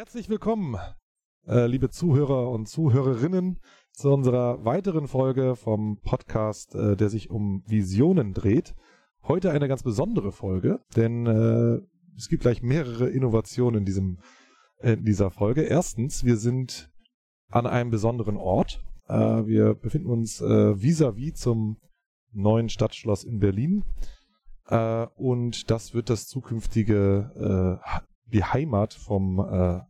Herzlich willkommen, äh, liebe Zuhörer und Zuhörerinnen, zu unserer weiteren Folge vom Podcast, äh, der sich um Visionen dreht. Heute eine ganz besondere Folge, denn äh, es gibt gleich mehrere Innovationen in, diesem, in dieser Folge. Erstens, wir sind an einem besonderen Ort. Äh, wir befinden uns äh, vis-à-vis zum neuen Stadtschloss in Berlin. Äh, und das wird das zukünftige, äh, die Heimat vom äh,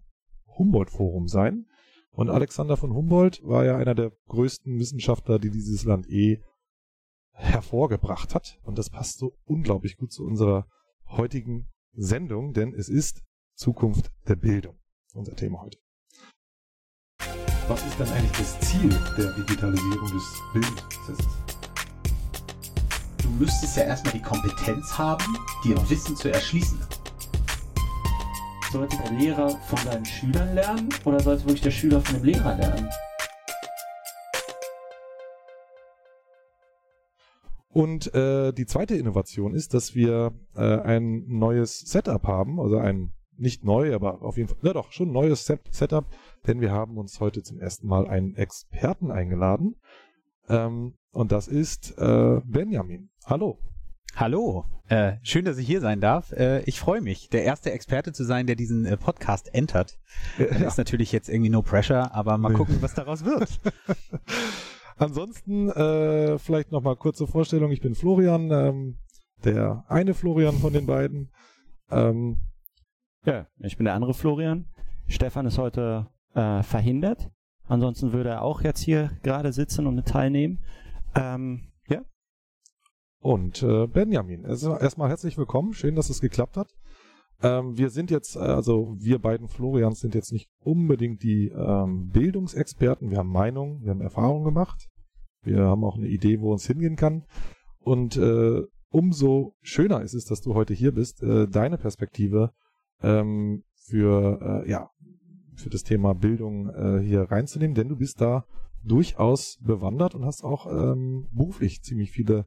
Humboldt-Forum sein. Und Alexander von Humboldt war ja einer der größten Wissenschaftler, die dieses Land eh hervorgebracht hat. Und das passt so unglaublich gut zu unserer heutigen Sendung, denn es ist Zukunft der Bildung. Unser Thema heute. Was ist dann eigentlich das Ziel der Digitalisierung des Bildungsprozesses? Du müsstest ja erstmal die Kompetenz haben, dir Wissen zu erschließen. Sollte der Lehrer von seinen Schülern lernen oder sollte wirklich der Schüler von dem Lehrer lernen? Und äh, die zweite Innovation ist, dass wir äh, ein neues Setup haben, also ein nicht neu, aber auf jeden Fall, na doch, schon neues Set Setup, denn wir haben uns heute zum ersten Mal einen Experten eingeladen. Ähm, und das ist äh, Benjamin. Hallo. Hallo, äh, schön, dass ich hier sein darf. Äh, ich freue mich, der erste Experte zu sein, der diesen äh, Podcast entert. Ja. Ist natürlich jetzt irgendwie no pressure, aber mal gucken, was daraus wird. Ansonsten äh, vielleicht noch mal kurze Vorstellung. Ich bin Florian, ähm, der eine Florian von den beiden. Ähm, ja, ich bin der andere Florian. Stefan ist heute äh, verhindert. Ansonsten würde er auch jetzt hier gerade sitzen und teilnehmen. Ähm, ja. Und äh, Benjamin, also erstmal herzlich willkommen. Schön, dass es geklappt hat. Ähm, wir sind jetzt, äh, also wir beiden Florians sind jetzt nicht unbedingt die ähm, Bildungsexperten. Wir haben Meinungen, wir haben Erfahrungen gemacht. Wir haben auch eine Idee, wo uns hingehen kann. Und äh, umso schöner ist es, dass du heute hier bist, äh, deine Perspektive ähm, für äh, ja für das Thema Bildung äh, hier reinzunehmen, denn du bist da durchaus bewandert und hast auch ähm, beruflich ziemlich viele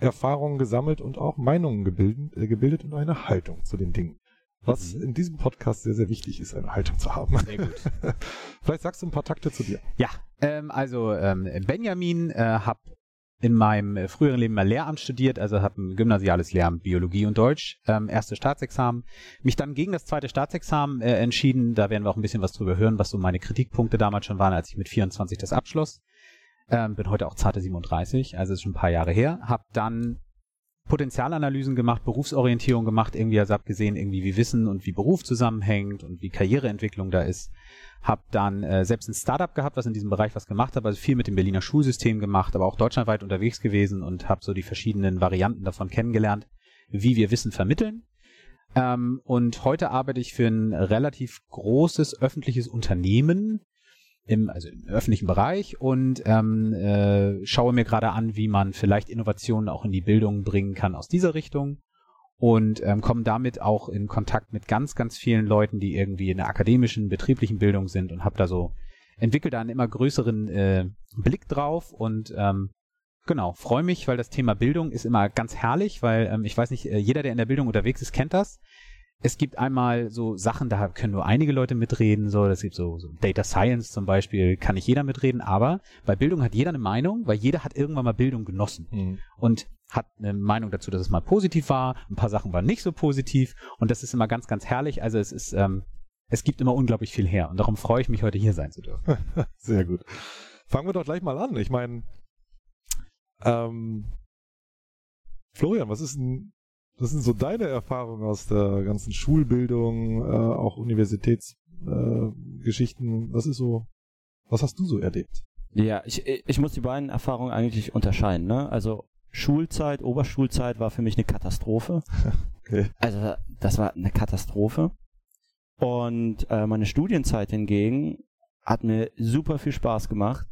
Erfahrungen gesammelt und auch Meinungen gebildet, äh, gebildet und eine Haltung zu den Dingen. Was mhm. in diesem Podcast sehr, sehr wichtig ist, eine Haltung zu haben. Sehr gut. Vielleicht sagst du ein paar Takte zu dir. Ja, ähm, also ähm, Benjamin, äh, habe in meinem äh, früheren Leben mal Lehramt studiert, also habe ein gymnasiales Lehramt Biologie und Deutsch, ähm, erste Staatsexamen. Mich dann gegen das zweite Staatsexamen äh, entschieden. Da werden wir auch ein bisschen was drüber hören, was so meine Kritikpunkte damals schon waren, als ich mit 24 das abschloss. Ähm, bin heute auch zarte 37, also ist schon ein paar Jahre her. Hab dann Potenzialanalysen gemacht, Berufsorientierung gemacht, irgendwie also hab gesehen, irgendwie wie Wissen und wie Beruf zusammenhängt und wie Karriereentwicklung da ist. Hab dann äh, selbst ein Startup gehabt, was in diesem Bereich was gemacht hat, also viel mit dem Berliner Schulsystem gemacht, aber auch deutschlandweit unterwegs gewesen und habe so die verschiedenen Varianten davon kennengelernt, wie wir Wissen vermitteln. Ähm, und heute arbeite ich für ein relativ großes öffentliches Unternehmen, im, also im öffentlichen Bereich und ähm, äh, schaue mir gerade an, wie man vielleicht Innovationen auch in die Bildung bringen kann aus dieser Richtung und ähm, komme damit auch in Kontakt mit ganz, ganz vielen Leuten, die irgendwie in der akademischen, betrieblichen Bildung sind und habe da so entwickelt da einen immer größeren äh, Blick drauf und ähm, genau, freue mich, weil das Thema Bildung ist immer ganz herrlich, weil ähm, ich weiß nicht, äh, jeder, der in der Bildung unterwegs ist, kennt das es gibt einmal so Sachen, da können nur einige Leute mitreden, so, das gibt so, so Data Science zum Beispiel, kann nicht jeder mitreden, aber bei Bildung hat jeder eine Meinung, weil jeder hat irgendwann mal Bildung genossen mhm. und hat eine Meinung dazu, dass es mal positiv war, ein paar Sachen waren nicht so positiv und das ist immer ganz, ganz herrlich, also es ist, ähm, es gibt immer unglaublich viel her und darum freue ich mich, heute hier sein zu dürfen. Sehr gut. Fangen wir doch gleich mal an. Ich meine, ähm, Florian, was ist denn was sind so deine Erfahrungen aus der ganzen Schulbildung, äh, auch Universitätsgeschichten? Äh, was ist so, was hast du so erlebt? Ja, ich, ich muss die beiden Erfahrungen eigentlich unterscheiden. Ne? Also Schulzeit, Oberschulzeit war für mich eine Katastrophe. okay. Also das war eine Katastrophe. Und äh, meine Studienzeit hingegen hat mir super viel Spaß gemacht.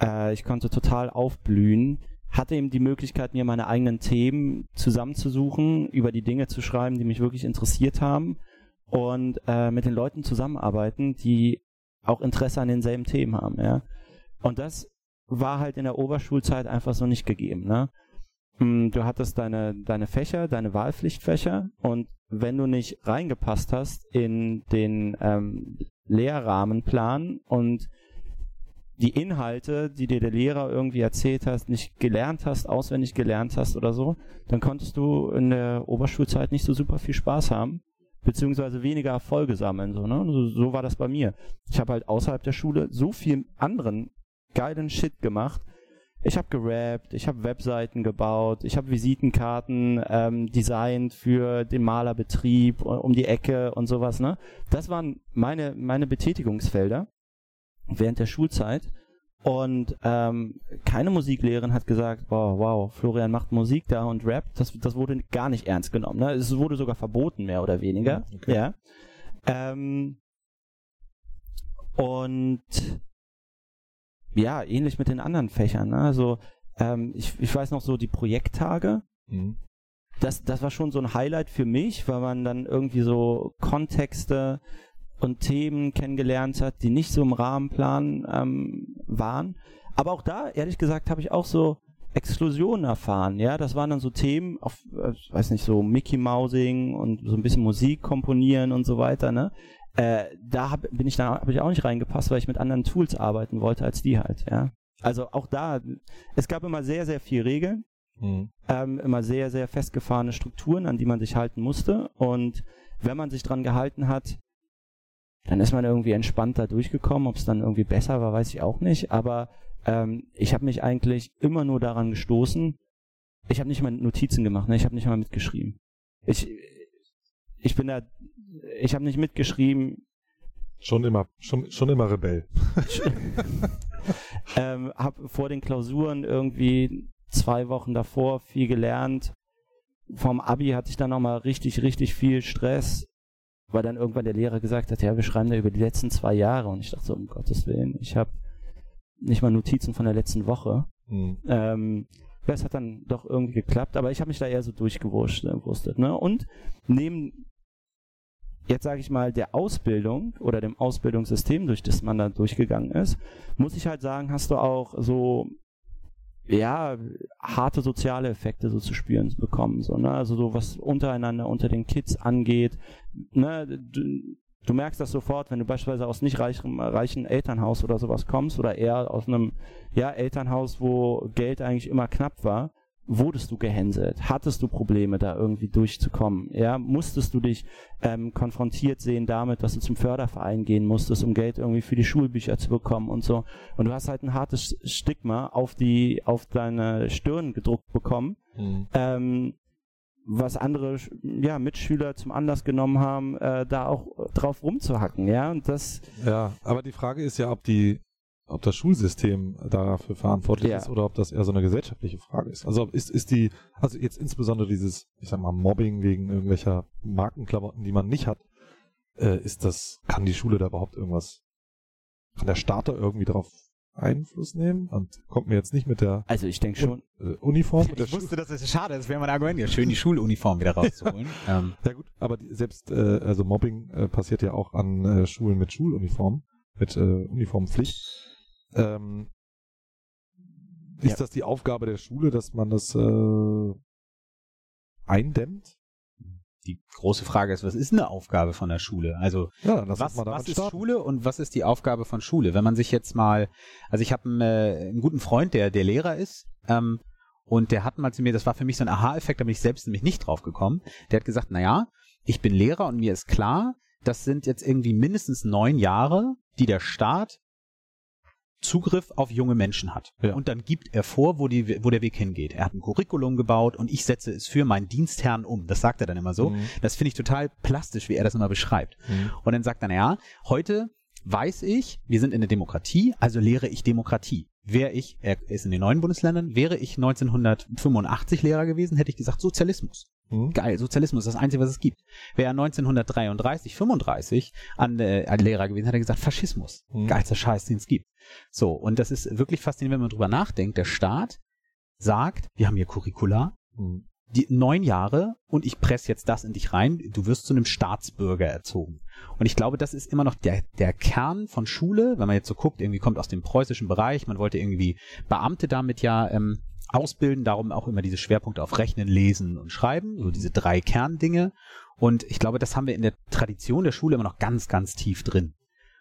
Äh, ich konnte total aufblühen hatte eben die Möglichkeit, mir meine eigenen Themen zusammenzusuchen, über die Dinge zu schreiben, die mich wirklich interessiert haben und äh, mit den Leuten zusammenarbeiten, die auch Interesse an denselben Themen haben, ja. Und das war halt in der Oberschulzeit einfach so nicht gegeben, ne? Hm, du hattest deine, deine Fächer, deine Wahlpflichtfächer und wenn du nicht reingepasst hast in den ähm, Lehrrahmenplan und die Inhalte, die dir der Lehrer irgendwie erzählt hast, nicht gelernt hast, auswendig gelernt hast oder so, dann konntest du in der Oberschulzeit nicht so super viel Spaß haben, beziehungsweise weniger Erfolge sammeln. So, ne? so, so war das bei mir. Ich habe halt außerhalb der Schule so viel anderen geilen Shit gemacht. Ich habe gerappt, ich habe Webseiten gebaut, ich habe Visitenkarten ähm, designt für den Malerbetrieb um die Ecke und sowas. Ne? Das waren meine, meine Betätigungsfelder während der Schulzeit. Und ähm, keine Musiklehrerin hat gesagt, boah, wow, Florian macht Musik da und rappt. Das, das wurde gar nicht ernst genommen. Ne? Es wurde sogar verboten, mehr oder weniger. Okay. Ja. Ähm, und ja, ähnlich mit den anderen Fächern. Ne? Also ähm, ich, ich weiß noch so die Projekttage. Mhm. Das, das war schon so ein Highlight für mich, weil man dann irgendwie so Kontexte und Themen kennengelernt hat, die nicht so im Rahmenplan ähm, waren. Aber auch da, ehrlich gesagt, habe ich auch so Exklusionen erfahren. Ja, das waren dann so Themen, auf, äh, weiß nicht, so Mickey Mousing und so ein bisschen Musik komponieren und so weiter. Ne, äh, da hab, bin ich da habe ich auch nicht reingepasst, weil ich mit anderen Tools arbeiten wollte als die halt. Ja, also auch da, es gab immer sehr sehr viel Regeln, mhm. ähm, immer sehr sehr festgefahrene Strukturen, an die man sich halten musste und wenn man sich dran gehalten hat, dann ist man irgendwie entspannter durchgekommen. Ob es dann irgendwie besser war, weiß ich auch nicht. Aber ähm, ich habe mich eigentlich immer nur daran gestoßen. Ich habe nicht mal Notizen gemacht, ne? ich habe nicht mal mitgeschrieben. Ich, ich bin da, ich habe nicht mitgeschrieben. Schon immer, schon, schon immer Rebell. ähm, habe vor den Klausuren irgendwie zwei Wochen davor viel gelernt. Vom Abi hatte ich dann nochmal richtig, richtig viel Stress weil dann irgendwann der Lehrer gesagt hat, ja, wir schreiben da über die letzten zwei Jahre und ich dachte so, um Gottes Willen, ich habe nicht mal Notizen von der letzten Woche. Mhm. Ähm, das hat dann doch irgendwie geklappt, aber ich habe mich da eher so durchgewurstet. Ne? Und neben, jetzt sage ich mal, der Ausbildung oder dem Ausbildungssystem, durch das man da durchgegangen ist, muss ich halt sagen, hast du auch so ja, harte soziale Effekte so zu spüren bekommen. So, ne? Also so was untereinander unter den Kids angeht. Ne? Du, du merkst das sofort, wenn du beispielsweise aus nicht reichem, reichen Elternhaus oder sowas kommst oder eher aus einem ja, Elternhaus, wo Geld eigentlich immer knapp war wurdest du gehänselt? Hattest du Probleme, da irgendwie durchzukommen? Ja, musstest du dich ähm, konfrontiert sehen damit, dass du zum Förderverein gehen musstest, um Geld irgendwie für die Schulbücher zu bekommen und so. Und du hast halt ein hartes Stigma auf die, auf deine Stirn gedruckt bekommen. Mhm. Ähm, was andere ja, Mitschüler zum Anlass genommen haben, äh, da auch drauf rumzuhacken, ja. Und das. Ja, aber die Frage ist ja, ob die ob das Schulsystem dafür verantwortlich ja. ist oder ob das eher so eine gesellschaftliche Frage ist. Also ist, ist die, also jetzt insbesondere dieses, ich sag mal, Mobbing wegen irgendwelcher Markenklamotten, die man nicht hat, äh, ist das, kann die Schule da überhaupt irgendwas, kann der Staat da irgendwie drauf Einfluss nehmen und kommt mir jetzt nicht mit der also ich denke schon äh, Uniform. ich wusste, das ist schade, das wäre mein Argument, ja schön die Schuluniform wieder rauszuholen. ähm. Ja gut, aber die, selbst äh, also Mobbing äh, passiert ja auch an äh, Schulen mit Schuluniform, mit äh, Uniformpflicht. Ähm, ist ja. das die Aufgabe der Schule, dass man das äh, eindämmt? Die große Frage ist, was ist eine Aufgabe von der Schule? Also ja, was, was ist Schule und was ist die Aufgabe von Schule? Wenn man sich jetzt mal, also ich habe einen, äh, einen guten Freund, der der Lehrer ist, ähm, und der hat mal zu mir, das war für mich so ein Aha-Effekt, da bin ich selbst nämlich nicht drauf gekommen. Der hat gesagt, na ja, ich bin Lehrer und mir ist klar, das sind jetzt irgendwie mindestens neun Jahre, die der Staat Zugriff auf junge Menschen hat. Ja. Und dann gibt er vor, wo, die, wo der Weg hingeht. Er hat ein Curriculum gebaut und ich setze es für meinen Dienstherrn um. Das sagt er dann immer so. Mhm. Das finde ich total plastisch, wie er das immer beschreibt. Mhm. Und dann sagt er, ja, heute weiß ich, wir sind in der Demokratie, also lehre ich Demokratie. Wäre ich, er ist in den neuen Bundesländern, wäre ich 1985 Lehrer gewesen, hätte ich gesagt Sozialismus. Mhm. Geil, Sozialismus, das Einzige, was es gibt. Wäre er 1933, 35 an, äh, an Lehrer gewesen, hätte er gesagt Faschismus. Mhm. Geilster Scheiß, den es gibt. So, und das ist wirklich faszinierend, wenn man drüber nachdenkt. Der Staat sagt, wir haben hier Curricula, mhm. Die neun Jahre und ich presse jetzt das in dich rein, du wirst zu einem Staatsbürger erzogen. Und ich glaube, das ist immer noch der, der Kern von Schule, wenn man jetzt so guckt, irgendwie kommt aus dem preußischen Bereich, man wollte irgendwie Beamte damit ja ähm, ausbilden. Darum auch immer diese Schwerpunkte auf Rechnen, Lesen und Schreiben, so diese drei Kerndinge. Und ich glaube, das haben wir in der Tradition der Schule immer noch ganz, ganz tief drin.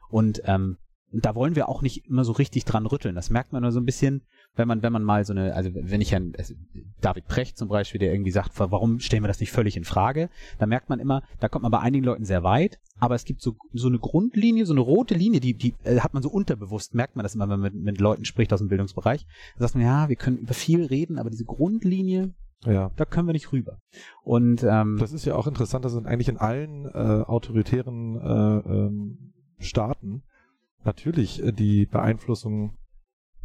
Und ähm, da wollen wir auch nicht immer so richtig dran rütteln. Das merkt man nur so ein bisschen, wenn man, wenn man mal so eine, also wenn ich an also David Precht zum Beispiel, der irgendwie sagt, warum stellen wir das nicht völlig in Frage, da merkt man immer, da kommt man bei einigen Leuten sehr weit, aber es gibt so, so eine Grundlinie, so eine rote Linie, die, die äh, hat man so unterbewusst, merkt man das immer, wenn man mit, mit Leuten spricht aus dem Bildungsbereich. Da sagt man, ja, wir können über viel reden, aber diese Grundlinie, Ja. da können wir nicht rüber. Und ähm, Das ist ja auch interessant, das sind eigentlich in allen äh, autoritären äh, ähm, Staaten natürlich äh, die Beeinflussung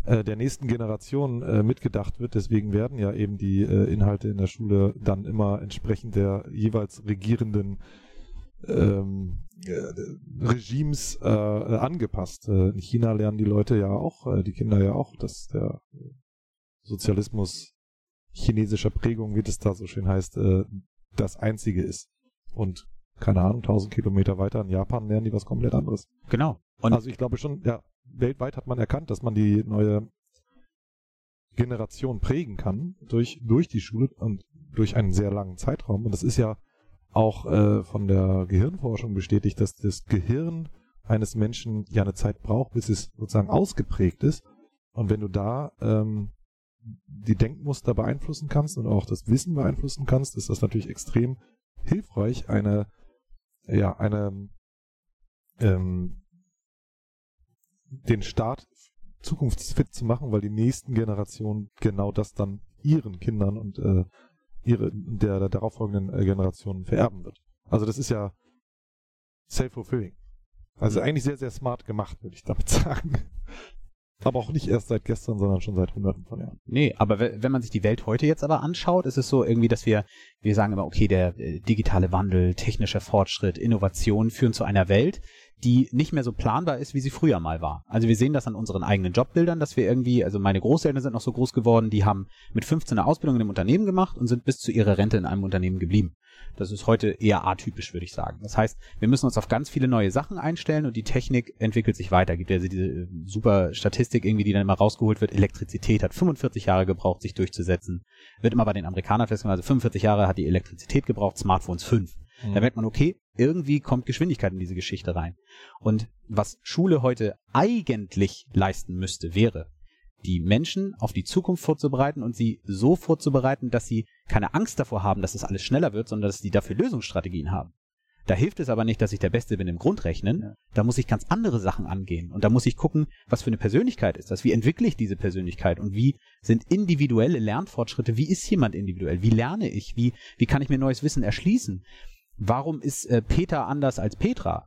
der nächsten Generation äh, mitgedacht wird. Deswegen werden ja eben die äh, Inhalte in der Schule dann immer entsprechend der jeweils regierenden ähm, äh, Regimes äh, äh, angepasst. Äh, in China lernen die Leute ja auch, äh, die Kinder ja auch, dass der Sozialismus chinesischer Prägung, wie das da so schön heißt, äh, das einzige ist. Und keine Ahnung, 1000 Kilometer weiter in Japan lernen die was komplett anderes. genau. Und also ich glaube schon, ja, weltweit hat man erkannt, dass man die neue Generation prägen kann durch, durch die Schule und durch einen sehr langen Zeitraum. Und das ist ja auch äh, von der Gehirnforschung bestätigt, dass das Gehirn eines Menschen ja eine Zeit braucht, bis es sozusagen ausgeprägt ist. Und wenn du da ähm, die Denkmuster beeinflussen kannst und auch das Wissen beeinflussen kannst, ist das natürlich extrem hilfreich, eine, ja, eine, ähm, den Staat zukunftsfit zu machen, weil die nächsten Generationen genau das dann ihren Kindern und äh, ihre der, der darauffolgenden äh, Generationen vererben wird. Also das ist ja self-fulfilling. Also eigentlich sehr, sehr smart gemacht, würde ich damit sagen. Aber auch nicht erst seit gestern, sondern schon seit hunderten von Jahren. Nee, aber we- wenn man sich die Welt heute jetzt aber anschaut, ist es so irgendwie, dass wir, wir sagen immer, okay, der äh, digitale Wandel, technischer Fortschritt, Innovation führen zu einer Welt, die nicht mehr so planbar ist, wie sie früher mal war. Also wir sehen das an unseren eigenen Jobbildern, dass wir irgendwie, also meine Großeltern sind noch so groß geworden, die haben mit 15 eine Ausbildung in einem Unternehmen gemacht und sind bis zu ihrer Rente in einem Unternehmen geblieben. Das ist heute eher atypisch, würde ich sagen. Das heißt, wir müssen uns auf ganz viele neue Sachen einstellen und die Technik entwickelt sich weiter. Gibt ja also diese äh, super Statistik irgendwie, die dann immer rausgeholt wird. Elektrizität hat 45 Jahre gebraucht, sich durchzusetzen. Wird immer bei den Amerikanern festgehalten, also 45 Jahre hat die Elektrizität gebraucht, Smartphones 5. Da merkt man, okay, irgendwie kommt Geschwindigkeit in diese Geschichte rein. Und was Schule heute eigentlich leisten müsste, wäre, die Menschen auf die Zukunft vorzubereiten und sie so vorzubereiten, dass sie keine Angst davor haben, dass es alles schneller wird, sondern dass sie dafür Lösungsstrategien haben. Da hilft es aber nicht, dass ich der Beste bin im Grundrechnen. Ja. Da muss ich ganz andere Sachen angehen. Und da muss ich gucken, was für eine Persönlichkeit ist das? Wie entwickle ich diese Persönlichkeit? Und wie sind individuelle Lernfortschritte? Wie ist jemand individuell? Wie lerne ich? Wie, wie kann ich mir neues Wissen erschließen? Warum ist äh, Peter anders als Petra?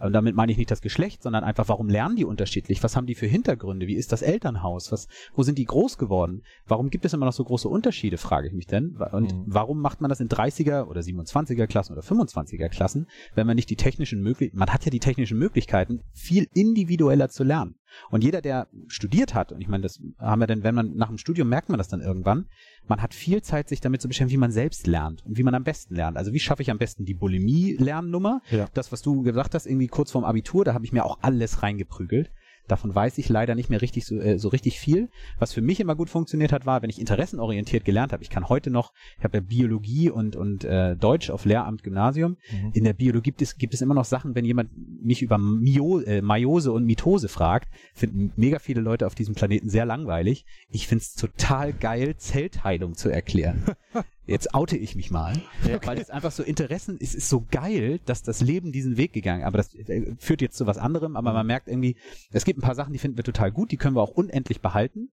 Und damit meine ich nicht das Geschlecht, sondern einfach, warum lernen die unterschiedlich? Was haben die für Hintergründe? Wie ist das Elternhaus? Was, wo sind die groß geworden? Warum gibt es immer noch so große Unterschiede, frage ich mich denn. Und Mhm. warum macht man das in 30er oder 27er Klassen oder 25er Klassen, wenn man nicht die technischen Möglichkeiten, man hat ja die technischen Möglichkeiten, viel individueller zu lernen. Und jeder, der studiert hat, und ich meine, das haben wir denn, wenn man nach dem Studium merkt man das dann irgendwann, man hat viel Zeit, sich damit zu beschäftigen, wie man selbst lernt und wie man am besten lernt. Also wie schaffe ich am besten die Bulimie-Lernnummer? Ja. Das, was du gesagt hast, irgendwie kurz vorm Abitur, da habe ich mir auch alles reingeprügelt. Davon weiß ich leider nicht mehr richtig so, äh, so richtig viel. Was für mich immer gut funktioniert hat, war, wenn ich interessenorientiert gelernt habe. Ich kann heute noch, ich habe ja Biologie und, und äh, Deutsch auf Lehramt Gymnasium. Mhm. In der Biologie gibt es, gibt es immer noch Sachen, wenn jemand mich über Mio, äh, Meiose und Mitose fragt, finden mega viele Leute auf diesem Planeten sehr langweilig. Ich find's total geil, Zellteilung zu erklären. Jetzt oute ich mich mal, weil es einfach so Interessen, es ist so geil, dass das Leben diesen Weg gegangen, aber das äh, führt jetzt zu was anderem, aber man merkt irgendwie, es gibt ein paar Sachen, die finden wir total gut, die können wir auch unendlich behalten.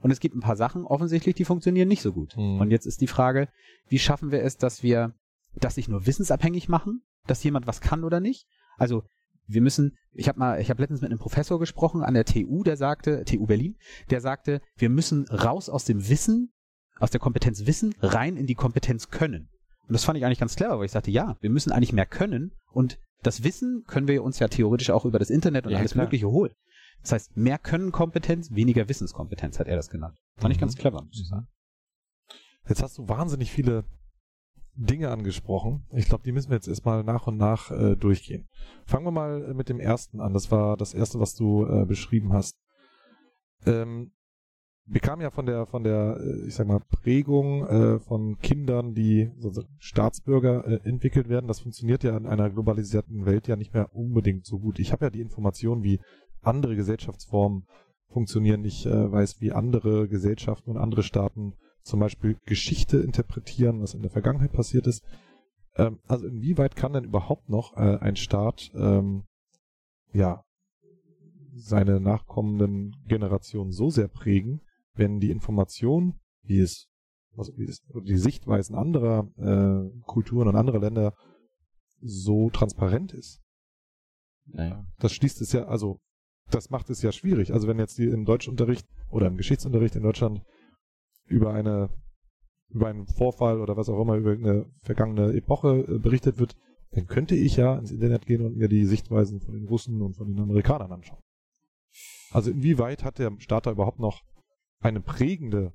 Und es gibt ein paar Sachen offensichtlich, die funktionieren nicht so gut. Mhm. Und jetzt ist die Frage, wie schaffen wir es, dass wir das nicht nur wissensabhängig machen, dass jemand was kann oder nicht? Also wir müssen, ich habe mal, ich habe letztens mit einem Professor gesprochen an der TU, der sagte, TU Berlin, der sagte, wir müssen raus aus dem Wissen, aus der Kompetenz Wissen, rein in die Kompetenz Können. Und das fand ich eigentlich ganz clever, weil ich sagte, ja, wir müssen eigentlich mehr können und das Wissen können wir uns ja theoretisch auch über das Internet und Ja, alles klar. Mögliche holen. Das heißt, mehr Können-Kompetenz, weniger Wissenskompetenz, hat er das genannt. Fand ich Mhm. ganz clever, muss ich sagen. Jetzt hast du wahnsinnig viele Dinge angesprochen. Ich glaube, die müssen wir jetzt erstmal nach und nach äh, durchgehen. Fangen wir mal mit dem ersten an. Das war das erste, was du äh, beschrieben hast. Ähm, wir kamen ja von der, von der, äh, ich sag mal, Prägung äh, von Kindern, die so Staatsbürger äh, entwickelt werden. Das funktioniert ja in einer globalisierten Welt ja nicht mehr unbedingt so gut. Ich habe ja die Information, wie andere Gesellschaftsformen funktionieren. Ich äh, weiß, wie andere Gesellschaften und andere Staaten zum Beispiel Geschichte interpretieren, was in der Vergangenheit passiert ist. Ähm, also inwieweit kann denn überhaupt noch äh, ein Staat ähm, ja seine nachkommenden Generationen so sehr prägen, wenn die Information, wie es, also wie es die Sichtweisen anderer äh, Kulturen und anderer Länder so transparent ist. Naja. Das schließt es ja, also das macht es ja schwierig. Also wenn jetzt die im Deutschunterricht oder im Geschichtsunterricht in Deutschland über eine über einen Vorfall oder was auch immer über eine vergangene Epoche äh, berichtet wird, dann könnte ich ja ins Internet gehen und mir die Sichtweisen von den Russen und von den Amerikanern anschauen. Also inwieweit hat der Staat da überhaupt noch eine prägende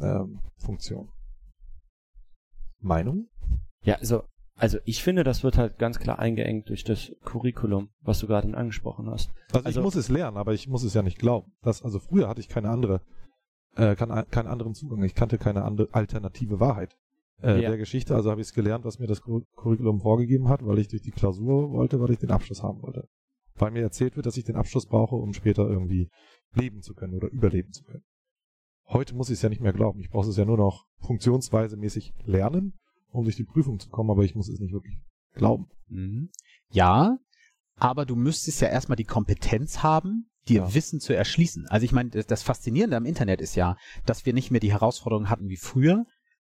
ähm, Funktion? Meinung? Ja, also, also ich finde, das wird halt ganz klar eingeengt durch das Curriculum, was du gerade angesprochen hast. Also, Also- ich muss es lernen, aber ich muss es ja nicht glauben. Das, also früher hatte ich keine andere, äh, kein, keinen anderen Zugang. Ich kannte keine andere alternative Wahrheit äh, Ja. der Geschichte. Also habe ich es gelernt, was mir das Cur- Curriculum vorgegeben hat, weil ich durch die Klausur wollte, weil ich den Abschluss haben wollte. Weil mir erzählt wird, dass ich den Abschluss brauche, um später irgendwie leben zu können oder überleben zu können. Heute muss ich es ja nicht mehr glauben. Ich brauche es ja nur noch funktionsweise mäßig lernen, um durch die Prüfung zu kommen, aber ich muss es nicht wirklich glauben. Mhm. Ja, aber du müsstest ja erstmal die Kompetenz haben, dir Ja. Wissen zu erschließen. Also ich meine, das- das Faszinierende am Internet ist ja, dass wir nicht mehr die Herausforderungen hatten wie früher.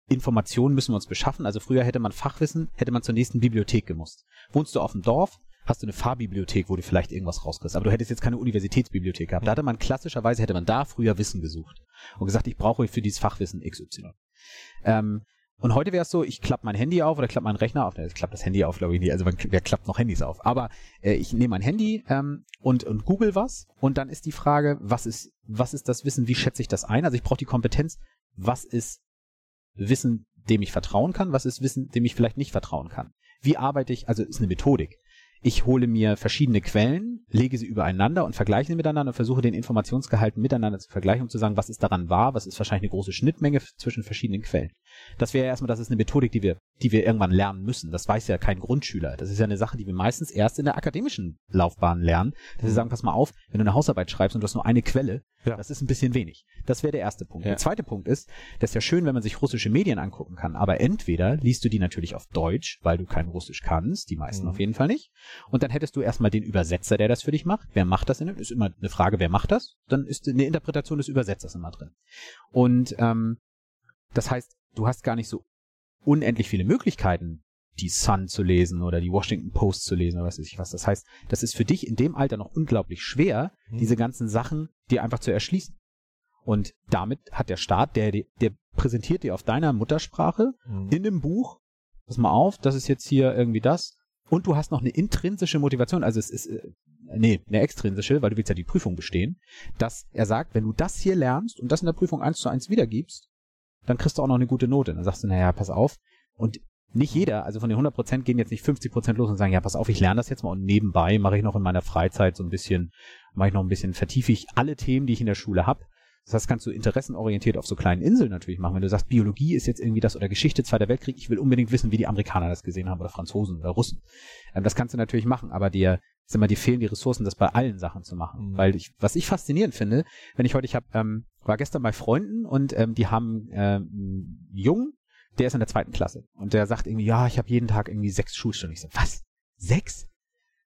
Informationen müssen wir uns beschaffen. Also früher hätte man Fachwissen, hätte man zur nächsten Bibliothek gemusst. Wohnst du auf dem Dorf, hast du eine Fahrbibliothek, wo du vielleicht irgendwas rauskriegst. Aber du hättest jetzt keine Universitätsbibliothek gehabt. Da hatte man klassischerweise, hätte man da früher Wissen gesucht und gesagt, ich brauche für dieses Fachwissen XY. Ähm, und heute wäre es so, ich klappe mein Handy auf oder klappe meinen Rechner auf. Ich klappe das Handy auf, glaube ich nicht. Also man, wer klappt noch Handys auf? Aber äh, ich nehme mein Handy ähm, und, und google was und dann ist die Frage, was ist, was ist das Wissen, wie schätze ich das ein? Also ich brauche die Kompetenz, was ist Wissen, dem ich vertrauen kann, was ist Wissen, dem ich vielleicht nicht vertrauen kann. Wie arbeite ich, also ist eine Methodik. Ich hole mir verschiedene Quellen, lege sie übereinander und vergleiche sie miteinander und versuche den Informationsgehalt miteinander zu vergleichen, um zu sagen, was ist daran wahr, was ist wahrscheinlich eine große Schnittmenge zwischen verschiedenen Quellen. Das wäre erstmal, das ist eine Methodik, die wir, die wir irgendwann lernen müssen. Das weiß ja kein Grundschüler. Das ist ja eine Sache, die wir meistens erst in der akademischen Laufbahn lernen. Dass wir sagen, pass mal auf, wenn du eine Hausarbeit schreibst und du hast nur eine Quelle, Ja. das ist ein bisschen wenig. Das wäre der erste Punkt. Ja. Der zweite Punkt ist, das ist ja schön, wenn man sich russische Medien angucken kann, aber entweder liest du die natürlich auf Deutsch, weil du kein Russisch kannst, die meisten Mhm. auf jeden Fall nicht, und dann hättest du erstmal den Übersetzer, der das für dich macht. Wer macht das denn? Ist immer eine Frage, wer macht das? Dann ist eine Interpretation des Übersetzers immer drin. Und ähm, das heißt, du hast gar nicht so unendlich viele Möglichkeiten, die Sun zu lesen oder die Washington Post zu lesen oder was weiß ich was. Das heißt, das ist für dich in dem Alter noch unglaublich schwer, Mhm. diese ganzen Sachen dir einfach zu erschließen. Und damit hat der Staat, der, der präsentiert dir auf deiner Muttersprache Mhm. in dem Buch, pass mal auf, das ist jetzt hier irgendwie das. Und du hast noch eine intrinsische Motivation, also es ist, äh, nee, eine extrinsische, weil du willst ja die Prüfung bestehen, dass er sagt, wenn du das hier lernst und das in der Prüfung eins zu eins wiedergibst, dann kriegst du auch noch eine gute Note. Dann sagst du, naja, pass auf. Und nicht jeder, also von den 100% gehen jetzt nicht 50% los und sagen, ja, pass auf, ich lerne das jetzt mal und nebenbei mache ich noch in meiner Freizeit so ein bisschen, mache ich noch ein bisschen, vertiefe ich alle Themen, die ich in der Schule habe. Das heißt, kannst du interessenorientiert auf so kleinen Inseln natürlich machen. Wenn du sagst, Biologie ist jetzt irgendwie das oder Geschichte Zweiter Weltkrieg, ich will unbedingt wissen, wie die Amerikaner das gesehen haben oder Franzosen oder Russen. Ähm, das kannst du natürlich machen, aber dir, sag mal, dir fehlen die Ressourcen, das bei allen Sachen zu machen. Mhm. Weil ich, was ich faszinierend finde, wenn ich heute, ich hab, ähm, war gestern bei Freunden und ähm, die haben ähm, einen Jungen, der ist in der zweiten Klasse und der sagt irgendwie, ja, ich habe jeden Tag irgendwie sechs Schulstunden. Ich so, was? Sechs?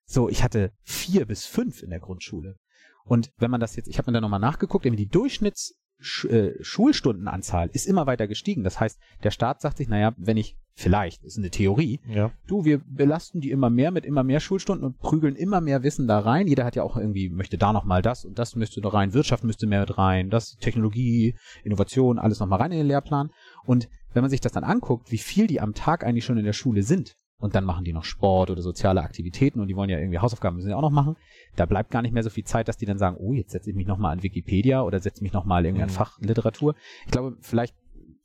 So, ich hatte vier bis fünf in der Grundschule. Und wenn man das jetzt, ich habe mir da nochmal nachgeguckt, irgendwie die Durchschnitts Sch äh, Schulstundenanzahl ist immer weiter gestiegen. Das heißt, der Staat sagt sich, naja, wenn ich vielleicht, ist eine Theorie, Ja. du, wir belasten die immer mehr mit immer mehr Schulstunden und prügeln immer mehr Wissen da rein. Jeder hat ja auch irgendwie, möchte da nochmal das und das müsste da rein, Wirtschaft müsste mehr mit rein, das, Technologie, Innovation, alles nochmal rein in den Lehrplan. Und wenn man sich das dann anguckt, wie viel die am Tag eigentlich schon in der Schule sind, und dann machen die noch Sport oder soziale Aktivitäten und die wollen ja irgendwie Hausaufgaben müssen ja auch noch machen. Da bleibt gar nicht mehr so viel Zeit, dass die dann sagen, oh, jetzt setze ich mich nochmal an Wikipedia oder setze mich nochmal irgendwie an Mhm. Fachliteratur. Ich glaube, vielleicht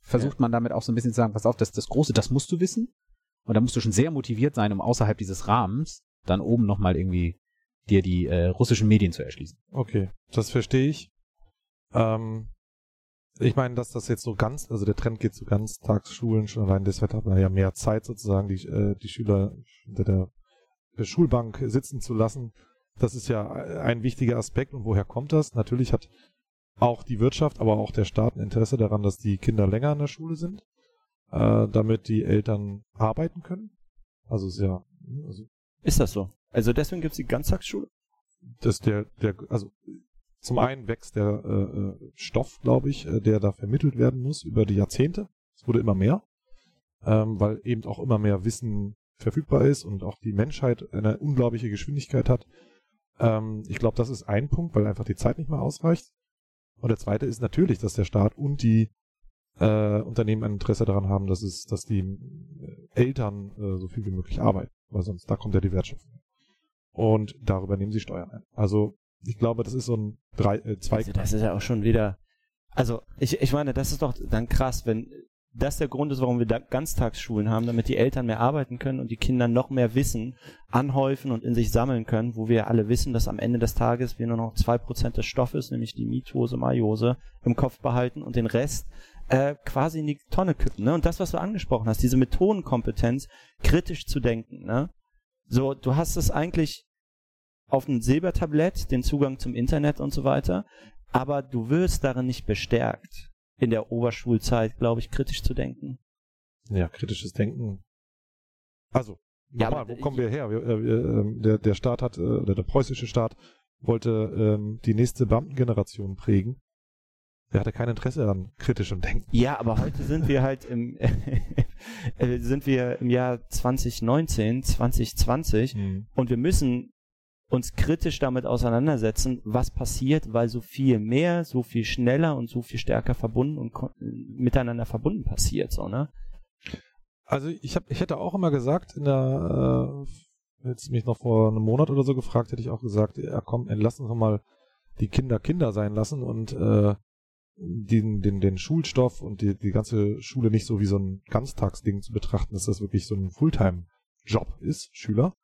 versucht man damit auch so ein bisschen zu sagen, pass auf, das das Große, das musst du wissen. Und da musst du schon sehr motiviert sein, um außerhalb dieses Rahmens dann oben nochmal irgendwie dir die äh, russischen Medien zu erschließen. Okay, das verstehe ich. Ähm, ich meine, dass das jetzt so ganz, also der Trend geht zu Ganztagsschulen, schon allein deshalb hat man ja mehr Zeit sozusagen, die, äh, die Schüler hinter der Schulbank sitzen zu lassen. Das ist ja ein wichtiger Aspekt. Und woher kommt das? Natürlich hat auch die Wirtschaft, aber auch der Staat ein Interesse daran, dass die Kinder länger in der Schule sind, äh, damit die Eltern arbeiten können. Also ist ja. Also ist das so? Also deswegen gibt es die Ganztagsschule? Das der, der, also zum einen wächst der äh, äh Stoff, glaube ich, äh, der da vermittelt werden muss über die Jahrzehnte. Es wurde immer mehr, ähm, weil eben auch immer mehr Wissen verfügbar ist und auch die Menschheit eine unglaubliche Geschwindigkeit hat. Ähm, ich glaube, das ist ein Punkt, weil einfach die Zeit nicht mehr ausreicht. Und der zweite ist natürlich, dass der Staat und die äh, Unternehmen ein Interesse daran haben, dass es, dass die äh, Eltern äh, so viel wie möglich arbeiten, weil sonst da kommt ja die Wertschöpfung. Und darüber nehmen sie Steuern ein. Also ich glaube, das ist so ein drei, äh, zwei. Also das ist ja auch schon wieder. Also ich, ich meine, das ist doch dann krass, wenn das der Grund ist, warum wir Ganztagsschulen haben, damit die Eltern mehr arbeiten können und die Kinder noch mehr Wissen anhäufen und in sich sammeln können, wo wir alle wissen, dass am Ende des Tages wir nur noch zwei Prozent des Stoffes, nämlich die Mitose, Meiose, im Kopf behalten und den Rest äh, quasi in die Tonne kippen. Ne? Und das, was du angesprochen hast, diese Methodenkompetenz, kritisch zu denken. Ne? So, du hast es eigentlich auf einem Silbertablett, den Zugang zum Internet und so weiter, aber du wirst darin nicht bestärkt in der Oberschulzeit, glaube ich, kritisch zu denken. Ja, kritisches Denken. Also, ja, nochmal, wo kommen wir her? Wir, äh, ähm, der, der Staat hat, äh, der preußische Staat wollte ähm, die nächste Beamtengeneration prägen. Der hatte kein Interesse an kritischem Denken. Ja, aber heute sind wir halt im äh, sind wir im Jahr 2019, 2020 mhm. und wir müssen uns kritisch damit auseinandersetzen, was passiert, weil so viel mehr, so viel schneller und so viel stärker verbunden und miteinander verbunden passiert, so, ne? Also ich habe, ich hätte auch immer gesagt, in der, äh, hättest mich noch vor einem Monat oder so gefragt, hätte ich auch gesagt, ja komm, lass uns mal die Kinder Kinder sein lassen und äh, den, den, den Schulstoff und die, die ganze Schule nicht so wie so ein Ganztagsding zu betrachten, dass das wirklich so ein Fulltime-Job ist, Schüler,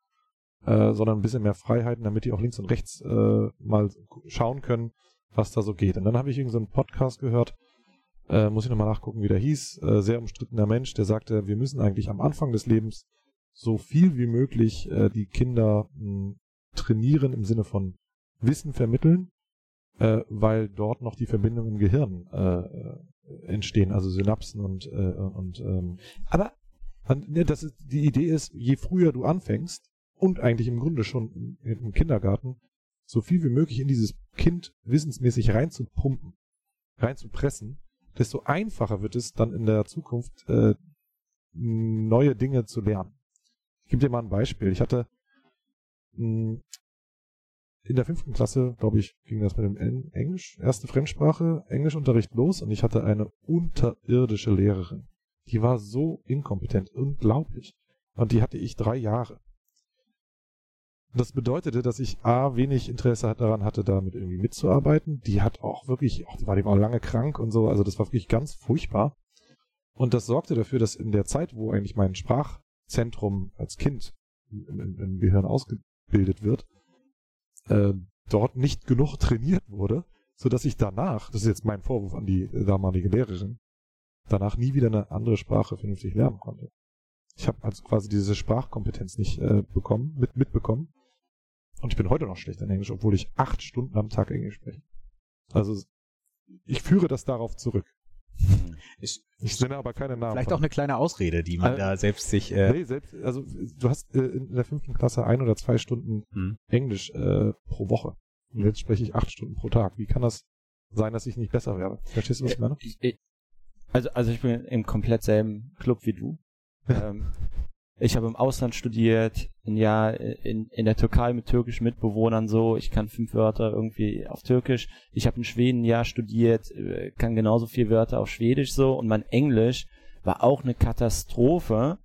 äh, sondern ein bisschen mehr Freiheiten, damit die auch links und rechts äh, mal schauen können, was da so geht. Und dann habe ich irgendeinen so Podcast gehört, äh, muss ich nochmal nachgucken, wie der hieß, äh, sehr umstrittener Mensch, der sagte, wir müssen eigentlich am Anfang des Lebens so viel wie möglich äh, die Kinder mh, hm, trainieren im Sinne von Wissen vermitteln, äh, weil dort noch die Verbindungen im Gehirn äh, äh entstehen, also Synapsen und äh, und ähm, aber ne, das ist, die Idee ist, je früher du anfängst, und eigentlich im Grunde schon im Kindergarten so viel wie möglich in dieses Kind wissensmäßig reinzupumpen, reinzupressen, desto einfacher wird es dann in der Zukunft äh, neue Dinge zu lernen. Ich gebe dir mal ein Beispiel. Ich hatte mh, hm, in der fünften Klasse, glaube ich, ging das mit dem Englisch, erste Fremdsprache, Englischunterricht los und ich hatte eine unterirdische Lehrerin. Die war so inkompetent, unglaublich. Und die hatte ich drei Jahre. Das bedeutete, dass ich A, wenig Interesse daran hatte, damit irgendwie mitzuarbeiten. Die hat auch wirklich, auch, die war, die war lange krank und so, also das war wirklich ganz furchtbar. Und das sorgte dafür, dass in der Zeit, wo eigentlich mein Sprachzentrum als Kind im, im Gehirn ausgebildet wird, äh, dort nicht genug trainiert wurde, so dass ich danach, das ist jetzt mein Vorwurf an die damalige Lehrerin, danach nie wieder eine andere Sprache vernünftig lernen konnte. Ich habe also quasi diese Sprachkompetenz nicht äh, bekommen, mit, mitbekommen. Und ich bin heute noch schlecht in Englisch, obwohl ich acht Stunden am Tag Englisch spreche. Also ich führe das darauf zurück. Hm. Ich, ich nenne aber keine Namen. Vielleicht auch eine kleine Ausrede, die man äh, da selbst sich. Äh nee, selbst, also du hast äh, in der fünften Klasse ein oder zwei Stunden hm. Englisch äh, pro Woche. Und jetzt spreche ich acht Stunden pro Tag. Wie kann das sein, dass ich nicht besser werde? Verstehst du, was ich meine? Also, also ich bin im komplett selben Club wie du. ähm, ich habe im Ausland studiert, ein Jahr in, in der Türkei mit türkischen Mitbewohnern so. Ich kann fünf Wörter irgendwie auf Türkisch. Ich habe in Schweden ein Jahr studiert, äh, kann genauso vier Wörter auf Schwedisch so. Und mein Englisch war auch eine Katastrophe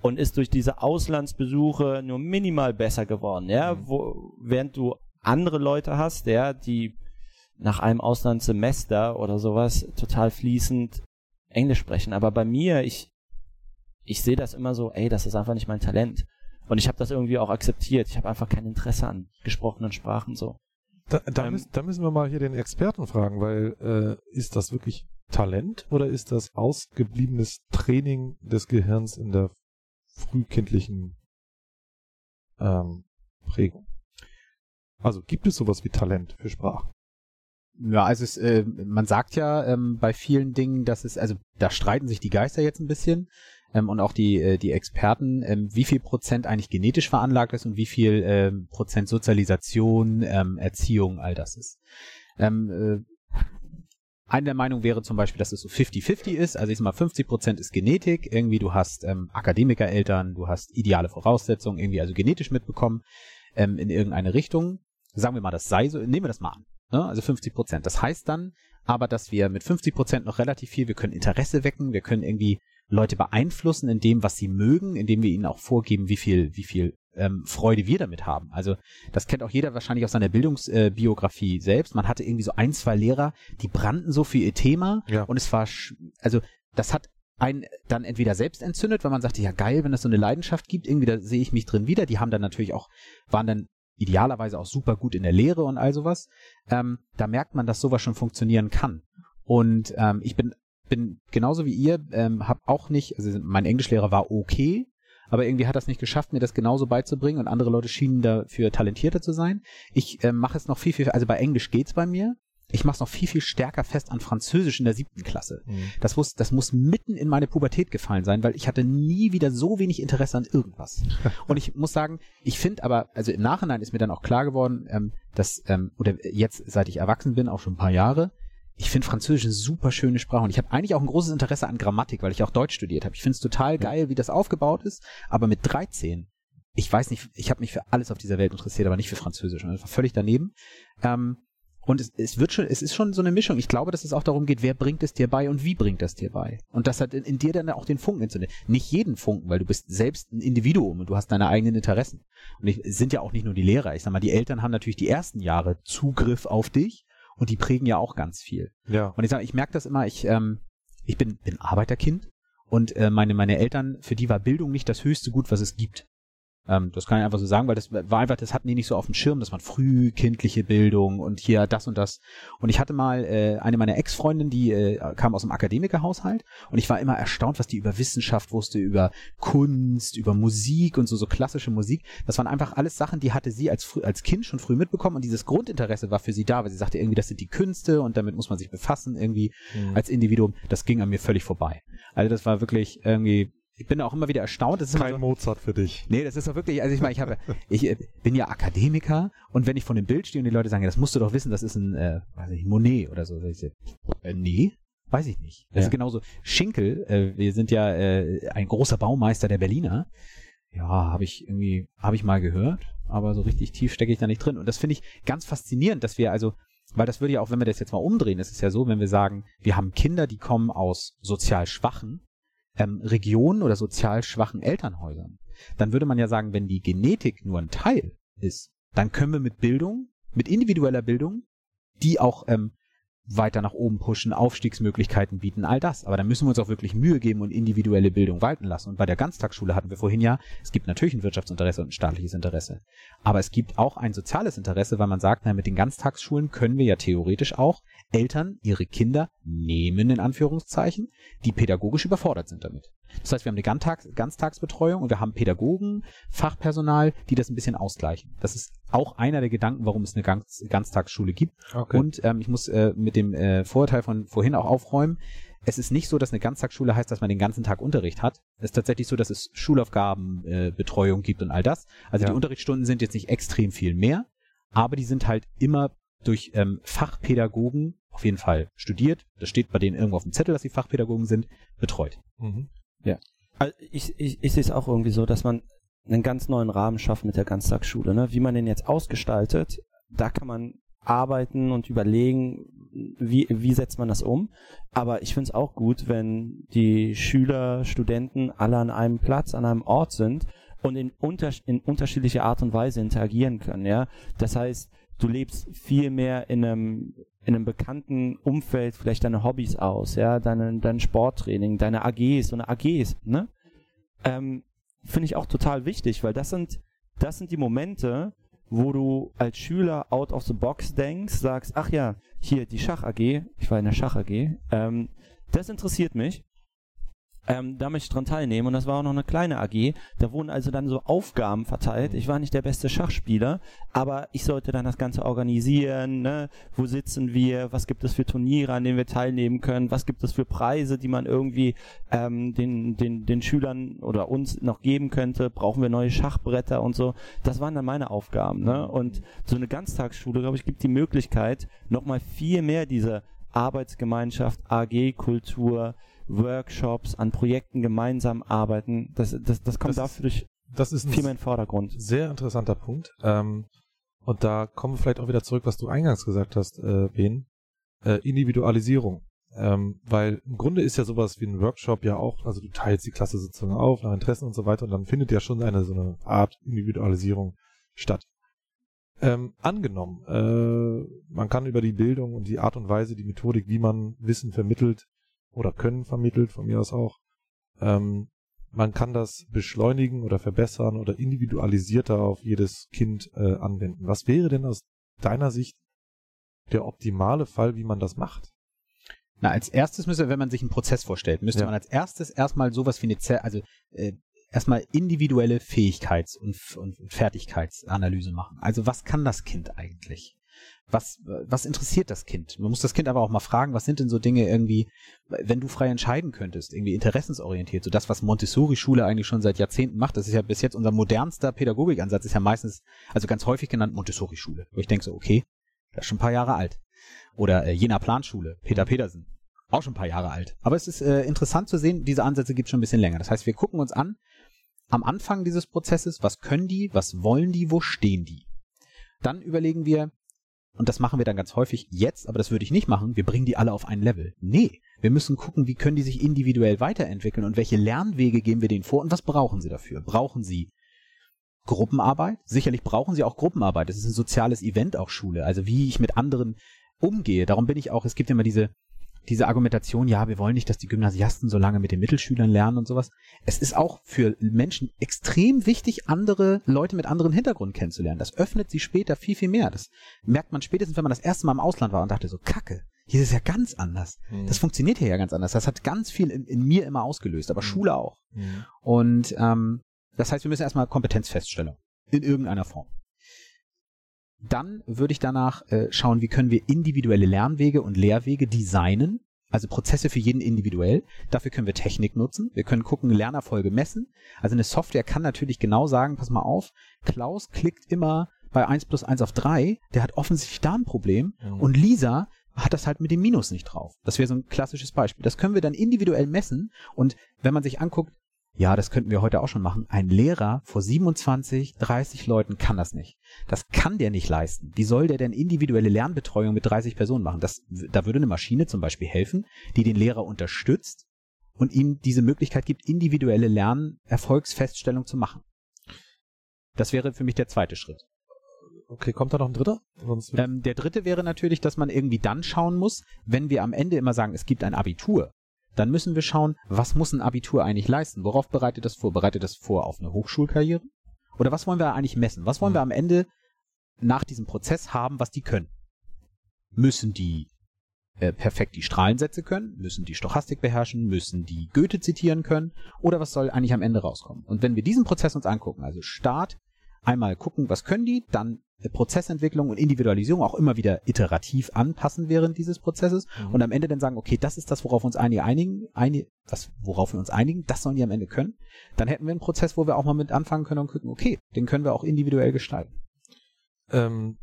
und ist durch diese Auslandsbesuche nur minimal besser geworden. Ja, mhm. wo, während du andere Leute hast, ja, die nach einem Auslandssemester oder sowas total fließend Englisch sprechen. Aber bei mir, ich, ich sehe das immer so, ey, das ist einfach nicht mein Talent. Und ich habe das irgendwie auch akzeptiert. Ich habe einfach kein Interesse an gesprochenen Sprachen so. Da, da, Ähm, müssen, da müssen wir mal hier den Experten fragen, weil äh, ist das wirklich Talent oder ist das ausgebliebenes Training des Gehirns in der frühkindlichen ähm, Prägung? Also gibt es sowas wie Talent für Sprache? Ja, also es, äh, man sagt ja ähm, bei vielen Dingen, dass es, also da streiten sich die Geister jetzt ein bisschen ähm, und auch die, äh, die Experten, ähm, wie viel Prozent eigentlich genetisch veranlagt ist und wie viel ähm, Prozent Sozialisation, ähm, Erziehung, all das ist. Ähm, äh, eine der Meinungen wäre zum Beispiel, dass es so 50-50 ist. Also ich sag mal, 50 Prozent ist Genetik. Irgendwie du hast ähm, Akademikereltern, du hast ideale Voraussetzungen, irgendwie also genetisch mitbekommen ähm, in irgendeine Richtung. Sagen wir mal, das sei so. Nehmen wir das mal an. Ne? Also 50 Prozent. Das heißt dann aber, dass wir mit 50 Prozent noch relativ viel, wir können Interesse wecken, wir können irgendwie Leute beeinflussen in dem, was sie mögen, indem wir ihnen auch vorgeben, wie viel, wie viel ähm, Freude wir damit haben. Also das kennt auch jeder wahrscheinlich aus seiner Bildungsbiografie selbst. Man hatte irgendwie so ein, zwei Lehrer, die brannten so für ihr Thema Ja. und es war, also das hat einen dann entweder selbst entzündet, weil man sagte, ja geil, wenn es so eine Leidenschaft gibt, irgendwie da sehe ich mich drin wieder. Die haben dann natürlich auch, waren dann idealerweise auch super gut in der Lehre und all sowas. Ähm, da merkt man, dass sowas schon funktionieren kann. Und ähm, ich bin bin genauso wie ihr, ähm, habe auch nicht, also mein Englischlehrer war okay, aber irgendwie hat das nicht geschafft, mir das genauso beizubringen und andere Leute schienen dafür talentierter zu sein. Ich ähm, mache es noch viel, viel, also bei Englisch geht's bei mir. Ich mache es noch viel, viel stärker fest an Französisch in der siebten Klasse. Das muss, das muss mitten in meine Pubertät gefallen sein, weil ich hatte nie wieder so wenig Interesse an irgendwas. Und ich muss sagen, ich finde aber, also im Nachhinein ist mir dann auch klar geworden, ähm, dass, ähm, oder jetzt, seit ich erwachsen bin, auch schon ein paar Jahre, ich finde Französisch eine super schöne Sprache und ich habe eigentlich auch ein großes Interesse an Grammatik, weil ich auch Deutsch studiert habe. Ich finde es total geil, wie das aufgebaut ist, aber mit 13, ich weiß nicht, ich habe mich für alles auf dieser Welt interessiert, aber nicht für Französisch. Und das war völlig daneben. Ähm, und es, es wird schon, es ist schon so eine Mischung. Ich glaube, dass es auch darum geht, wer bringt es dir bei und wie bringt es dir bei. Und das hat in, in dir dann auch den Funken entzündet. Nicht jeden Funken, weil du bist selbst ein Individuum und du hast deine eigenen Interessen. Und ich, es sind ja auch nicht nur die Lehrer. Ich sag mal, die Eltern haben natürlich die ersten Jahre Zugriff auf dich und die prägen ja auch ganz viel. Ja. Und ich sage, ich merke das immer, ich, ähm, ich bin, bin Arbeiterkind und äh, meine, meine Eltern, für die war Bildung nicht das höchste Gut, was es gibt. Ähm, das kann ich einfach so sagen, weil das war einfach, das hatten die nicht so auf dem Schirm, das war frühkindliche Bildung und hier das und das. Und ich hatte mal äh, eine meiner Ex-Freundinnen, die äh, kam aus einem Akademikerhaushalt und ich war immer erstaunt, was die über Wissenschaft wusste, über Kunst, über Musik und so, so klassische Musik. Das waren einfach alles Sachen, die hatte sie als, als Kind schon früh mitbekommen und dieses Grundinteresse war für sie da, weil sie sagte irgendwie, das sind die Künste und damit muss man sich befassen irgendwie Mhm. als Individuum. Das ging an mir völlig vorbei. Also das war wirklich irgendwie, ich bin auch immer wieder erstaunt. Das ist Kein so, Mozart für dich. Nee, das ist doch wirklich, also ich meine, ich habe, ich äh, bin ja Akademiker und wenn ich von dem Bild stehe und die Leute sagen, ja, das musst du doch wissen, das ist ein, äh, weiß ich, Monet oder so, ich, äh, nee, weiß ich nicht. Das Ja. ist genauso. Schinkel, äh, wir sind ja äh, ein großer Baumeister der Berliner. Ja, habe ich irgendwie, habe ich mal gehört, aber so richtig tief stecke ich da nicht drin. Und das finde ich ganz faszinierend, dass wir also, weil das würde ja auch, wenn wir das jetzt mal umdrehen, ist es ja so, wenn wir sagen, wir haben Kinder, die kommen aus sozial schwachen ähm, Regionen oder sozial schwachen Elternhäusern, dann würde man ja sagen, wenn die Genetik nur ein Teil ist, dann können wir mit Bildung, mit individueller Bildung, die auch ähm, weiter nach oben pushen, Aufstiegsmöglichkeiten bieten, all das. Aber dann müssen wir uns auch wirklich Mühe geben und individuelle Bildung walten lassen. Und bei der Ganztagsschule hatten wir vorhin ja, es gibt natürlich ein Wirtschaftsinteresse und ein staatliches Interesse. Aber es gibt auch ein soziales Interesse, weil man sagt, na, mit den Ganztagsschulen können wir ja theoretisch auch Eltern ihre Kinder nehmen, in Anführungszeichen, die pädagogisch überfordert sind damit. Das heißt, wir haben eine Ganztags Ganztagsbetreuung und wir haben Pädagogen, Fachpersonal, die das ein bisschen ausgleichen. Das ist auch einer der Gedanken, warum es eine Ganz Ganztagsschule gibt. Okay. Und ähm, ich muss äh, mit dem äh, Vorurteil von vorhin auch aufräumen. Es ist nicht so, dass eine Ganztagsschule heißt, dass man den ganzen Tag Unterricht hat. Es ist tatsächlich so, dass es Schulaufgaben, äh, Betreuung gibt und all das. Also Ja. die Unterrichtsstunden sind jetzt nicht extrem viel mehr, aber die sind halt immer durch ähm, Fachpädagogen auf jeden Fall studiert. Das steht bei denen irgendwo auf dem Zettel, dass sie Fachpädagogen sind, betreut. Mhm. Also ich, ich, ich sehe es auch irgendwie so, dass man einen ganz neuen Rahmen schafft mit der Ganztagsschule. Ne? Wie man den jetzt ausgestaltet, da kann man arbeiten und überlegen, wie, wie setzt man das um. Aber ich finde es auch gut, wenn die Schüler, Studenten alle an einem Platz, an einem Ort sind und in, unter, in unterschiedlicher Art und Weise interagieren können. Ja, Das heißt, du lebst viel mehr in einem in einem bekannten Umfeld vielleicht deine Hobbys aus, ja, deine, dein Sporttraining, deine AGs und AGs, ne? Ähm, Finde ich auch total wichtig, weil das sind, das sind die Momente, wo du als Schüler out of the box denkst, sagst, ach ja, hier die Schach AG, ich war in der Schach AG, ähm, das interessiert mich ähm, da möchte ich dran teilnehmen. Und das war auch noch eine kleine AG. Da wurden also dann so Aufgaben verteilt. Ich war nicht der beste Schachspieler, aber ich sollte dann das Ganze organisieren. Ne? Wo sitzen wir? Was gibt es für Turniere, an denen wir teilnehmen können? Was gibt es für Preise, die man irgendwie ähm, den, den, den Schülern oder uns noch geben könnte? Brauchen wir neue Schachbretter und so? Das waren dann meine Aufgaben. Ne? Und so eine Ganztagsschule, glaube ich, gibt die Möglichkeit, nochmal viel mehr diese Arbeitsgemeinschaft, AG-Kultur, Workshops, an Projekten gemeinsam arbeiten. Das, das, das kommt das dafür durch das ist ein viel mehr in den Vordergrund. Sehr interessanter Punkt. Ähm, und da kommen wir vielleicht auch wieder zurück, was du eingangs gesagt hast, äh, Ben. Äh, Individualisierung. Ähm, weil im Grunde ist ja sowas wie ein Workshop ja auch, also du teilst die Klasse sozusagen auf nach Interessen und so weiter und dann findet ja schon eine so eine Art Individualisierung statt. Ähm, angenommen, äh, man kann über die Bildung und die Art und Weise, die Methodik, wie man Wissen vermittelt, oder Können vermittelt, von mir aus auch. Ähm, man kann das beschleunigen oder verbessern oder individualisierter auf jedes Kind äh, anwenden. Was wäre denn aus deiner Sicht der optimale Fall, wie man das macht? Na, als erstes müsste, wenn man sich einen Prozess vorstellt, müsste ja. man als erstes erstmal sowas wie eine, also äh, erstmal individuelle Fähigkeits- und, und Fertigkeitsanalyse machen. Also was kann das Kind eigentlich? Was, was interessiert das Kind? Man muss das Kind aber auch mal fragen, was sind denn so Dinge irgendwie, wenn du frei entscheiden könntest, irgendwie interessensorientiert, so das, was Montessori-Schule eigentlich schon seit Jahrzehnten macht, das ist ja bis jetzt unser modernster Pädagogikansatz, ist ja meistens, also ganz häufig genannt Montessori-Schule, wo ich denke so, okay, das ist schon ein paar Jahre alt. Oder äh, Jena Planschule, Peter Petersen, auch schon ein paar Jahre alt. Aber es ist äh, interessant zu sehen, diese Ansätze gibt es schon ein bisschen länger. Das heißt, wir gucken uns an, am Anfang dieses Prozesses, was können die, was wollen die, wo stehen die? Dann überlegen wir, und das machen wir dann ganz häufig jetzt, aber das würde ich nicht machen, wir bringen die alle auf ein Level. Nee, wir müssen gucken, wie können die sich individuell weiterentwickeln und welche Lernwege geben wir denen vor und was brauchen sie dafür? Brauchen sie Gruppenarbeit? Sicherlich brauchen sie auch Gruppenarbeit. Das ist ein soziales Event auch Schule. Also wie ich mit anderen umgehe. Darum bin ich auch, es gibt immer diese, diese Argumentation, ja, wir wollen nicht, dass die Gymnasiasten so lange mit den Mittelschülern lernen und sowas. Es ist auch für Menschen extrem wichtig, andere Leute mit anderen Hintergrund kennenzulernen. Das öffnet sie später viel, viel mehr. Das merkt man spätestens, wenn man das erste Mal im Ausland war und dachte so, Kacke, hier ist es ja ganz anders. Mhm. Das funktioniert hier ja ganz anders. Das hat ganz viel in, in mir immer ausgelöst, aber mhm. Schule auch. Mhm. Und ähm, das heißt, wir müssen erstmal Kompetenzfeststellung in irgendeiner Form. Dann würde ich danach äh, schauen, wie können wir individuelle Lernwege und Lehrwege designen, also Prozesse für jeden individuell. Dafür können wir Technik nutzen. Wir können gucken, Lernerfolge messen. Also eine Software kann natürlich genau sagen, pass mal auf, Klaus klickt immer bei 1 plus 1 auf 3, der hat offensichtlich da ein Problem. Mhm. Und Lisa hat das halt mit dem Minus nicht drauf. Das wäre so ein klassisches Beispiel. Das können wir dann individuell messen. Und wenn man sich anguckt, ja, das könnten wir heute auch schon machen. Ein Lehrer vor 27, 30 Leuten kann das nicht. Das kann der nicht leisten. Wie soll der denn individuelle Lernbetreuung mit 30 Personen machen? Das, da würde eine Maschine zum Beispiel helfen, die den Lehrer unterstützt und ihm diese Möglichkeit gibt, individuelle Lernerfolgsfeststellung zu machen. Das wäre für mich der zweite Schritt. Okay, kommt da noch ein dritter? Ähm, der dritte wäre natürlich, dass man irgendwie dann schauen muss, wenn wir am Ende immer sagen, es gibt ein Abitur, dann müssen wir schauen, was muss ein Abitur eigentlich leisten? Worauf bereitet das vor? Bereitet das vor auf eine Hochschulkarriere? Oder was wollen wir eigentlich messen? Was wollen wir hm. am Ende nach diesem Prozess haben, was die können? Müssen die äh, perfekt die Strahlensätze können? Müssen die Stochastik beherrschen? Müssen die Goethe zitieren können? Oder was soll eigentlich am Ende rauskommen? Und wenn wir diesen Prozess uns angucken, also Start, einmal gucken, was können die, dann Prozessentwicklung und Individualisierung auch immer wieder iterativ anpassen während dieses Prozesses mhm. und am Ende dann sagen, okay, das ist das, worauf uns einige einigen, einige, was, worauf wir uns einigen, das sollen die am Ende können, dann hätten wir einen Prozess, wo wir auch mal mit anfangen können und gucken, okay, den können wir auch individuell gestalten. Ähm,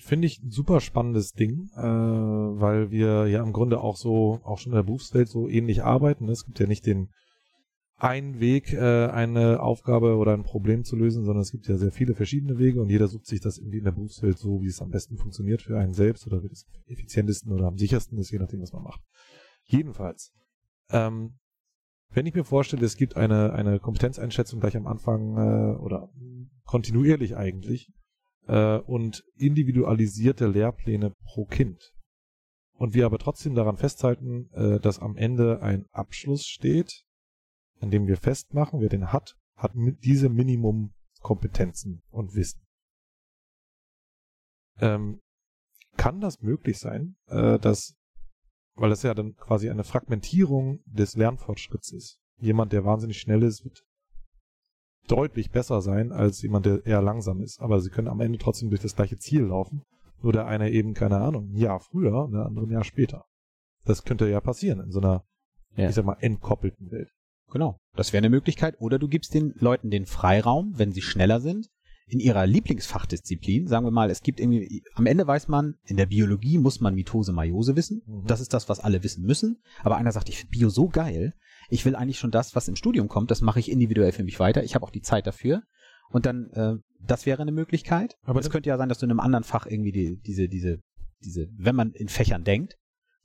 Finde ich ein super spannendes Ding, äh, weil wir ja im Grunde auch so, auch schon in der Berufswelt so ähnlich arbeiten. Es gibt ja nicht den ein Weg, äh, eine Aufgabe oder ein Problem zu lösen, sondern es gibt ja sehr viele verschiedene Wege und jeder sucht sich das irgendwie in der Berufswelt so, wie es am besten funktioniert für einen selbst oder wie es am effizientesten oder am sichersten ist, je nachdem, was man macht. Jedenfalls, ähm, wenn ich mir vorstelle, es gibt eine, eine Kompetenzeinschätzung gleich am Anfang äh, oder kontinuierlich eigentlich äh, und individualisierte Lehrpläne pro Kind und wir aber trotzdem daran festhalten, äh, dass am Ende ein Abschluss steht, an dem wir festmachen, wer den hat, hat diese Minimumkompetenzen und Wissen. Ähm, kann das möglich sein, äh, dass, weil das ja dann quasi eine Fragmentierung des Lernfortschritts ist. Jemand, der wahnsinnig schnell ist, wird deutlich besser sein als jemand, der eher langsam ist. Aber sie können am Ende trotzdem durch das gleiche Ziel laufen. Nur der eine eben, keine Ahnung, ein Jahr früher, der andere ein Jahr später. Das könnte ja passieren in so einer, Ja. ich sag mal, entkoppelten Welt. Genau. Das wäre eine Möglichkeit. Oder du gibst den Leuten den Freiraum, wenn sie schneller sind, in ihrer Lieblingsfachdisziplin. Sagen wir mal, es gibt irgendwie, am Ende weiß man, in der Biologie muss man Mitose, Meiose wissen. Mhm. Das ist das, was alle wissen müssen. Aber einer sagt, ich finde Bio so geil. Ich will eigentlich schon das, was im Studium kommt, das mache ich individuell für mich weiter. Ich habe auch die Zeit dafür. Und dann, äh, das wäre eine Möglichkeit. Aber es könnte ja sein, dass du in einem anderen Fach irgendwie die, diese, diese, diese, wenn man in Fächern denkt,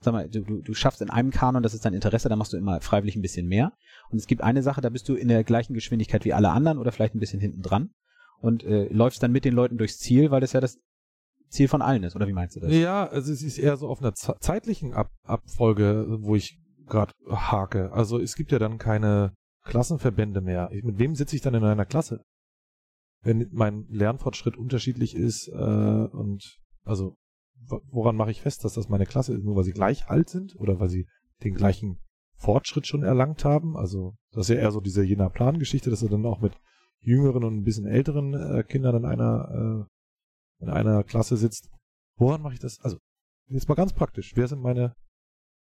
sag mal, du, du, du schaffst in einem Kanon, das ist dein Interesse, da machst du immer freiwillig ein bisschen mehr. Und es gibt eine Sache, da bist du in der gleichen Geschwindigkeit wie alle anderen oder vielleicht ein bisschen hinten dran und äh, läufst dann mit den Leuten durchs Ziel, weil das ja das Ziel von allen ist. Oder wie meinst du das? Ja, also es ist eher so auf einer ze- zeitlichen Ab Abfolge, wo ich gerade hake. Also es gibt ja dann keine Klassenverbände mehr. Mit wem sitze ich dann in einer Klasse? Wenn mein Lernfortschritt unterschiedlich ist äh, und also woran mache ich fest, dass das meine Klasse ist? Nur weil sie gleich alt sind oder weil sie den gleichen Fortschritt schon erlangt haben? Also das ist ja eher so diese jener Plangeschichte, dass du dann auch mit jüngeren und ein bisschen älteren äh, Kindern in einer äh, in einer Klasse sitzt. Woran mache ich das? Also, jetzt mal ganz praktisch. Wer sind meine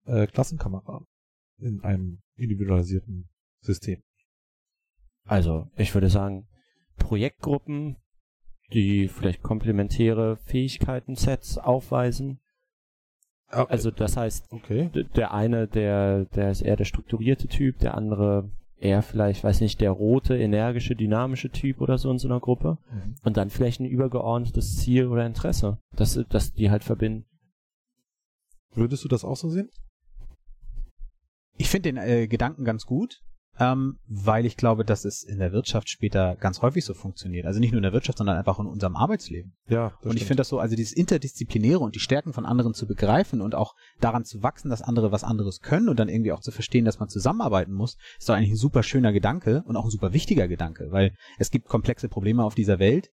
äh, Klassenkameraden in einem individualisierten System? Also, ich würde sagen, Projektgruppen, die vielleicht komplementäre Fähigkeiten-Sets aufweisen. Also, das heißt, okay. der eine, der, der ist eher der strukturierte Typ, der andere eher vielleicht, weiß nicht, der rote, energische, dynamische Typ oder so in so einer Gruppe. Mhm. Und dann vielleicht ein übergeordnetes Ziel oder Interesse, das, das die halt verbinden. Würdest du das auch so sehen? Ich finde den äh, Gedanken ganz gut, ähm, weil ich glaube, dass es in der Wirtschaft später ganz häufig so funktioniert. Also nicht nur in der Wirtschaft, sondern einfach in unserem Arbeitsleben. Ja, und ich finde das so, also dieses Interdisziplinäre und die Stärken von anderen zu begreifen und auch daran zu wachsen, dass andere was anderes können und dann irgendwie auch zu verstehen, dass man zusammenarbeiten muss, ist doch eigentlich ein super schöner Gedanke und auch ein super wichtiger Gedanke, weil es gibt komplexe Probleme auf dieser Welt.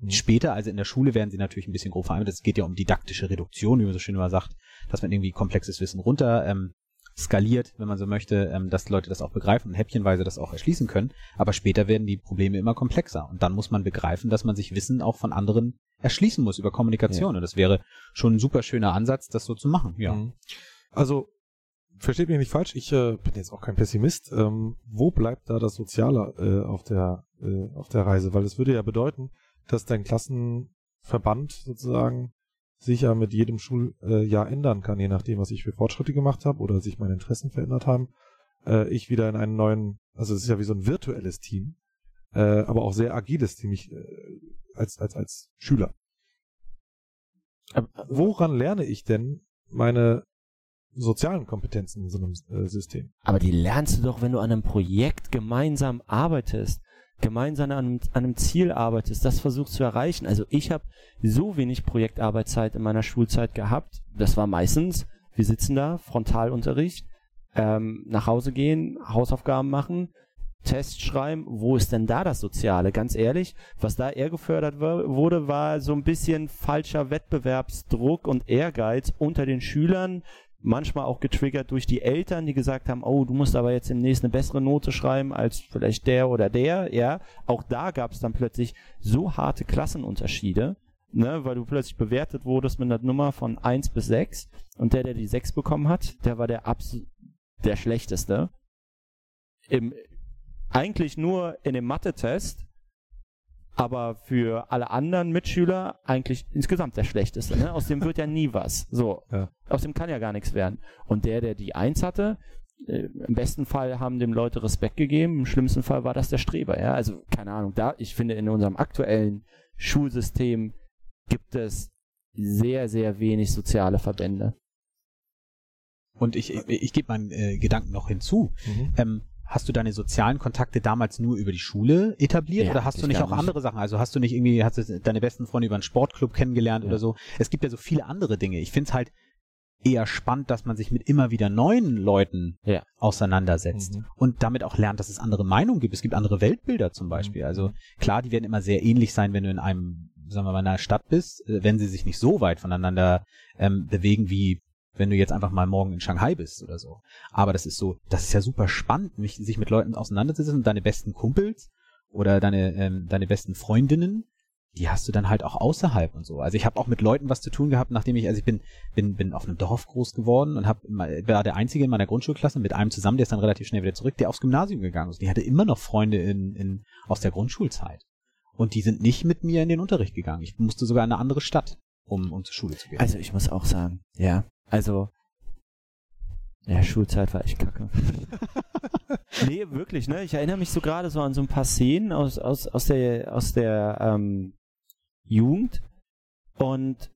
Mhm. Später, also in der Schule, werden sie natürlich ein bisschen grob vereinbart. Es geht ja um didaktische Reduktion, wie man so schön immer sagt, dass man irgendwie komplexes Wissen runter ähm, skaliert, wenn man so möchte, ähm, dass Leute das auch begreifen und häppchenweise das auch erschließen können. Aber später werden die Probleme immer komplexer. Und dann muss man begreifen, dass man sich Wissen auch von anderen erschließen muss über Kommunikation. Und das wäre schon ein super schöner Ansatz, das so zu machen. Ja. Mhm. Also, versteht mich nicht falsch, ich äh, bin jetzt auch kein Pessimist. Ähm, wo bleibt da das Soziale äh, auf, der, äh, auf der Reise? Weil es würde ja bedeuten, dass dein Klassenverband sozusagen sich ja mit jedem Schuljahr äh, Jahr ändern kann, je nachdem, was ich für Fortschritte gemacht habe oder sich meine Interessen verändert haben. Äh, ich wieder in einen neuen, also es ist ja wie so ein virtuelles Team, äh, aber auch sehr agiles Team ich, äh, als, als, als Schüler. Woran lerne ich denn meine sozialen Kompetenzen in so einem äh, System? Aber die lernst du doch, wenn du an einem Projekt gemeinsam arbeitest, gemeinsam an einem, an einem Ziel arbeitest, das versuchst zu erreichen. Also ich habe so wenig Projektarbeitszeit in meiner Schulzeit gehabt. Das war meistens, wir sitzen da, Frontalunterricht, ähm, nach Hause gehen, Hausaufgaben machen, Test schreiben. Wo ist denn da das Soziale? Ganz ehrlich, was da eher gefördert wurde, war so ein bisschen falscher Wettbewerbsdruck und Ehrgeiz unter den Schülern, manchmal auch getriggert durch die Eltern, die gesagt haben, oh, du musst aber jetzt demnächst eine bessere Note schreiben als vielleicht der oder der, ja. Auch da gab es dann plötzlich so harte Klassenunterschiede, ne, weil du plötzlich bewertet wurdest mit einer Nummer von 1 bis 6 und der, der die 6 bekommen hat, der war der abs der schlechteste. Im, eigentlich nur in dem Mathe-Test, aber für alle anderen Mitschüler eigentlich insgesamt der schlechteste. Ne? Aus dem wird ja nie was. So. Ja. Aus dem kann ja gar nichts werden. Und der, der die Eins hatte, äh, im besten Fall haben dem Leute Respekt gegeben, im schlimmsten Fall war das der Streber. Ja? Also keine Ahnung, da, ich finde, in unserem aktuellen Schulsystem gibt es sehr, sehr wenig soziale Verbände. Und ich, ich, ich gebe meinen äh, Gedanken noch hinzu. Ähm, hast du deine sozialen Kontakte damals nur über die Schule etabliert Ja, oder hast du ich nicht auch nicht. andere Sachen? Also hast du nicht irgendwie, hast du deine besten Freunde über einen Sportclub kennengelernt Ja. oder so? Es gibt ja so viele andere Dinge. Ich finde es halt eher spannend, dass man sich mit immer wieder neuen Leuten Ja. auseinandersetzt Mhm. und damit auch lernt, dass es andere Meinungen gibt. Es gibt andere Weltbilder zum Beispiel. Mhm. Also klar, die werden immer sehr ähnlich sein, wenn du in einem sagen wir mal, in einer Stadt bist, äh, wenn sie sich nicht so weit voneinander ähm, bewegen wie wenn du jetzt einfach mal morgen in Shanghai bist oder so. Aber das ist so, das ist ja super spannend, sich mit Leuten auseinanderzusetzen und deine besten Kumpels oder deine, ähm, deine besten Freundinnen, die hast du dann halt auch außerhalb und so. Also ich habe auch mit Leuten was zu tun gehabt, nachdem ich, also ich bin, bin, bin auf einem Dorf groß geworden und hab, war der Einzige in meiner Grundschulklasse mit einem zusammen, der ist dann relativ schnell wieder zurück, der aufs Gymnasium gegangen ist. Die hatte immer noch Freunde in, in, aus der Grundschulzeit. Und die sind nicht mit mir in den Unterricht gegangen. Ich musste sogar in eine andere Stadt, um, um zur Schule zu gehen. Also ich muss auch sagen, ja, also ja, Schulzeit war echt kacke. nee, wirklich, ne? Ich erinnere mich so gerade so an so ein paar Szenen aus, aus, aus der, aus der ähm, Jugend und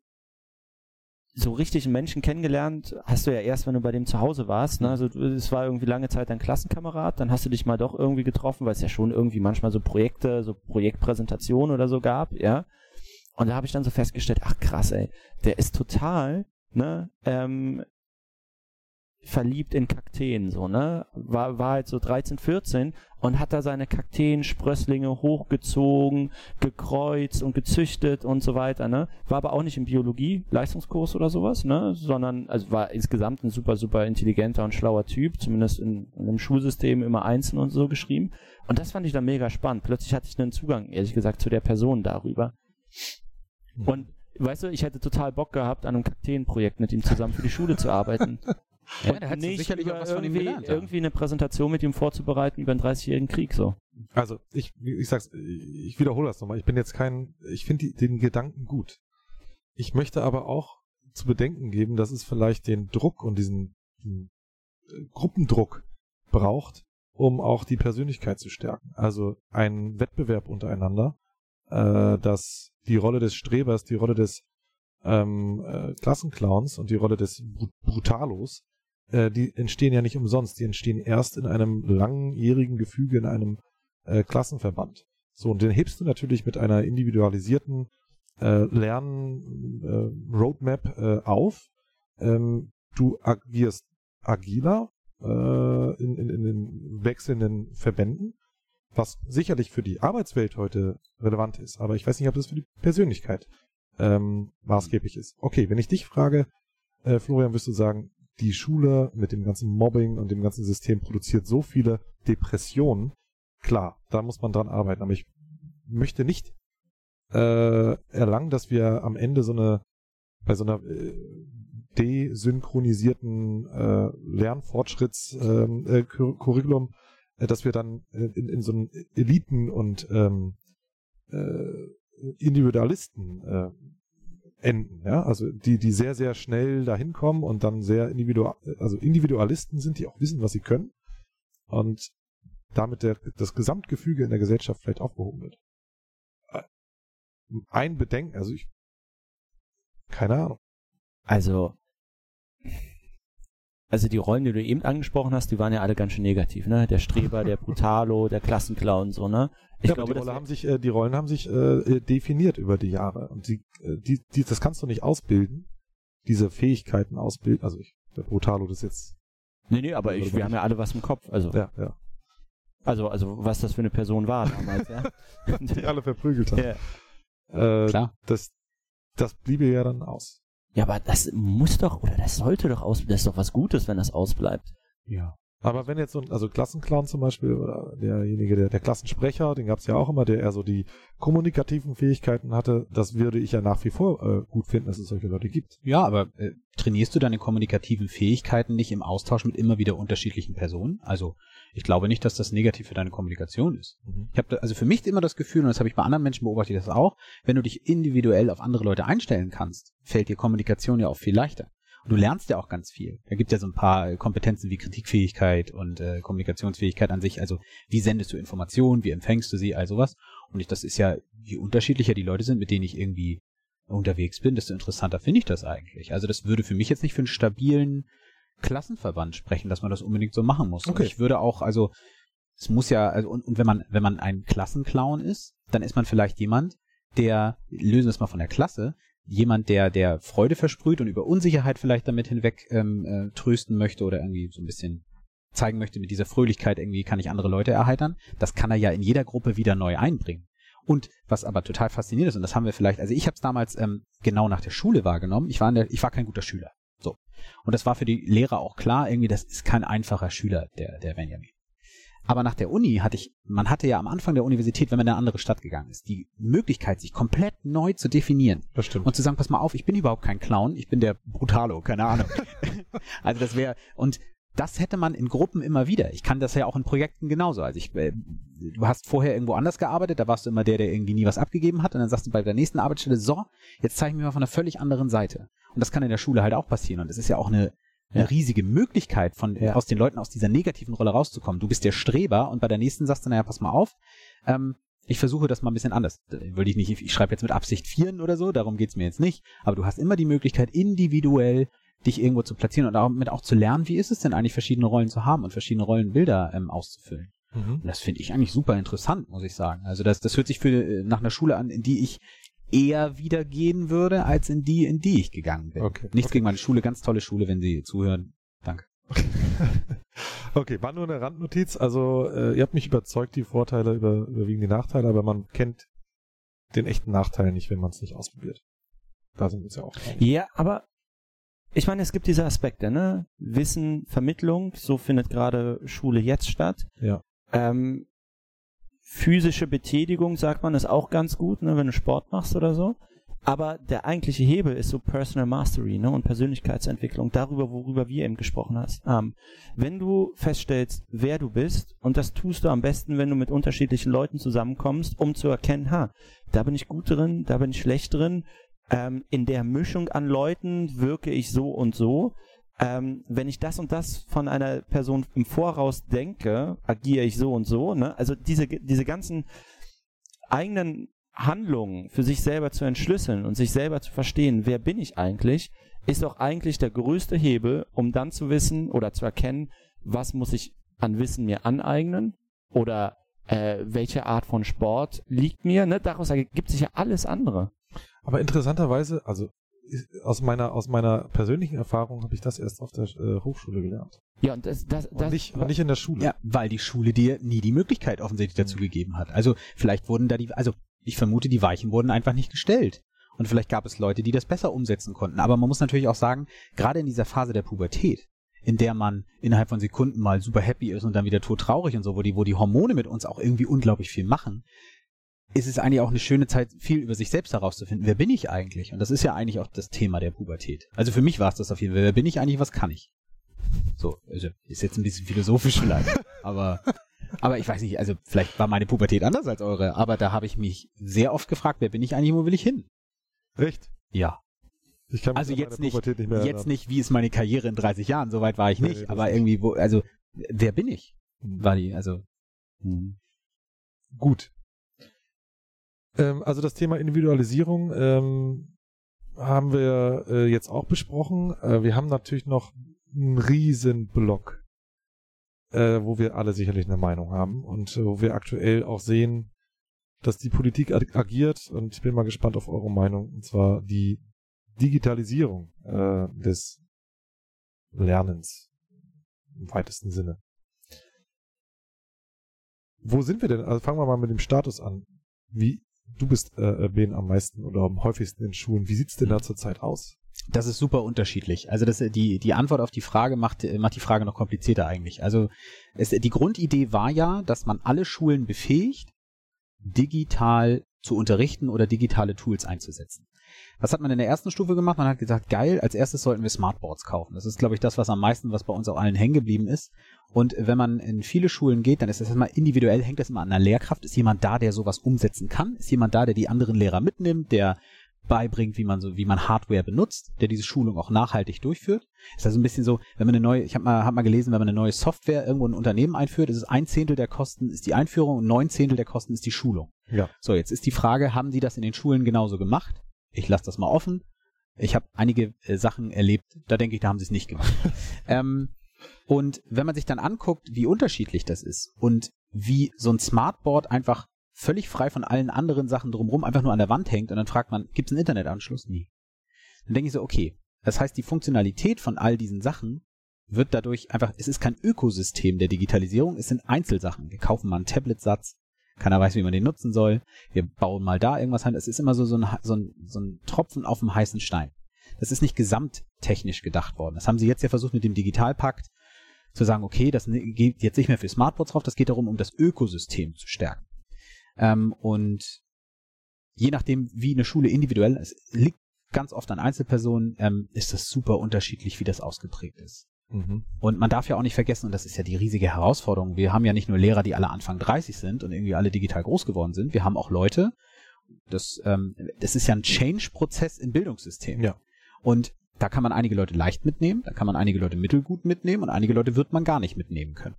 so richtig einen Menschen kennengelernt hast du ja erst, wenn du bei dem zu Hause warst. Ne? Also es war irgendwie lange Zeit dein Klassenkamerad, dann hast du dich mal doch irgendwie getroffen, weil es ja schon irgendwie manchmal so Projekte, so Projektpräsentationen oder so gab, ja. Und da habe ich dann so festgestellt, ach krass, ey, der ist total, ne, ähm, verliebt in Kakteen, so, ne? War, war halt so 13, 14 und hat da seine Kakteen-Sprösslinge hochgezogen, gekreuzt und gezüchtet und so weiter, ne? War aber auch nicht im Biologie-Leistungskurs oder sowas, ne? Sondern, also war insgesamt ein super, super intelligenter und schlauer Typ, zumindest in, in einem Schulsystem immer Einzeln und so geschrieben. Und das fand ich dann mega spannend. Plötzlich hatte ich einen Zugang, ehrlich gesagt, zu der Person darüber. Und weißt du, ich hätte total Bock gehabt, an einem Kakteenprojekt mit ihm zusammen für die Schule zu arbeiten. Ja, von ihm gelernt. ja. Irgendwie eine Präsentation mit ihm vorzubereiten über einen 30-jährigen Krieg, so. Also, ich, ich sag's, ich wiederhole das nochmal. Ich bin jetzt kein, ich finde den Gedanken gut. Ich möchte aber auch zu bedenken geben, dass es vielleicht den Druck und diesen, diesen äh, Gruppendruck braucht, um auch die Persönlichkeit zu stärken. Also ein Wettbewerb untereinander, äh, dass die Rolle des Strebers, die Rolle des ähm, äh, Klassenclowns und die Rolle des Brutalos äh, die entstehen ja nicht umsonst. Die entstehen erst in einem langjährigen Gefüge, in einem äh, Klassenverband. So, und den hebst du natürlich mit einer individualisierten äh, Lern-Roadmap äh, äh, auf. Ähm, du agierst agiler äh, in, in, in den wechselnden Verbänden, was sicherlich für die Arbeitswelt heute relevant ist, aber ich weiß nicht, ob das für die Persönlichkeit ähm, maßgeblich ist. Okay, wenn ich dich frage, äh, Florian, wirst du sagen, die Schule mit dem ganzen Mobbing und dem ganzen System produziert so viele Depressionen. Klar, da muss man dran arbeiten, aber ich möchte nicht äh, erlangen, dass wir am Ende so eine bei so einer äh, desynchronisierten äh, Lernfortschrittscurriculum, ähm, äh, äh, dass wir dann in, in so einen Eliten und ähm, äh, Individualisten äh, enden, ja, also die, die sehr, sehr schnell dahin kommen und dann sehr individual, also Individualisten sind, die auch wissen, was sie können und damit der, das Gesamtgefüge in der Gesellschaft vielleicht aufgehoben wird. Äh, ein Bedenken, also ich, keine Ahnung. Also, also die Rollen, die du eben angesprochen hast, die waren ja alle ganz schön negativ, ne? Der Streber, der Brutalo, der Klassenclown, so, ne? Ich ja, glaube, die, Rolle haben sich, äh, die Rollen haben sich äh, definiert über die Jahre. Und die, äh, die, die, das kannst du nicht ausbilden, diese Fähigkeiten ausbilden. Also ich, der Brutalo das jetzt. Nee, nee, aber ich, wir haben ja alle was im Kopf. Also. Ja, ja. Also, also was das für eine Person war damals, ja. die alle verprügelt hat. Ja. Äh, Klar. Das, das bliebe ja dann aus. Ja, aber das muss doch, oder das sollte doch aus, das ist doch was Gutes, wenn das ausbleibt. Ja. Aber wenn jetzt so ein, also Klassenclown zum Beispiel, oder derjenige, der, der Klassensprecher, den gab es ja auch immer, der eher so die kommunikativen Fähigkeiten hatte, das würde ich ja nach wie vor äh, gut finden, dass es solche Leute gibt. Ja, aber äh, trainierst du deine kommunikativen Fähigkeiten nicht im Austausch mit immer wieder unterschiedlichen Personen? Also ich glaube nicht, dass das negativ für deine Kommunikation ist. Mhm. Ich habe also für mich immer das Gefühl, und das habe ich bei anderen Menschen beobachtet, das auch, wenn du dich individuell auf andere Leute einstellen kannst, fällt dir Kommunikation ja auch viel leichter. Und du lernst ja auch ganz viel. Da gibt ja so ein paar Kompetenzen wie Kritikfähigkeit und äh, Kommunikationsfähigkeit an sich. Also wie sendest du Informationen, wie empfängst du sie, all sowas. Und ich, das ist ja, je unterschiedlicher die Leute sind, mit denen ich irgendwie unterwegs bin, desto interessanter finde ich das eigentlich. Also das würde für mich jetzt nicht für einen stabilen Klassenverband sprechen, dass man das unbedingt so machen muss. Okay. Und ich würde auch, also es muss ja, also und, und wenn man, wenn man ein Klassenclown ist, dann ist man vielleicht jemand, der, lösen wir es mal von der Klasse, jemand, der, der Freude versprüht und über Unsicherheit vielleicht damit hinweg ähm, äh, trösten möchte oder irgendwie so ein bisschen zeigen möchte, mit dieser Fröhlichkeit irgendwie kann ich andere Leute erheitern. Das kann er ja in jeder Gruppe wieder neu einbringen. Und was aber total faszinierend ist, und das haben wir vielleicht, also ich habe es damals ähm, genau nach der Schule wahrgenommen, ich war, in der, ich war kein guter Schüler. So. Und das war für die Lehrer auch klar, irgendwie, das ist kein einfacher Schüler, der, der Benjamin. Aber nach der Uni hatte ich, man hatte ja am Anfang der Universität, wenn man in eine andere Stadt gegangen ist, die Möglichkeit, sich komplett neu zu definieren. Das stimmt. Und zu sagen, pass mal auf, ich bin überhaupt kein Clown, ich bin der Brutalo, keine Ahnung. also das wäre, und das hätte man in Gruppen immer wieder. Ich kann das ja auch in Projekten genauso. Also ich, äh, du hast vorher irgendwo anders gearbeitet, da warst du immer der, der irgendwie nie was abgegeben hat und dann sagst du bei der nächsten Arbeitsstelle, so, jetzt zeige ich mir mal von einer völlig anderen Seite. Und das kann in der Schule halt auch passieren und es ist ja auch eine, eine riesige Möglichkeit, von Ja. aus den Leuten aus dieser negativen Rolle rauszukommen. Du bist der Streber und bei der nächsten sagst du, naja, pass mal auf, ähm, ich versuche das mal ein bisschen anders. Würde ich nicht, ich schreibe jetzt mit Absicht vieren oder so, darum geht's mir jetzt nicht. Aber du hast immer die Möglichkeit, individuell dich irgendwo zu platzieren und damit auch zu lernen, wie ist es denn eigentlich, verschiedene Rollen zu haben und verschiedene Rollenbilder ähm, auszufüllen. Mhm. Und das finde ich eigentlich super interessant, muss ich sagen. Also das, das hört sich für äh, nach einer Schule an, in die ich eher wieder gehen würde, als in die, in die ich gegangen bin. Okay. Nichts Okay. gegen meine Schule, ganz tolle Schule, wenn Sie zuhören. Danke. Okay, war nur eine Randnotiz. Also, äh, ihr habt mich überzeugt, die Vorteile über, überwiegen die Nachteile, aber man kennt den echten Nachteil nicht, wenn man es nicht ausprobiert. Da sind wir uns ja auch einig. Ja, aber ich meine, es gibt diese Aspekte, ne? Wissen, Vermittlung, so findet gerade Schule jetzt statt. Ja. Ähm, physische Betätigung, sagt man, ist auch ganz gut, ne, wenn du Sport machst oder so. Aber der eigentliche Hebel ist so Personal Mastery ne, und Persönlichkeitsentwicklung, darüber, worüber wir eben gesprochen haben. Wenn du feststellst, wer du bist, und das tust du am besten, wenn du mit unterschiedlichen Leuten zusammenkommst, um zu erkennen, ha, da bin ich gut drin, da bin ich schlecht drin, ähm, in der Mischung an Leuten wirke ich so und so. Ähm, wenn ich das und das von einer Person im Voraus denke, agiere ich so und so. Ne? Also diese, diese ganzen eigenen Handlungen für sich selber zu entschlüsseln und sich selber zu verstehen, wer bin ich eigentlich, ist doch eigentlich der größte Hebel, um dann zu wissen oder zu erkennen, was muss ich an Wissen mir aneignen oder äh, welche Art von Sport liegt mir. Ne? Daraus ergibt sich ja alles andere. Aber interessanterweise, also aus meiner aus meiner persönlichen Erfahrung habe ich das erst auf der äh, Hochschule gelernt. Ja, und das, das, Und das nicht, und nicht in der Schule. Ja, weil die Schule dir nie die Möglichkeit offensichtlich dazu gegeben hat. Also vielleicht wurden da die, also ich vermute, die Weichen wurden einfach nicht gestellt. Und vielleicht gab es Leute, die das besser umsetzen konnten. Aber man muss natürlich auch sagen, gerade in dieser Phase der Pubertät, in der man innerhalb von Sekunden mal super happy ist und dann wieder todtraurig und so, wo die, wo die Hormone mit uns auch irgendwie unglaublich viel machen, ist es eigentlich auch eine schöne Zeit, viel über sich selbst herauszufinden. Wer bin ich eigentlich? Und das ist ja eigentlich auch das Thema der Pubertät. Also für mich war es das auf jeden Fall. Wer bin ich eigentlich? Was kann ich? So, also ist jetzt ein bisschen philosophisch vielleicht, aber aber ich weiß nicht, also vielleicht war meine Pubertät anders als eure, aber da habe ich mich sehr oft gefragt, wer bin ich eigentlich, wo will ich hin? Recht. Ja. Ich kann mich Also jetzt nicht, Pubertät nicht mehr jetzt erinnern. nicht, wie ist meine Karriere in 30 Jahren, so weit war ich Nee, nicht, das aber irgendwie wo, also wer bin ich? War die, also Hm. Gut. Ähm, also das Thema Individualisierung ähm, haben wir äh, jetzt auch besprochen. Äh, wir haben natürlich noch einen riesen Block, äh, wo wir alle sicherlich eine Meinung haben und äh, wo wir aktuell auch sehen, dass die Politik ag agiert und ich bin mal gespannt auf eure Meinung und zwar die Digitalisierung äh, des Lernens im weitesten Sinne. Wo sind wir denn? Also fangen wir mal mit dem Status an. Wie du bist äh, Ben am meisten oder am häufigsten in Schulen. Wie sieht's denn da zurzeit aus? Das ist super unterschiedlich. Also das, die, die Antwort auf die Frage macht, macht die Frage noch komplizierter eigentlich. Also es, die Grundidee war ja, dass man alle Schulen befähigt, digital zu unterrichten oder digitale Tools einzusetzen. Was hat man in der ersten Stufe gemacht? Man hat gesagt, geil, als erstes sollten wir Smartboards kaufen. Das ist, glaube ich, das, was am meisten, was bei uns auch allen hängen geblieben ist. Und wenn man in viele Schulen geht, dann ist das erstmal individuell, hängt das immer an einer Lehrkraft. Ist jemand da, der sowas umsetzen kann? Ist jemand da, der die anderen Lehrer mitnimmt, der beibringt, wie man so, wie man Hardware benutzt, der diese Schulung auch nachhaltig durchführt. Ist also ein bisschen so, wenn man eine neue, ich habe mal, hab mal gelesen, wenn man eine neue Software irgendwo in ein Unternehmen einführt, ist es ein Zehntel der Kosten ist die Einführung und neun Zehntel der Kosten ist die Schulung. Ja. So, jetzt ist die Frage, haben die das in den Schulen genauso gemacht? Ich lasse das mal offen. Ich habe einige äh, Sachen erlebt, da denke ich, da haben sie es nicht gemacht. ähm, und wenn man sich dann anguckt, wie unterschiedlich das ist und wie so ein Smartboard einfach völlig frei von allen anderen Sachen drumherum einfach nur an der Wand hängt und dann fragt man, gibt es einen Internetanschluss? Nie. Dann denke ich so, okay, das heißt, die Funktionalität von all diesen Sachen wird dadurch einfach, es ist kein Ökosystem der Digitalisierung, es sind Einzelsachen. Wir kaufen mal einen Tablet-Satz, Keiner weiß, wie man den nutzen soll. Wir bauen mal da irgendwas an. Es ist immer so, so, ein, so, ein, so ein Tropfen auf dem heißen Stein. Das ist nicht gesamttechnisch gedacht worden. Das haben sie jetzt ja versucht mit dem Digitalpakt zu sagen, okay, das geht jetzt nicht mehr für Smartboards drauf, das geht darum, um das Ökosystem zu stärken. Ähm, und je nachdem, wie eine Schule individuell ist, liegt ganz oft an Einzelpersonen, ähm, ist das super unterschiedlich, wie das ausgeprägt ist. Mhm. Und man darf ja auch nicht vergessen, und das ist ja die riesige Herausforderung, wir haben ja nicht nur Lehrer, die alle Anfang 30 sind und irgendwie alle digital groß geworden sind, wir haben auch Leute, das, ähm, das ist ja ein Change-Prozess im Bildungssystem. Ja. Und da kann man einige Leute leicht mitnehmen, da kann man einige Leute mittelgut mitnehmen und einige Leute wird man gar nicht mitnehmen können.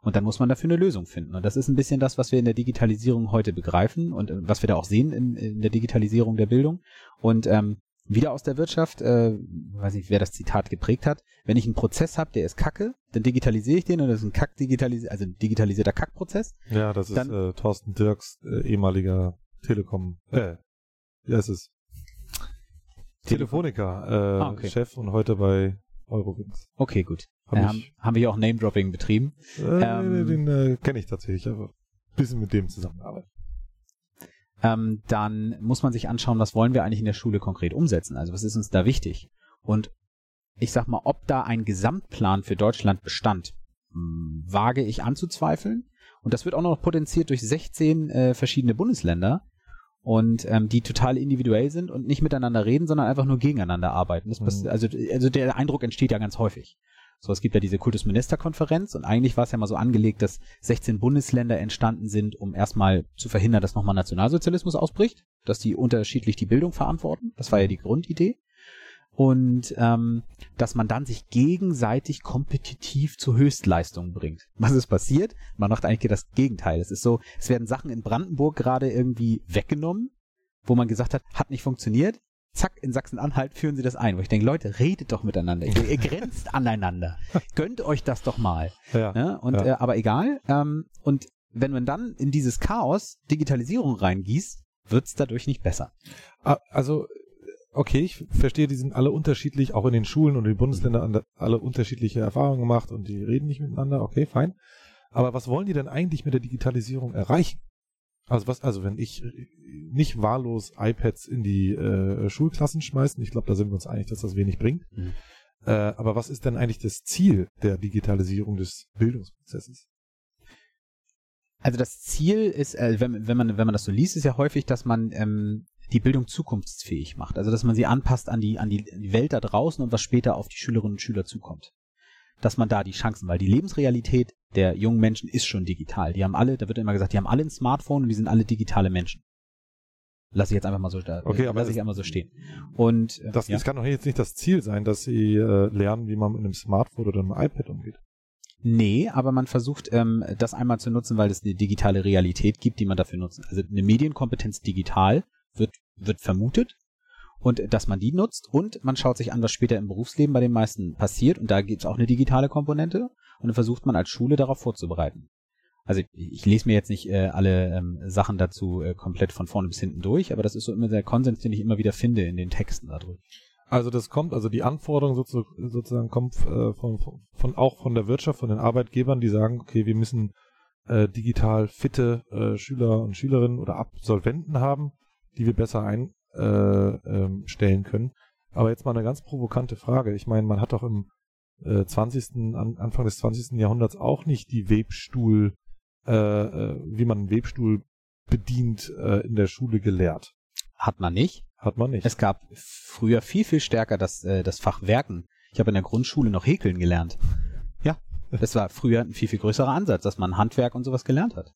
Und dann muss man dafür eine Lösung finden. Und das ist ein bisschen das, was wir in der Digitalisierung heute begreifen und äh, was wir da auch sehen in, in der Digitalisierung der Bildung. Und ähm, wieder aus der Wirtschaft, äh, weiß nicht, wer das Zitat geprägt hat, wenn ich einen Prozess habe, der ist kacke, dann digitalisiere ich den und das ist ein Kack digitalisiert, also ein digitalisierter Kackprozess. Ja, das ist Dann- äh, Thorsten Dirks äh, ehemaliger Telekom, äh, heißt es? Telefonica, äh, Ah, okay. Chef und heute bei Eurowins. Okay, gut. Hab Ähm, ich, haben wir auch Name-Dropping betrieben. äh, ähm, den äh, kenne ich tatsächlich, aber ein bisschen mit dem zusammengearbeitet. Ähm, dann muss man sich anschauen, was wollen wir eigentlich in der Schule konkret umsetzen? Also was ist uns da wichtig? Und ich sag mal, ob da ein Gesamtplan für Deutschland bestand, hm, wage ich anzuzweifeln. Und das wird auch noch potenziert durch 16 äh, verschiedene Bundesländer und ähm, die total individuell sind und nicht miteinander reden, sondern einfach nur gegeneinander arbeiten. Das Mhm. also, also der Eindruck entsteht ja ganz häufig. So, es gibt ja diese Kultusministerkonferenz und eigentlich war es ja mal so angelegt, dass 16 Bundesländer entstanden sind, um erstmal zu verhindern, dass nochmal Nationalsozialismus ausbricht, dass die unterschiedlich die Bildung verantworten. Das war ja die Grundidee. Und ähm, dass man dann sich gegenseitig kompetitiv zu Höchstleistungen bringt. Was ist passiert? Man macht eigentlich das Gegenteil. Es ist so, es werden Sachen in Brandenburg gerade irgendwie weggenommen, wo man gesagt hat, hat nicht funktioniert. Zack, in Sachsen-Anhalt führen sie das ein. Wo ich denke, Leute, redet doch miteinander. Ihr, ihr grenzt aneinander. Gönnt euch das doch mal. Ja. Ne? Und, Ja. äh, aber egal. Ähm, und wenn man dann in dieses Chaos Digitalisierung reingießt, wird's dadurch nicht besser. Ah, Also, okay, ich verstehe, die sind alle unterschiedlich, auch in den Schulen und die Bundesländer haben da alle unterschiedliche Erfahrungen gemacht und die reden nicht miteinander, okay, fein. Aber was wollen die denn eigentlich mit der Digitalisierung erreichen? Also was, also wenn ich äh, nicht wahllos iPads in die äh, Schulklassen schmeißen, ich glaube, da sind wir uns einig, dass das wenig bringt. Mhm. Äh, aber was ist denn eigentlich das Ziel der Digitalisierung des Bildungsprozesses? Also das Ziel ist, äh, wenn, wenn, man, wenn man das so liest, ist ja häufig, dass man ähm, die Bildung zukunftsfähig macht. Also dass man sie anpasst an die, an, die, an die Welt da draußen und was später auf die Schülerinnen und Schüler zukommt. Dass man da die Chancen, weil die Lebensrealität der jungen Menschen ist schon digital. Die haben alle, da wird immer gesagt, die haben alle ein Smartphone und die sind alle digitale Menschen. Lass ich jetzt einfach mal so, da, Okay, aber lass ich einmal so stehen. Und äh, Das, ja. das kann doch jetzt nicht das Ziel sein, dass sie äh, lernen, wie man mit einem Smartphone oder einem iPad umgeht. Nee, aber man versucht, ähm, das einmal zu nutzen, weil es eine digitale Realität gibt, die man dafür nutzt. Also eine Medienkompetenz digital wird, wird vermutet und dass man die nutzt und man schaut sich an, was später im Berufsleben bei den meisten passiert und da gibt es auch eine digitale Komponente und dann versucht man als Schule darauf vorzubereiten. Also ich, ich lese mir jetzt nicht äh, alle ähm, Sachen dazu äh, komplett von vorne bis hinten durch, aber das ist so immer der Konsens, den ich immer wieder finde in den Texten darüber. Also das kommt, also die Anforderung sozu- sozusagen kommt äh, von, von, auch von der Wirtschaft, von den Arbeitgebern, die sagen, okay, wir müssen äh, digital fitte äh, Schüler und Schülerinnen oder Absolventen haben, die wir besser äh, ähm, stellen können. Aber jetzt mal eine ganz provokante Frage. Ich meine, man hat doch im äh, 20. An, Anfang des 20. Jahrhunderts auch nicht die Webstuhl, äh, äh, wie man einen Webstuhl bedient, äh, in der Schule gelehrt. Hat man nicht. Hat man nicht. Es gab früher viel, viel stärker das, äh, das Fach Werken. Ich habe in der Grundschule noch häkeln gelernt. Ja, das war früher ein viel, viel größerer Ansatz, dass man Handwerk und sowas gelernt hat.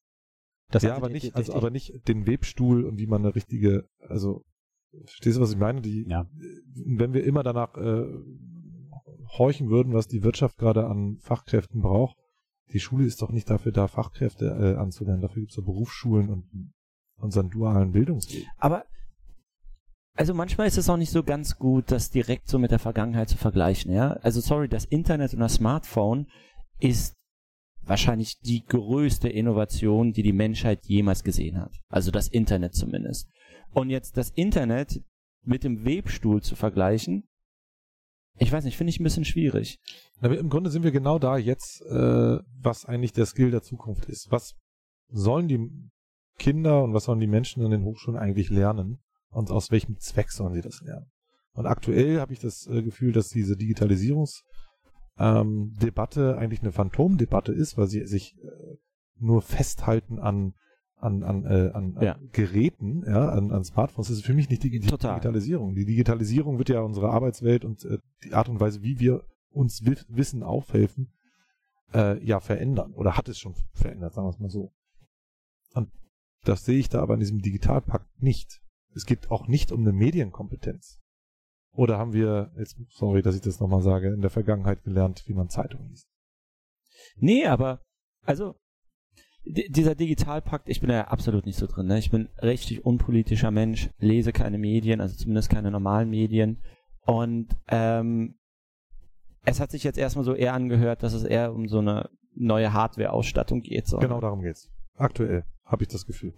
Das ja, aber nicht, also aber nicht den Webstuhl und wie man eine richtige, also verstehst du, was ich meine? Die, Ja. wenn wir immer danach äh, horchen würden, was die Wirtschaft gerade an Fachkräften braucht, die Schule ist doch nicht dafür da, Fachkräfte äh, anzulernen. Dafür gibt es so Berufsschulen und unseren dualen Bildungsweg. Aber also manchmal ist es auch nicht so ganz gut, das direkt so mit der Vergangenheit zu vergleichen, ja. Also sorry, das Internet und das Smartphone ist wahrscheinlich die größte Innovation, die die Menschheit jemals gesehen hat. Also das Internet zumindest. Und jetzt das Internet mit dem Webstuhl zu vergleichen, ich weiß nicht, finde ich ein bisschen schwierig. Wir- Im Grunde sind wir genau da jetzt, äh, was eigentlich der Skill der Zukunft ist. Was sollen die Kinder und was sollen die Menschen an den Hochschulen eigentlich lernen und aus welchem Zweck sollen sie das lernen. Und aktuell habe ich das äh, Gefühl, dass diese Digitalisierungsdebatte ähm, eigentlich eine Phantomdebatte ist, weil sie sich äh, nur festhalten an an, an, äh, an, an Ja. Geräten, ja, an, an Smartphones. Das ist für mich nicht Digi Total. Digitalisierung. Die Digitalisierung wird ja unsere Arbeitswelt und äh, die Art und Weise, wie wir uns wi Wissen aufhelfen, äh, ja, verändern. Oder hat es schon verändert, sagen wir es mal so. Und das sehe ich da aber in diesem Digitalpakt nicht. Es geht auch nicht um eine Medienkompetenz. Oder haben wir, jetzt, sorry, dass ich das nochmal sage, in der Vergangenheit gelernt, wie man Zeitungen liest. Nee, aber, also, dieser Digitalpakt, ich bin da ja absolut nicht so drin. Ne? Ich bin richtig unpolitischer Mensch, lese keine Medien, also zumindest keine normalen Medien. Und ähm, es hat sich jetzt erstmal so eher angehört, dass es eher um so eine neue Hardware-Ausstattung geht. So. Genau darum geht's. Aktuell habe ich das Gefühl.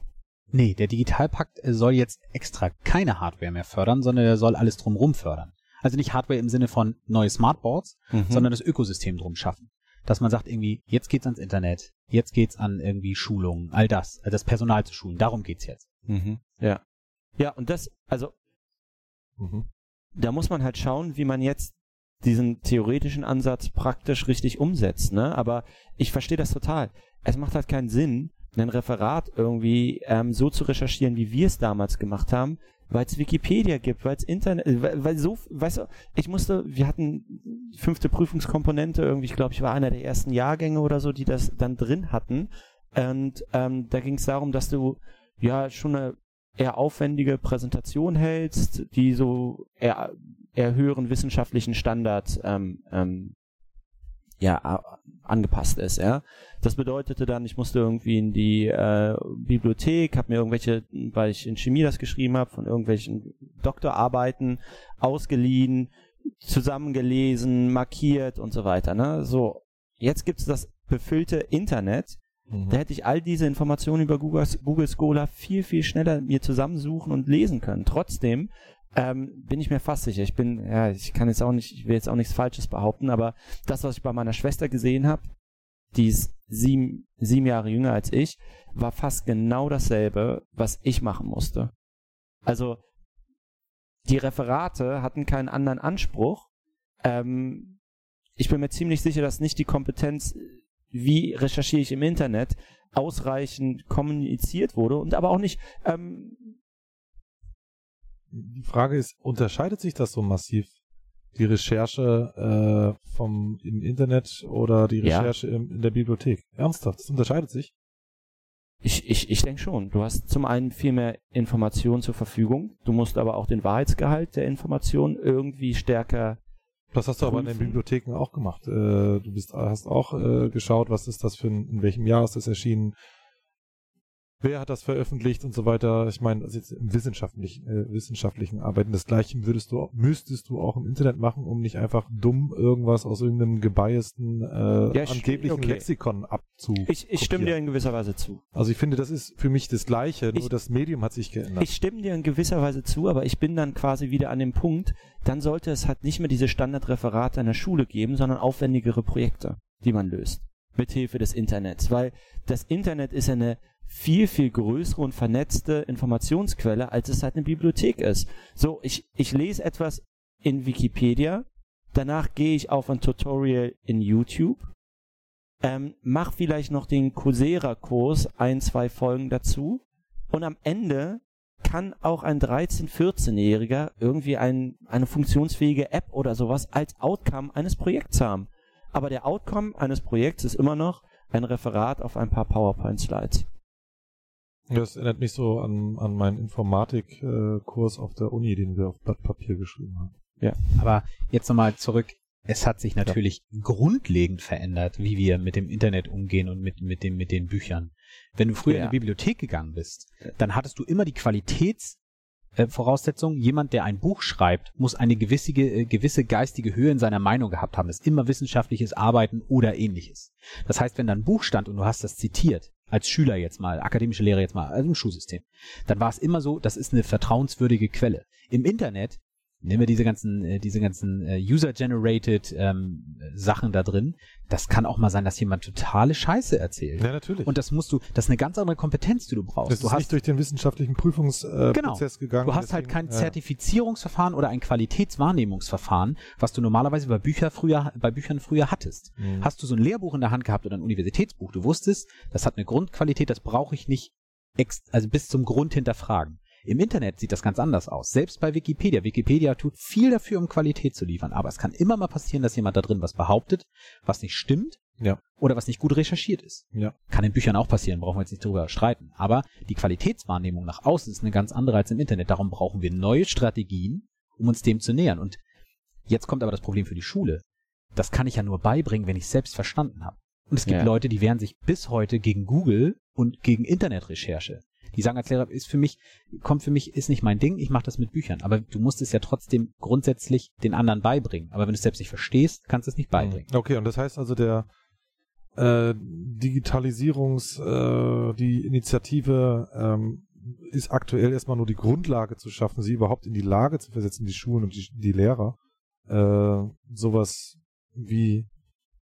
Nee, der Digitalpakt äh, soll jetzt extra keine Hardware mehr fördern, sondern er soll alles drumrum fördern. Also nicht Hardware im Sinne von neue Smartboards, Mhm. sondern das Ökosystem drum schaffen. Dass man sagt irgendwie, jetzt geht's ans Internet, jetzt geht's an irgendwie Schulungen, all das, also das Personal zu schulen, darum geht's jetzt. Mhm. Ja. Ja, und das, also Mhm. da muss man halt schauen, wie man jetzt diesen theoretischen Ansatz praktisch richtig umsetzt, ne? Aber ich verstehe das total. Es macht halt keinen Sinn, ein Referat irgendwie ähm, so zu recherchieren, wie wir es damals gemacht haben, weil es Wikipedia gibt, weil es Internet, äh, weil, weil so, weißt du, ich musste, wir hatten fünfte Prüfungskomponente, irgendwie, ich glaube, ich war einer der ersten Jahrgänge oder so, die das dann drin hatten. Und ähm, da ging es darum, dass du ja schon eine eher aufwendige Präsentation hältst, die so eher, eher höheren wissenschaftlichen Standards ähm, ähm, ja, angepasst ist, ja. Das bedeutete dann, ich musste irgendwie in die äh, Bibliothek, habe mir irgendwelche, weil ich in Chemie das geschrieben habe, von irgendwelchen Doktorarbeiten ausgeliehen, zusammengelesen, markiert und so weiter. Ne? So, jetzt gibt's das befüllte Internet, Mhm. da hätte ich all diese Informationen über Google, Google Scholar viel, viel schneller mir zusammensuchen und lesen können. Trotzdem ähm, bin ich mir fast sicher. Ich bin, ja, ich kann jetzt auch nicht, ich will jetzt auch nichts Falsches behaupten, aber das, was ich bei meiner Schwester gesehen habe, die ist sieben, sieben Jahre jünger als ich, war fast genau dasselbe, was ich machen musste. Also die Referate hatten keinen anderen Anspruch. Ähm, ich bin mir ziemlich sicher, dass nicht die Kompetenz, wie recherchiere ich im Internet, ausreichend kommuniziert wurde und aber auch nicht, ähm, Die Frage ist, unterscheidet sich das so massiv? Die Recherche äh, vom im Internet oder die Ja. Recherche im, in der Bibliothek? Ernsthaft, das unterscheidet sich? Ich, ich, ich denke schon. Du hast zum einen viel mehr Informationen zur Verfügung. Du musst aber auch den Wahrheitsgehalt der Informationen irgendwie stärker. Das hast du aber in den Prüfen. Bibliotheken auch gemacht. Äh, du bist, hast auch äh, geschaut, was ist das für ein, in welchem Jahr ist das erschienen, wer hat das veröffentlicht und so weiter. Ich meine, also jetzt im wissenschaftlichen, äh, wissenschaftlichen Arbeiten, das gleiche würdest du, müsstest du auch im Internet machen, um nicht einfach dumm irgendwas aus irgendeinem gebiasten, äh, Ja, ich- angeblichen okay. Lexikon abzu. Ich, ich stimme dir in gewisser Weise zu. Also ich finde, das ist für mich das Gleiche, nur Ich- das Medium hat sich geändert. Ich stimme dir in gewisser Weise zu, aber ich bin dann quasi wieder an dem Punkt, dann sollte es halt nicht mehr diese Standardreferate an der Schule geben, sondern aufwendigere Projekte, die man löst. Mithilfe des Internets. Weil das Internet ist eine viel, viel größere und vernetzte Informationsquelle, als es halt eine Bibliothek ist. So, ich, ich lese etwas in Wikipedia, danach gehe ich auf ein Tutorial in YouTube, ähm, mach vielleicht noch den Coursera-Kurs, ein, zwei Folgen dazu und am Ende kann auch ein 13-, 14-Jähriger irgendwie ein, eine funktionsfähige App oder sowas als Outcome eines Projekts haben. Aber der Outcome eines Projekts ist immer noch ein Referat auf ein paar PowerPoint-Slides. Das erinnert mich so an, an meinen Informatik-Kurs auf der Uni, den wir auf Blatt Papier geschrieben haben. Aber jetzt nochmal zurück. Es hat sich natürlich grundlegend verändert, wie wir mit dem Internet umgehen und mit, mit, dem, mit den Büchern. Wenn du früher in Ja. die Bibliothek gegangen bist, dann hattest du immer die Qualitätsvoraussetzung, äh, Voraussetzung, jemand, der ein Buch schreibt, muss eine gewisse, äh, gewisse geistige Höhe in seiner Meinung gehabt haben. Das ist immer wissenschaftliches Arbeiten oder ähnliches. Das heißt, wenn da ein Buch stand und du hast das zitiert, als Schüler jetzt mal, akademische Lehre jetzt mal, also im Schulsystem, dann war es immer so, das ist eine vertrauenswürdige Quelle. Im Internet nehmen wir diese ganzen, äh, diese ganzen äh, User-Generated ähm, Sachen da drin. Das kann auch mal sein, dass jemand totale Scheiße erzählt. Ja, natürlich. Und das musst du, das ist eine ganz andere Kompetenz, die du brauchst. das du ist hast, nicht durch den wissenschaftlichen Prüfungsprozess äh, Genau. Gegangen. du hast halt kein deswegen, äh, Zertifizierungsverfahren oder ein Qualitätswahrnehmungsverfahren, was du normalerweise bei Bücher früher, bei Büchern früher hattest. Mhm. Hast du so ein Lehrbuch in der Hand gehabt oder ein Universitätsbuch, du wusstest, das hat eine Grundqualität, das brauche ich nicht ex also bis zum Grund hinterfragen. Im Internet sieht das ganz anders aus. Selbst bei Wikipedia. Wikipedia tut viel dafür, um Qualität zu liefern. Aber es kann immer mal passieren, dass jemand da drin was behauptet, was nicht stimmt. Ja. Oder was nicht gut recherchiert ist. Ja. Kann in Büchern auch passieren, brauchen wir jetzt nicht drüber streiten. Aber die Qualitätswahrnehmung nach außen ist eine ganz andere als im Internet. Darum brauchen wir neue Strategien, um uns dem zu nähern. Und jetzt kommt aber das Problem für die Schule. Das kann ich ja nur beibringen, wenn ich es selbst verstanden habe. Und es gibt Ja. Leute, die wehren sich bis heute gegen Google und gegen Internetrecherche. Die sagen als Lehrer, ist für mich, kommt für mich, ist nicht mein Ding, ich mache das mit Büchern. Aber du musst es ja trotzdem grundsätzlich den anderen beibringen. Aber wenn du es selbst nicht verstehst, kannst du es nicht beibringen. Okay, und das heißt also, der äh, Digitalisierungs, äh, die Initiative ähm, ist aktuell erstmal nur die Grundlage zu schaffen, sie überhaupt in die Lage zu versetzen, die Schulen und die, die Lehrer, äh, sowas wie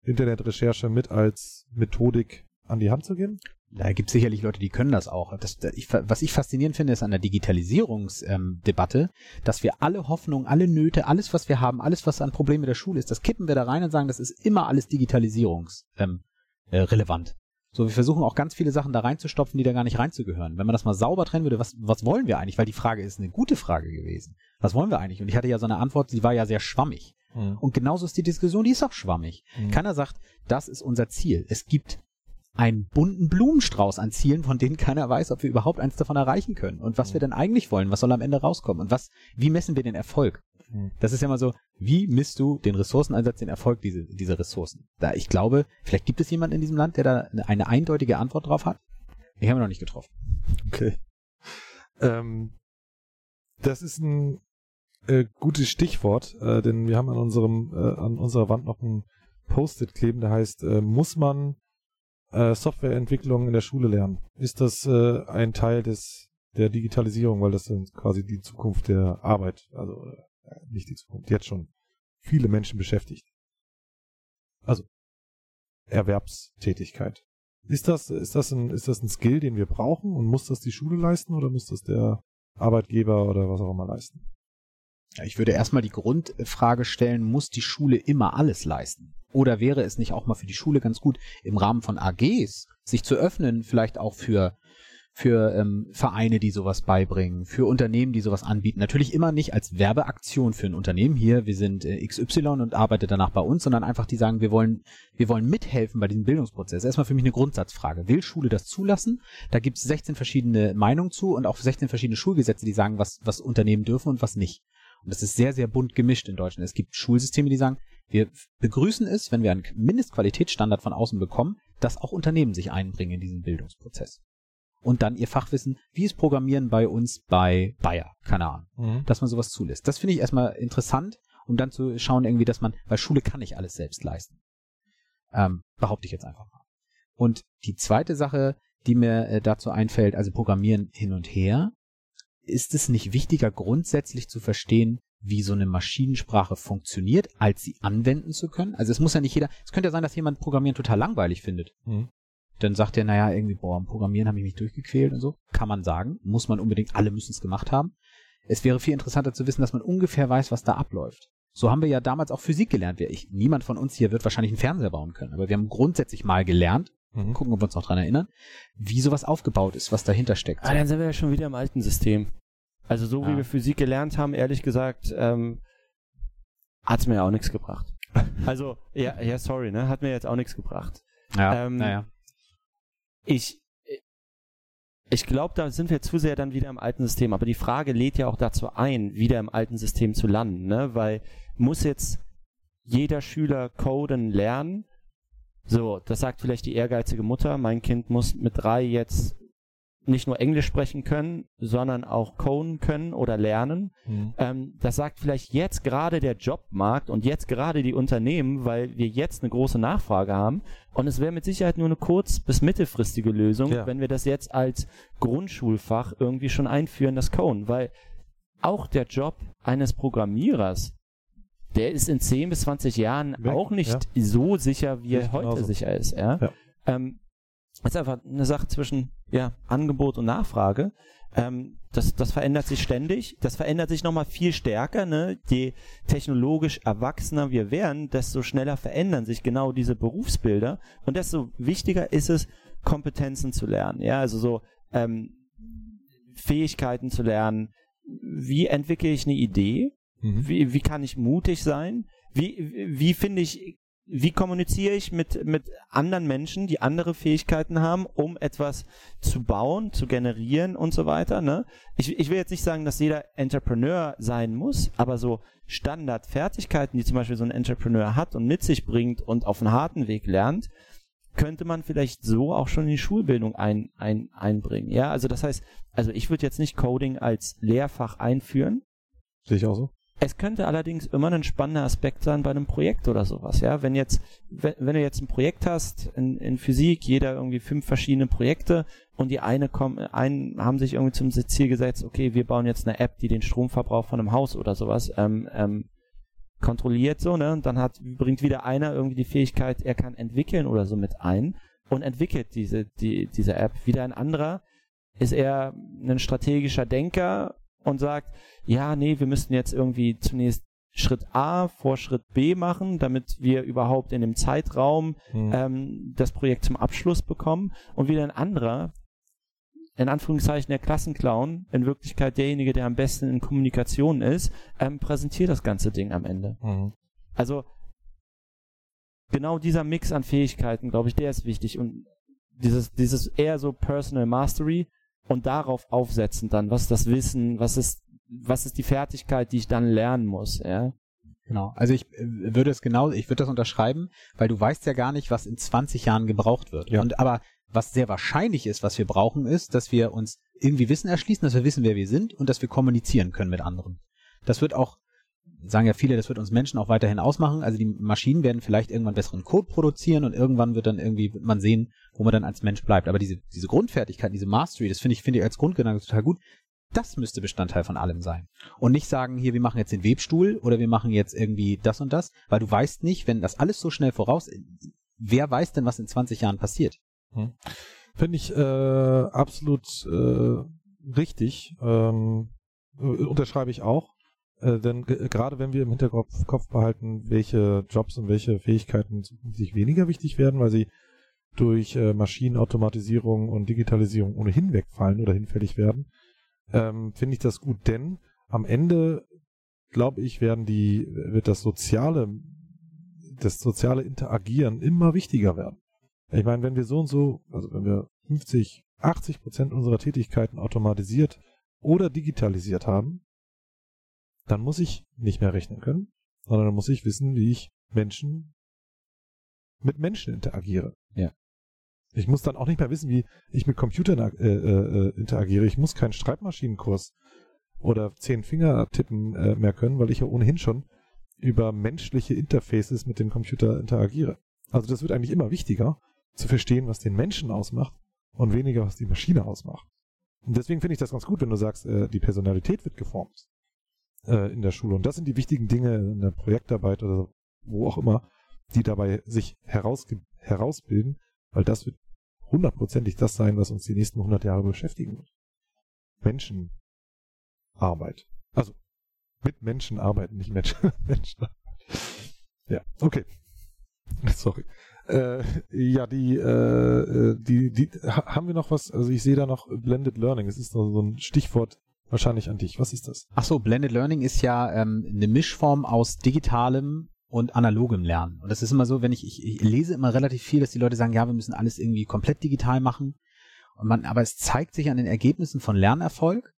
Internetrecherche mit als Methodik an die Hand zu geben? Da gibt es sicherlich Leute, die können das auch. Das, das, ich, was ich faszinierend finde, ist an der Digitalisierungsdebatte, dass wir alle Hoffnungen, alle Nöte, alles, was wir haben, alles, was an Problemen mit der Schule ist, das kippen wir da rein und sagen, das ist immer alles digitalisierungsrelevant. Ähm, äh, so, wir versuchen auch ganz viele Sachen da reinzustopfen, die da gar nicht reinzugehören. Wenn man das mal sauber trennen würde, was, was wollen wir eigentlich? Weil die Frage ist eine gute Frage gewesen. Was wollen wir eigentlich? Und ich hatte ja so eine Antwort, die war ja sehr schwammig. Und genauso ist die Diskussion, die ist auch schwammig. Mhm. Keiner sagt, das ist unser Ziel. Es gibt einen bunten Blumenstrauß an Zielen, von denen keiner weiß, ob wir überhaupt eins davon erreichen können. Und was wir denn eigentlich wollen, was soll am Ende rauskommen? Und was, wie messen wir den Erfolg? Mhm. Das ist ja mal so, wie misst du den Ressourceneinsatz, den Erfolg dieser, dieser Ressourcen? Da ich glaube, vielleicht gibt es jemanden in diesem Land, der da eine, eine eindeutige Antwort drauf hat. Ich habe ihn noch nicht getroffen. Okay. Ähm, das ist ein äh, gutes Stichwort, äh, denn wir haben an unserem äh, an unserer Wand noch ein Post-it kleben, der heißt, äh, muss man äh, Softwareentwicklung in der Schule lernen? Ist das äh, ein Teil des der Digitalisierung, weil das dann quasi die Zukunft der Arbeit, also äh, nicht die Zukunft, jetzt schon viele Menschen beschäftigt. Also Erwerbstätigkeit. Ist das, ist das ein, ist das ein Skill, den wir brauchen und muss das die Schule leisten oder muss das der Arbeitgeber oder was auch immer leisten? Ich würde erstmal die Grundfrage stellen, muss die Schule immer alles leisten? Oder wäre es nicht auch mal für die Schule ganz gut, im Rahmen von AGs sich zu öffnen, vielleicht auch für, für ähm, Vereine, die sowas beibringen, für Unternehmen, die sowas anbieten? Natürlich immer nicht als Werbeaktion für ein Unternehmen hier, wir sind äh, XY und arbeitet danach bei uns, sondern einfach die sagen, wir wollen, wir wollen mithelfen bei diesem Bildungsprozess. Erstmal für mich eine Grundsatzfrage. Will Schule das zulassen? Da gibt es 16 verschiedene Meinungen zu und auch 16 verschiedene Schulgesetze, die sagen, was, was Unternehmen dürfen und was nicht. Und das ist sehr, sehr bunt gemischt in Deutschland. Es gibt Schulsysteme, die sagen, wir begrüßen es, wenn wir einen Mindestqualitätsstandard von außen bekommen, dass auch Unternehmen sich einbringen in diesen Bildungsprozess. Und dann ihr Fachwissen, wie ist Programmieren bei uns bei Bayer, keine Ahnung, dass man sowas zulässt. Das finde ich erstmal interessant, um dann zu schauen irgendwie, dass man, weil Schule kann nicht alles selbst leisten. Ähm, behaupte ich jetzt einfach mal. Und die zweite Sache, die mir äh, dazu einfällt, also Programmieren hin und her, ist es nicht wichtiger, grundsätzlich zu verstehen, wie so eine Maschinensprache funktioniert, als sie anwenden zu können? Also es muss ja nicht jeder, es könnte ja sein, dass jemand Programmieren total langweilig findet. Mhm. Dann sagt er, naja, irgendwie, boah, am Programmieren habe ich mich durchgequält und so. Kann man sagen. Muss man unbedingt, alle müssen es gemacht haben. Es wäre viel interessanter zu wissen, dass man ungefähr weiß, was da abläuft. So haben wir ja damals auch Physik gelernt. Wir- Ich, niemand von uns hier wird wahrscheinlich einen Fernseher bauen können, aber wir haben grundsätzlich mal gelernt, Mhm. gucken, ob wir uns noch dran erinnern, wie sowas aufgebaut ist, was dahinter steckt. Ah, dann sind wir ja schon wieder im alten System. Also so wie Ah. wir Physik gelernt haben, ehrlich gesagt, ähm, hat's mir ja auch nichts gebracht. Also, ja, ja, sorry, ne? Hat mir jetzt auch nichts gebracht. Ja, ähm, naja. Ich, ich glaube, da sind wir zu sehr dann wieder im alten System. Aber die Frage lädt ja auch dazu ein, wieder im alten System zu landen, ne? Weil muss jetzt jeder Schüler coden lernen? So, das sagt vielleicht die ehrgeizige Mutter. Mein Kind muss mit drei jetzt nicht nur Englisch sprechen können, sondern auch coden können oder lernen. Mhm. Ähm, das sagt vielleicht jetzt gerade der Jobmarkt und jetzt gerade die Unternehmen, weil wir jetzt eine große Nachfrage haben. Und es wäre mit Sicherheit nur eine kurz- bis mittelfristige Lösung, Ja. wenn wir das jetzt als Grundschulfach irgendwie schon einführen, das Cone. Weil auch der Job eines Programmierers, der ist in 10 bis 20 Jahren Weg, auch nicht ja. so sicher, wie er heute genauso. sicher ist. Ja? Ähm, ist einfach eine Sache zwischen ja, Angebot und Nachfrage. Ähm, das, das verändert sich ständig. Das verändert sich nochmal viel stärker. Ne? Je technologisch erwachsener wir werden, desto schneller verändern sich genau diese Berufsbilder. Und desto wichtiger ist es, Kompetenzen zu lernen. Ja, also so ähm, Fähigkeiten zu lernen. Wie entwickle ich eine Idee? Mhm. Wie, wie kann ich mutig sein? Wie, wie finde ich, wie kommuniziere ich mit, mit anderen Menschen, die andere Fähigkeiten haben, um etwas zu bauen, zu generieren und so weiter, ne? Ich, ich will jetzt nicht sagen, dass jeder Entrepreneur sein muss, aber so Standardfertigkeiten, die zum Beispiel so ein Entrepreneur hat und mit sich bringt und auf einen harten Weg lernt, könnte man vielleicht so auch schon in die Schulbildung ein, ein, einbringen. Ja, also das heißt, also ich würde jetzt nicht Coding als Lehrfach einführen, Sehe ich auch so. Es könnte allerdings immer ein spannender Aspekt sein bei einem Projekt oder sowas, ja. Wenn jetzt, wenn, wenn du jetzt ein Projekt hast in, in Physik, jeder irgendwie fünf verschiedene Projekte und die eine kommen, einen haben sich irgendwie zum Ziel gesetzt, okay, wir bauen jetzt eine App, die den Stromverbrauch von einem Haus oder sowas ähm, ähm, kontrolliert so, ne? Und dann hat, bringt wieder einer irgendwie die Fähigkeit, er kann entwickeln oder so mit ein und entwickelt diese, die, diese App. Wieder ein anderer ist er ein strategischer Denker und sagt, ja, nee, wir müssten jetzt irgendwie zunächst Schritt A vor Schritt B machen, damit wir überhaupt in dem Zeitraum Mhm. ähm, das Projekt zum Abschluss bekommen. Und wieder ein anderer, in Anführungszeichen der Klassenclown, in Wirklichkeit derjenige, der am besten in Kommunikation ist, ähm, präsentiert das ganze Ding am Ende. Mhm. Also genau dieser Mix an Fähigkeiten, glaube ich, der ist wichtig und dieses, dieses eher so Personal Mastery und darauf aufsetzen dann, was ist das Wissen, was ist, was ist die Fertigkeit, die ich dann lernen muss, ja. Genau. Also ich äh, würde es genau, ich würde das unterschreiben, weil du weißt ja gar nicht, was in 20 Jahren gebraucht wird. Ja. Und aber was sehr wahrscheinlich ist, was wir brauchen, ist, dass wir uns irgendwie Wissen erschließen, dass wir wissen, wer wir sind und dass wir kommunizieren können mit anderen. Das wird auch, sagen ja viele, das wird uns Menschen auch weiterhin ausmachen. Also die Maschinen werden vielleicht irgendwann besseren Code produzieren und irgendwann wird dann irgendwie, wird man sehen, wo man dann als Mensch bleibt. Aber diese, diese Grundfertigkeit, diese Mastery, das finde ich, finde ich als Grundgedanke total gut. Das müsste Bestandteil von allem sein. Und nicht sagen, hier, wir machen jetzt den Webstuhl oder wir machen jetzt irgendwie das und das, weil du weißt nicht, wenn das alles so schnell voraus, wer weiß denn, was in 20 Jahren passiert? Finde ich äh, absolut äh, richtig. Ähm, äh, unterschreibe ich auch. Äh, denn ge- gerade wenn wir im Hinterkopf Kopf behalten, welche Jobs und welche Fähigkeiten sich weniger wichtig werden, weil sie durch äh, Maschinenautomatisierung und Digitalisierung ohnehin wegfallen oder hinfällig werden, ähm, finde ich das gut. Denn am Ende, glaube ich, werden die, wird das soziale, das soziale Interagieren immer wichtiger werden. Ich meine, wenn wir so und so, also wenn wir 50, 80 Prozent unserer Tätigkeiten automatisiert oder digitalisiert haben, dann muss ich nicht mehr rechnen können, sondern dann muss ich wissen, wie ich Menschen mit Menschen interagiere. Ja. Ich muss dann auch nicht mehr wissen, wie ich mit Computern äh, äh, interagiere. Ich muss keinen Schreibmaschinenkurs oder zehn Finger tippen äh, mehr können, weil ich ja ohnehin schon über menschliche Interfaces mit dem Computer interagiere. Also das wird eigentlich immer wichtiger, zu verstehen, was den Menschen ausmacht und weniger, was die Maschine ausmacht. Und deswegen finde ich das ganz gut, wenn du sagst, äh, die Personalität wird geformt äh, in der Schule. Und das sind die wichtigen Dinge in der Projektarbeit oder wo auch immer, die dabei sich herausbilden, weil das wird hundertprozentig das sein, was uns die nächsten 100 Jahre beschäftigen wird. Menschenarbeit. Also mit Menschen arbeiten, nicht Menschen. Menschen. Ja, okay. Sorry. Äh, ja, die, äh, die, die, ha haben wir noch was? Also ich sehe da noch Blended Learning. Es ist so ein Stichwort wahrscheinlich an dich. Was ist das? Ach so, Blended Learning ist ja ähm, eine Mischform aus digitalem und analogem Lernen. Und das ist immer so, wenn ich, ich, ich lese immer relativ viel, dass die Leute sagen, ja, wir müssen alles irgendwie komplett digital machen. Und man, aber es zeigt sich an den Ergebnissen von Lernerfolg,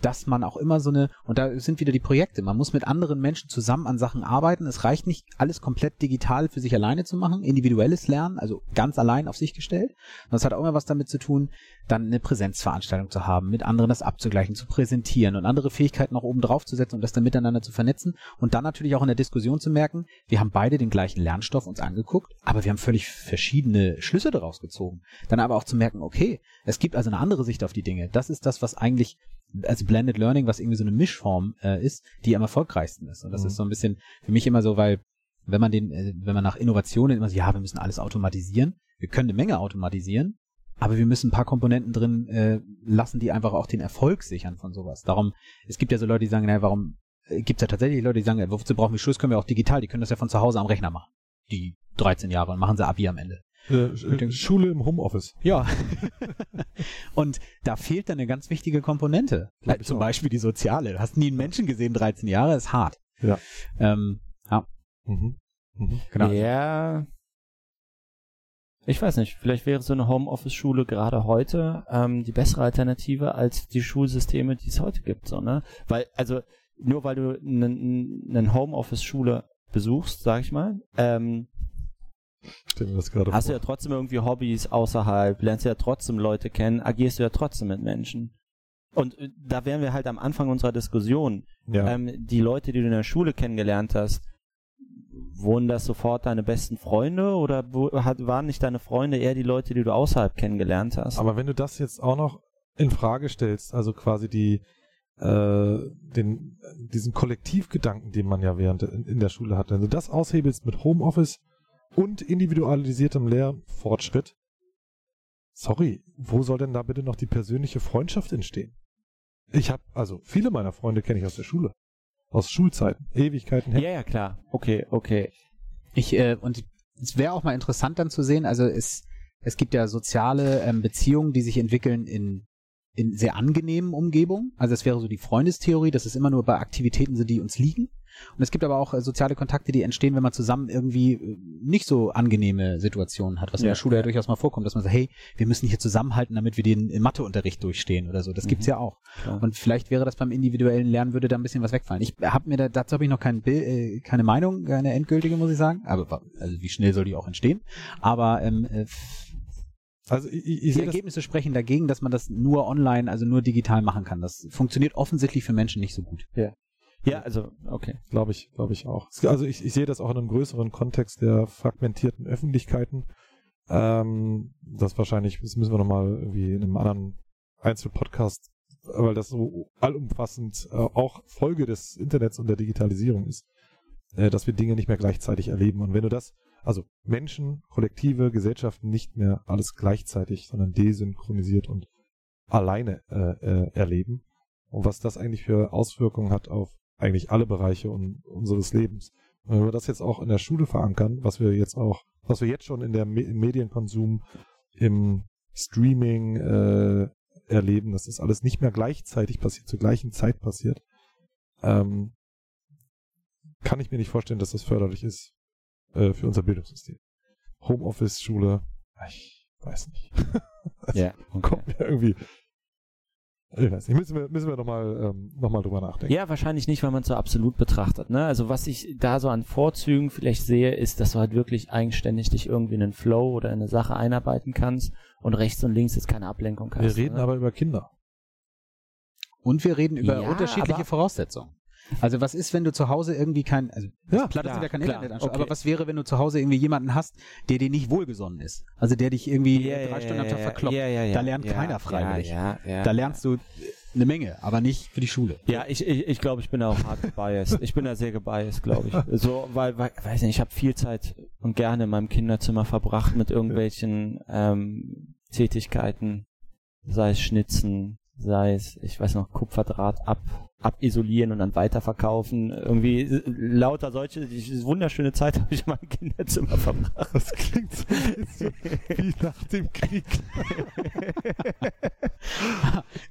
dass man auch immer so eine, und da sind wieder die Projekte, man muss mit anderen Menschen zusammen an Sachen arbeiten. Es reicht nicht, alles komplett digital für sich alleine zu machen, individuelles Lernen, also ganz allein auf sich gestellt. Und das hat auch immer was damit zu tun, dann eine Präsenzveranstaltung zu haben, mit anderen das abzugleichen, zu präsentieren und andere Fähigkeiten noch oben drauf zu setzen und das dann miteinander zu vernetzen und dann natürlich auch in der Diskussion zu merken, wir haben beide den gleichen Lernstoff uns angeguckt, aber wir haben völlig verschiedene Schlüsse daraus gezogen. Dann aber auch zu merken, okay, es gibt also eine andere Sicht auf die Dinge. Das ist das, was eigentlich also Blended Learning, was irgendwie so eine Mischform äh, ist, die am erfolgreichsten ist. Und das Mhm. ist so ein bisschen für mich immer so, weil wenn man den, äh, wenn man nach Innovationen immer so, ja, wir müssen alles automatisieren, wir können eine Menge automatisieren, aber wir müssen ein paar Komponenten drin äh, lassen, die einfach auch den Erfolg sichern von sowas. Darum, es gibt ja so Leute, die sagen, naja, warum äh, gibt es ja tatsächlich Leute, die sagen, äh, wozu brauchen wir Schulz, können wir auch digital, die können das ja von zu Hause am Rechner machen. Die 13 Jahre und machen sie Abi am Ende. Äh, dem- Sch- Schule im Homeoffice. Ja. und da fehlt dann eine ganz wichtige Komponente. Glaub Äh, Zum auch. Beispiel die soziale. Du hast nie einen Menschen gesehen, 13 Jahre, ist hart. Ja. Ähm, Mhm. Mhm. genau. Ja. Ich weiß nicht, vielleicht wäre so eine Homeoffice-Schule gerade heute ähm, die bessere Alternative als die Schulsysteme, die es heute gibt. So, ne? Weil, also, nur weil du eine Homeoffice-Schule besuchst, sag ich mal, ähm, Stell mir das gerade hast du ja trotzdem irgendwie Hobbys außerhalb, lernst ja trotzdem Leute kennen, agierst du ja trotzdem mit Menschen. Und äh, da wären wir halt am Anfang unserer Diskussion. ja. Ähm, die Leute, die du in der Schule kennengelernt hast, wurden das sofort deine besten Freunde oder waren nicht deine Freunde eher die Leute, die du außerhalb kennengelernt hast? Aber wenn du das jetzt auch noch in Frage stellst, also quasi die äh, den diesen Kollektivgedanken, den man ja während in, in der Schule hat, wenn du das aushebelst mit Homeoffice und individualisiertem Lehrfortschritt, sorry, wo soll denn da bitte noch die persönliche Freundschaft entstehen? Ich habe also viele meiner Freunde kenne ich aus der Schule, aus Schulzeiten, Ewigkeiten her. ja, ja, klar. Okay, okay. Ich, äh, und es wäre auch mal interessant dann zu sehen, also es, es gibt ja soziale ähm, Beziehungen, die sich entwickeln in, in sehr angenehmen Umgebungen. Also es wäre so die Freundestheorie, dass es immer nur bei Aktivitäten sind, die uns liegen. Und es gibt aber auch äh, soziale Kontakte, die entstehen, wenn man zusammen irgendwie äh, nicht so angenehme Situationen hat, was in Ja. der Schule ja durchaus mal vorkommt, dass man sagt, hey, wir müssen hier zusammenhalten, damit wir den im Matheunterricht durchstehen oder so. Das gibt's Mhm. ja auch. Klar. Und vielleicht wäre das beim individuellen Lernen, würde da ein bisschen was wegfallen. Ich habe mir da, dazu habe ich noch kein Bild, äh, keine Meinung, keine endgültige, muss ich sagen. Aber also wie schnell soll die auch entstehen? Aber ähm, äh, Also ich, ich, die Ergebnisse sprechen dagegen, dass man das nur online, also nur digital machen kann. Das funktioniert offensichtlich für Menschen nicht so gut. Ja, also, okay. Glaube ich, glaube ich auch. Also ich, ich sehe das auch in einem größeren Kontext der fragmentierten Öffentlichkeiten. Ähm, das wahrscheinlich, das müssen wir nochmal irgendwie in einem anderen Einzelpodcast, weil das so allumfassend äh, auch Folge des Internets und der Digitalisierung ist, äh, dass wir Dinge nicht mehr gleichzeitig erleben. Und wenn du das, also Menschen, Kollektive, Gesellschaften nicht mehr alles gleichzeitig, sondern desynchronisiert und alleine äh, äh, erleben und was das eigentlich für Auswirkungen hat auf eigentlich alle Bereiche un unseres Lebens. Und wenn wir das jetzt auch in der Schule verankern, was wir jetzt auch, was wir jetzt schon in der Me im Medienkonsum, im Streaming äh, erleben, dass das alles nicht mehr gleichzeitig passiert, zur gleichen Zeit passiert, ähm, kann ich mir nicht vorstellen, dass das förderlich ist äh, für unser Bildungssystem. Homeoffice, Schule, ich weiß nicht. Ja, okay. Kommt mir irgendwie. Ich weiß nicht, müssen wir, müssen wir nochmal ähm, noch mal drüber nachdenken. Ja, wahrscheinlich nicht, weil man es so absolut betrachtet. Ne? Also was ich da so an Vorzügen vielleicht sehe, ist, dass du halt wirklich eigenständig dich irgendwie in einen Flow oder in eine Sache einarbeiten kannst und rechts und links jetzt keine Ablenkung hast. Wir reden ne? aber über Kinder. Und wir reden über Ja, unterschiedliche aber- Voraussetzungen. Also was ist, wenn du zu Hause irgendwie kein, also Ja, Platte sind ja kein klar, Internetanschluss, okay. aber was wäre, wenn du zu Hause irgendwie jemanden hast, der dir nicht wohlgesonnen ist? Also der dich irgendwie Ja, drei ja, Stunden am ja, Tag ja, verkloppt. ja, ja, ja, Da lernt keiner freiwillig. Da lernst du eine Menge, aber nicht für die Schule. Ja, ich, ich, ich glaube, ich bin da auch hart gebiased. Ich bin da sehr gebiased, glaube ich. So, weil, weil, weiß nicht, ich habe viel Zeit und gerne in meinem Kinderzimmer verbracht mit irgendwelchen ähm, Tätigkeiten, sei es Schnitzen, sei es, ich weiß noch, Kupferdraht ab, abisolieren und dann weiterverkaufen. Irgendwie äh, lauter solche, die wunderschöne Zeit habe ich in meinem Kinderzimmer verbracht. Das klingt so wie nach dem Krieg.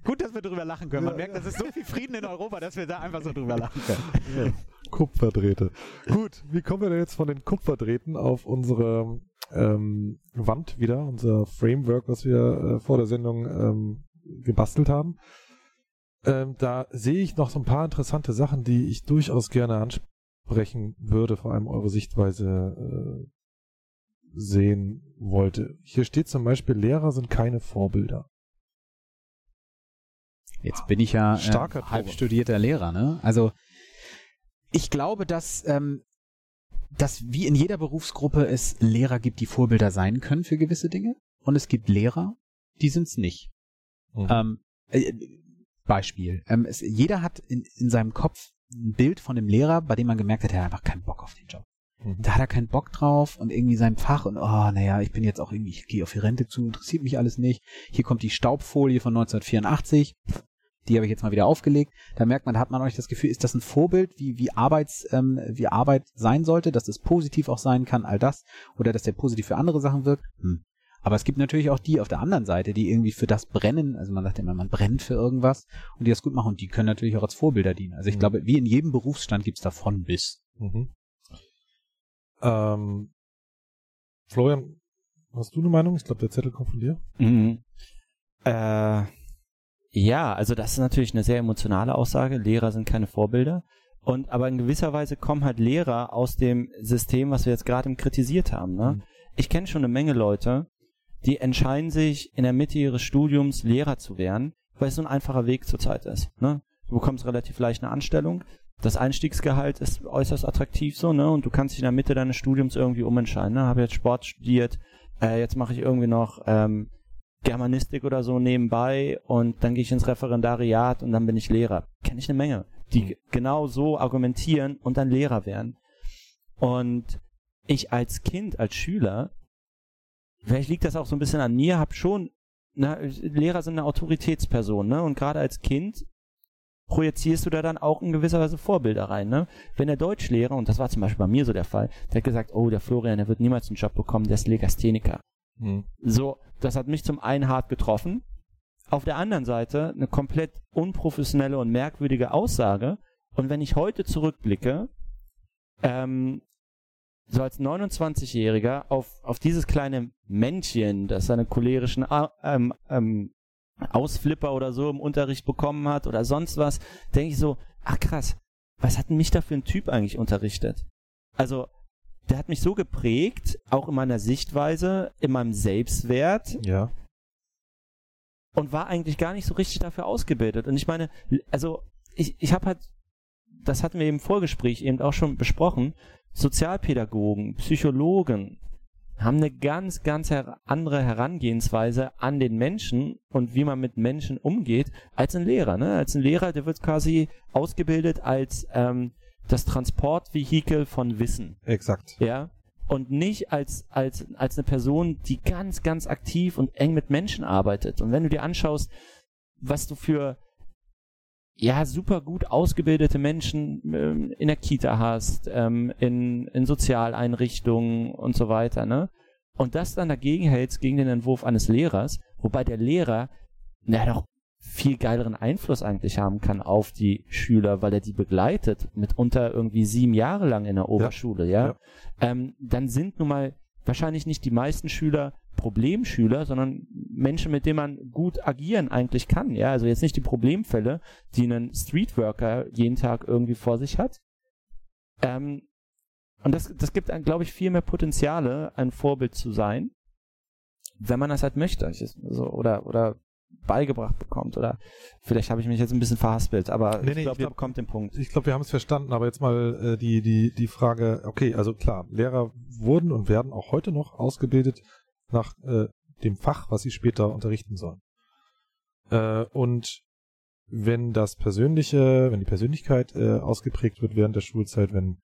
Gut, dass wir drüber lachen können. Man Ja, merkt, ja. es ist so viel Frieden in Europa, dass wir da einfach so drüber lachen können. Kupferdrähte. Gut, wie kommen wir denn jetzt von den Kupferdrähten auf unsere ähm, Wand wieder, unser Framework, was wir äh, vor der Sendung ähm, gebastelt haben? Ähm, da sehe ich noch so ein paar interessante Sachen, die ich durchaus gerne ansprechen würde, vor allem eure Sichtweise äh, sehen wollte. Hier steht zum Beispiel, Lehrer sind keine Vorbilder. Jetzt bin ich ja äh, Tore. halb studierter Lehrer, ne? Also ich glaube, dass, ähm, dass wie in jeder Berufsgruppe es Lehrer gibt, die Vorbilder sein können für gewisse Dinge. Und es gibt Lehrer, die sind's nicht. Mhm. Ähm, äh, Beispiel. Ähm, es, jeder hat in, in seinem Kopf ein Bild von dem Lehrer, bei dem man gemerkt hat, er hat einfach keinen Bock auf den Job. Mhm. Da hat er keinen Bock drauf und irgendwie sein Fach und oh, naja, ich bin jetzt auch irgendwie, ich gehe auf die Rente zu, interessiert mich alles nicht. Hier kommt die Staubfolie von 1984. Die habe ich jetzt mal wieder aufgelegt. Da merkt man, da hat man euch das Gefühl, ist das ein Vorbild, wie, wie Arbeits, ähm, wie Arbeit sein sollte, dass es positiv auch sein kann, all das, oder dass der positiv für andere Sachen wirkt. Hm. Aber es gibt natürlich auch die auf der anderen Seite, die irgendwie für das brennen, also man sagt immer, man brennt für irgendwas und die das gut machen und die können natürlich auch als Vorbilder dienen. Also ich Mhm. glaube, wie in jedem Berufsstand gibt's davon bis. Mhm. Ähm, Florian, hast du eine Meinung? Ich glaube, der Zettel kommt von dir. Mhm. Äh, ja, also das ist natürlich eine sehr emotionale Aussage. Lehrer sind keine Vorbilder. Und aber in gewisser Weise kommen halt Lehrer aus dem System, was wir jetzt gerade kritisiert haben. Ne? Mhm. Ich kenne schon eine Menge Leute, die entscheiden sich in der Mitte ihres Studiums Lehrer zu werden, weil es so ein einfacher Weg zurzeit ist. Ne? Du bekommst relativ leicht eine Anstellung. Das Einstiegsgehalt ist äußerst attraktiv so, ne? Und du kannst dich in der Mitte deines Studiums irgendwie umentscheiden. Ne? Habe jetzt Sport studiert, äh, jetzt mache ich irgendwie noch ähm, Germanistik oder so nebenbei und dann gehe ich ins Referendariat und dann bin ich Lehrer. Kenne ich eine Menge, die Mhm. genau so argumentieren und dann Lehrer werden. Und ich als Kind, als Schüler, vielleicht liegt das auch so ein bisschen an mir, habe schon, na, Lehrer sind eine Autoritätsperson, ne? Und gerade als Kind projizierst du da dann auch in gewisser Weise Vorbilder rein, ne? Wenn der Deutschlehrer, und das war zum Beispiel bei mir so der Fall, der hat gesagt, oh, der Florian, der wird niemals einen Job bekommen, der ist Legastheniker. Mhm. So, das hat mich zum einen hart getroffen. Auf der anderen Seite eine komplett unprofessionelle und merkwürdige Aussage. Und wenn ich heute zurückblicke, ähm, so als 29-Jähriger auf, auf dieses kleine Männchen, das seine cholerischen ähm, ähm, Ausflipper oder so im Unterricht bekommen hat oder sonst was, denke ich so, ach krass, was hat denn mich da für ein Typ eigentlich unterrichtet? Also, der hat mich so geprägt, auch in meiner Sichtweise, in meinem Selbstwert Ja. und war eigentlich gar nicht so richtig dafür ausgebildet. Und ich meine, also ich, ich habe halt, das hatten wir im Vorgespräch eben auch schon besprochen, Sozialpädagogen, Psychologen haben eine ganz, ganz her andere Herangehensweise an den Menschen und wie man mit Menschen umgeht, als ein Lehrer. Ne? Als ein Lehrer, der wird quasi ausgebildet als ähm, das Transportvehikel von Wissen Exakt. ja, und nicht als, als, als eine Person, die ganz, ganz aktiv und eng mit Menschen arbeitet. Und wenn du dir anschaust, was du für ja, super gut ausgebildete Menschen ähm, in der Kita hast, ähm, in, in Sozialeinrichtungen und so weiter, ne? Und das dann dagegen hältst gegen den Entwurf eines Lehrers, wobei der Lehrer, na doch viel geileren Einfluss eigentlich haben kann auf die Schüler, weil er die begleitet, mitunter irgendwie sieben Jahre lang in der Oberschule, ja, Ja. Ähm, dann sind nun mal wahrscheinlich nicht die meisten Schüler Problemschüler, sondern Menschen, mit denen man gut agieren eigentlich kann, ja, also jetzt nicht die Problemfälle, die ein Streetworker jeden Tag irgendwie vor sich hat. Ähm, und das, das gibt, glaube ich, viel mehr Potenziale, ein Vorbild zu sein, wenn man das halt möchte, Ich- so, oder, oder beigebracht bekommt, oder vielleicht habe ich mich jetzt ein bisschen verhaspelt, aber Nee, ich nee, glaube, ihr glaub- bekommt den Punkt. Ich glaube, wir haben es verstanden, aber jetzt mal äh, die, die, die Frage, okay, also klar, Lehrer wurden und werden auch heute noch ausgebildet nach äh, dem Fach, was sie später unterrichten sollen. Äh, und wenn das Persönliche, wenn die Persönlichkeit äh, ausgeprägt wird während der Schulzeit, wenn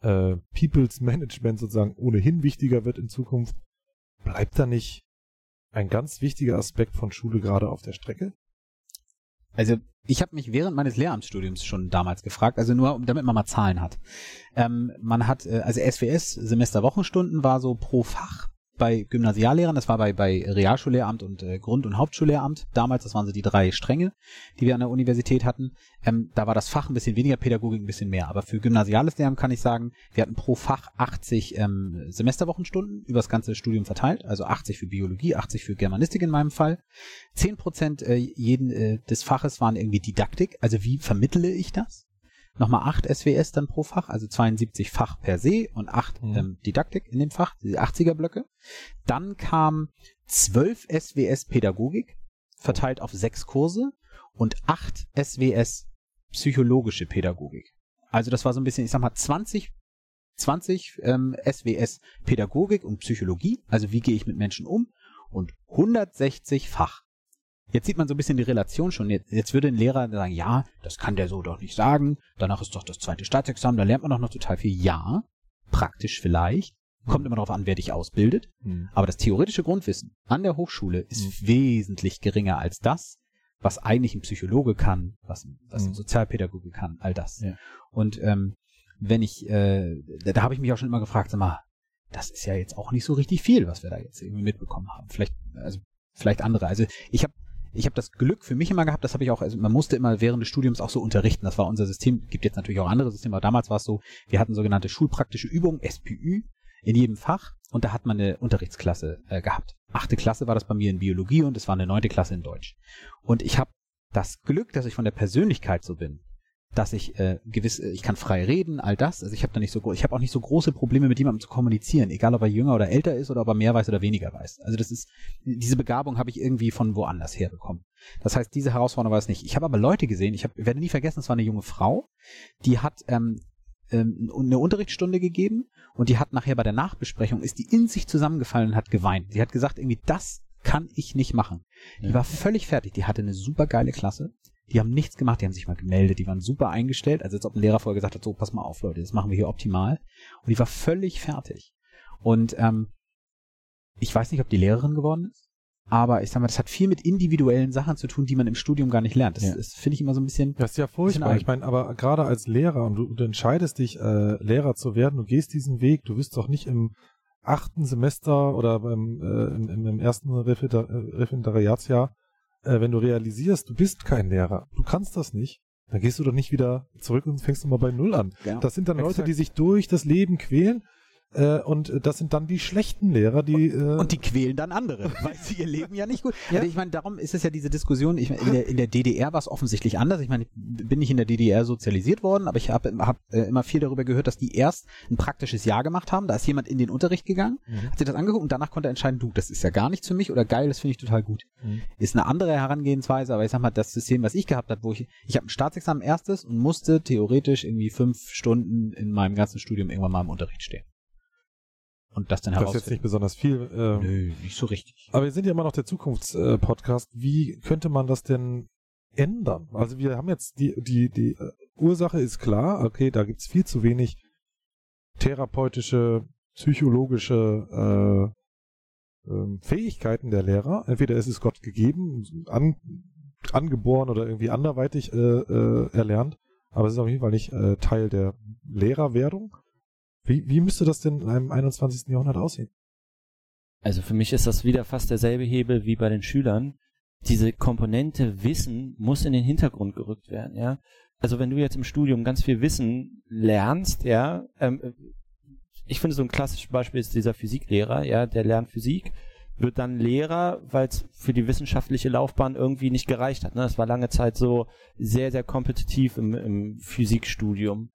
äh, People's Management sozusagen ohnehin wichtiger wird in Zukunft, bleibt da nicht ein ganz wichtiger Aspekt von Schule gerade auf der Strecke? Also ich habe mich während meines Lehramtsstudiums schon damals gefragt, also nur damit man mal Zahlen hat. Ähm, man hat, äh, also SWS, Semesterwochenstunden war so pro Fach bei Gymnasiallehrern, das war bei, bei Realschullehramt und äh, Grund- und Hauptschullehramt damals, das waren so die drei Stränge, die wir an der Universität hatten. Ähm, da war das Fach ein bisschen weniger, Pädagogik ein bisschen mehr. Aber für gymnasiales Lehramt kann ich sagen, wir hatten pro Fach 80 ähm, Semesterwochenstunden über das ganze Studium verteilt, also 80 für Biologie, 80 für Germanistik in meinem Fall. 10 Prozent äh, jeden äh, des Faches waren irgendwie Didaktik, also wie vermittle ich das? Nochmal 8 SWS dann pro Fach, also 72 Fach per se und 8 Mhm. ähm, Didaktik in dem Fach, diese 80er Blöcke. Dann kam 12 SWS Pädagogik, verteilt auf sechs Kurse und 8 SWS psychologische Pädagogik. Also das war so ein bisschen, ich sag mal, 20 20 ähm, SWS Pädagogik und Psychologie, also wie gehe ich mit Menschen um und 160 Fach. Jetzt sieht man so ein bisschen die Relation schon. Jetzt, jetzt würde ein Lehrer sagen, ja, das kann der so doch nicht sagen. Danach ist doch das zweite Staatsexamen, da lernt man doch noch total viel. Ja, praktisch vielleicht. Kommt immer darauf an, wer dich ausbildet. Hm. Aber das theoretische Grundwissen an der Hochschule ist wesentlich geringer als das, was eigentlich ein Psychologe kann, was, was ein Mhm. Sozialpädagoge kann, all das. Ja. Und ähm, wenn ich, äh, da, da habe ich mich auch schon immer gefragt, sag mal, das ist ja jetzt auch nicht so richtig viel, was wir da jetzt irgendwie mitbekommen haben. Vielleicht, also vielleicht andere. Also ich habe ich habe das Glück für mich immer gehabt, das habe ich auch, also man musste immer während des Studiums auch so unterrichten. Das war unser System, gibt jetzt natürlich auch andere Systeme, aber damals war es so, wir hatten sogenannte schulpraktische Übungen, SPÜ, in jedem Fach und da hat man eine Unterrichtsklasse äh, gehabt. Achte Klasse war das bei mir in Biologie und es war eine neunte Klasse in Deutsch. Und ich habe das Glück, dass ich von der Persönlichkeit so bin, dass ich äh, gewiss, ich kann frei reden, all das. Also ich habe da nicht so, ich habe auch nicht so große Probleme mit jemandem zu kommunizieren, egal ob er jünger oder älter ist oder ob er mehr weiß oder weniger weiß. Also das ist diese Begabung habe ich irgendwie von woanders herbekommen. Das heißt, diese Herausforderung war es nicht. Ich habe aber Leute gesehen. Ich habe, werde nie vergessen, es war eine junge Frau, die hat ähm, ähm, eine Unterrichtsstunde gegeben und die hat nachher bei der Nachbesprechung ist die in sich zusammengefallen und hat geweint. Sie hat gesagt, irgendwie das kann ich nicht machen. Die war völlig fertig. Die hatte eine super geile Klasse. Die haben nichts gemacht, die haben sich mal gemeldet, die waren super eingestellt, also als ob ein Lehrer vorher gesagt hat, so, pass mal auf, Leute, das machen wir hier optimal. Und die war völlig fertig. Und ähm, ich weiß nicht, ob die Lehrerin geworden ist, aber ich sag mal, das hat viel mit individuellen Sachen zu tun, die man im Studium gar nicht lernt. Das, Ja. das finde ich immer so ein bisschen. Das ist ja furchtbar. Ich meine, aber gerade als Lehrer und du, du entscheidest dich, äh, Lehrer zu werden, du gehst diesen Weg, du wirst doch nicht im achten Semester oder beim äh, im, im, ersten Referendar Referendariatsjahr, äh, wenn du realisierst, du bist kein Lehrer, du kannst das nicht, dann gehst du doch nicht wieder zurück und fängst nochmal bei Null an. Ja. Das sind dann Leute, Exakt. die sich durch das Leben quälen äh, und das sind dann die schlechten Lehrer, die äh, Und die quälen dann andere, weil sie ihr Leben ja nicht gut. Also ich meine, darum ist es ja diese Diskussion. Ich meine, in der, in der DDR war es offensichtlich anders. Ich meine, ich bin nicht in der DDR sozialisiert worden, aber ich habe hab, äh, immer viel darüber gehört, dass die erst ein praktisches Jahr gemacht haben. Da ist jemand in den Unterricht gegangen, Mhm. hat sich das angeguckt und danach konnte er entscheiden, du, das ist ja gar nicht für mich oder geil, das finde ich total gut. Mhm. Ist eine andere Herangehensweise, aber ich sag mal, das System, was ich gehabt habe, wo ich, ich habe ein Staatsexamen erstes und musste theoretisch irgendwie fünf Stunden in meinem ganzen Studium irgendwann mal im Unterricht stehen. Und das dann das ist jetzt herausfinden. nicht besonders viel. ähm, Nö, nicht so richtig. Aber wir sind ja immer noch der Zukunftspodcast. Wie könnte man das denn ändern? Also wir haben jetzt die, die, die äh, Ursache ist klar, okay, da gibt's viel zu wenig therapeutische, psychologische äh, ähm, Fähigkeiten der Lehrer. Entweder ist es Gott gegeben, an, angeboren oder irgendwie anderweitig äh, äh, erlernt, aber es ist auf jeden Fall nicht äh, Teil der Lehrerwerdung. Wie, wie müsste das denn in einem 21. Jahrhundert aussehen? Also für mich ist das wieder fast derselbe Hebel wie bei den Schülern. Diese Komponente Wissen muss in den Hintergrund gerückt werden, ja. Also wenn du jetzt im Studium ganz viel Wissen lernst, ja, ähm, ich finde so ein klassisches Beispiel ist dieser Physiklehrer, ja, der lernt Physik, wird dann Lehrer, weil es für die wissenschaftliche Laufbahn irgendwie nicht gereicht hat. Ne? Das war lange Zeit so sehr, sehr kompetitiv im, im Physikstudium.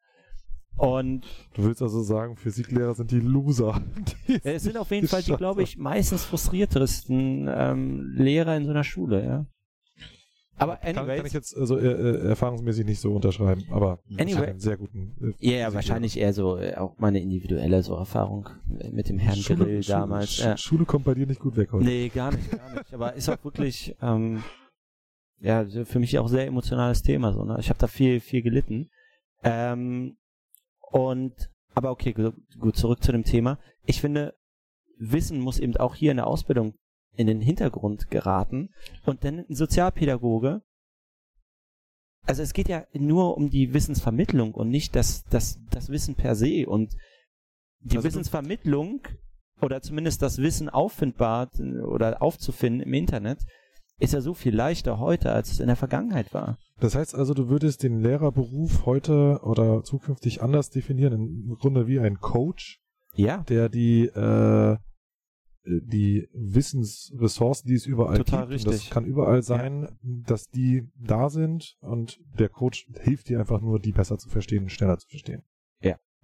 Und Du willst also sagen, Physiklehrer sind die Loser. Die es sind auf jeden Fall die, glaube ich, meistens frustriertesten ähm, Lehrer in so einer Schule, ja. Aber Kann, anyways, kann ich jetzt also äh, äh, erfahrungsmäßig nicht so unterschreiben, aber Anyway. einen sehr guten. Äh, ja, ja, Physiklehrer. wahrscheinlich eher so äh, auch meine individuelle so Erfahrung mit dem Herrn Schule, Grill Schule, damals. Sch- ja. Schule kommt bei dir nicht gut weg heute. Nee, gar nicht, gar nicht. Aber ist auch wirklich, ähm, ja, für mich auch sehr emotionales Thema. So, ne? Ich habe da viel, viel gelitten. Ähm, und, aber okay, gut, zurück zu dem Thema. Ich finde, Wissen muss eben auch hier in der Ausbildung in den Hintergrund geraten. Und dann ein Sozialpädagoge, also es geht ja nur um die Wissensvermittlung und nicht das, das, das Wissen per se. Und die Also Wissensvermittlung oder zumindest das Wissen auffindbar oder aufzufinden im Internet ist ja so viel leichter heute, als es in der Vergangenheit war. Das heißt also, du würdest den Lehrerberuf heute oder zukünftig anders definieren, im Grunde wie ein Coach, Ja, der die äh, die Wissensressourcen, die es überall Total gibt, das kann überall sein, dass die da sind und der Coach hilft dir einfach nur, die besser zu verstehen und schneller zu verstehen.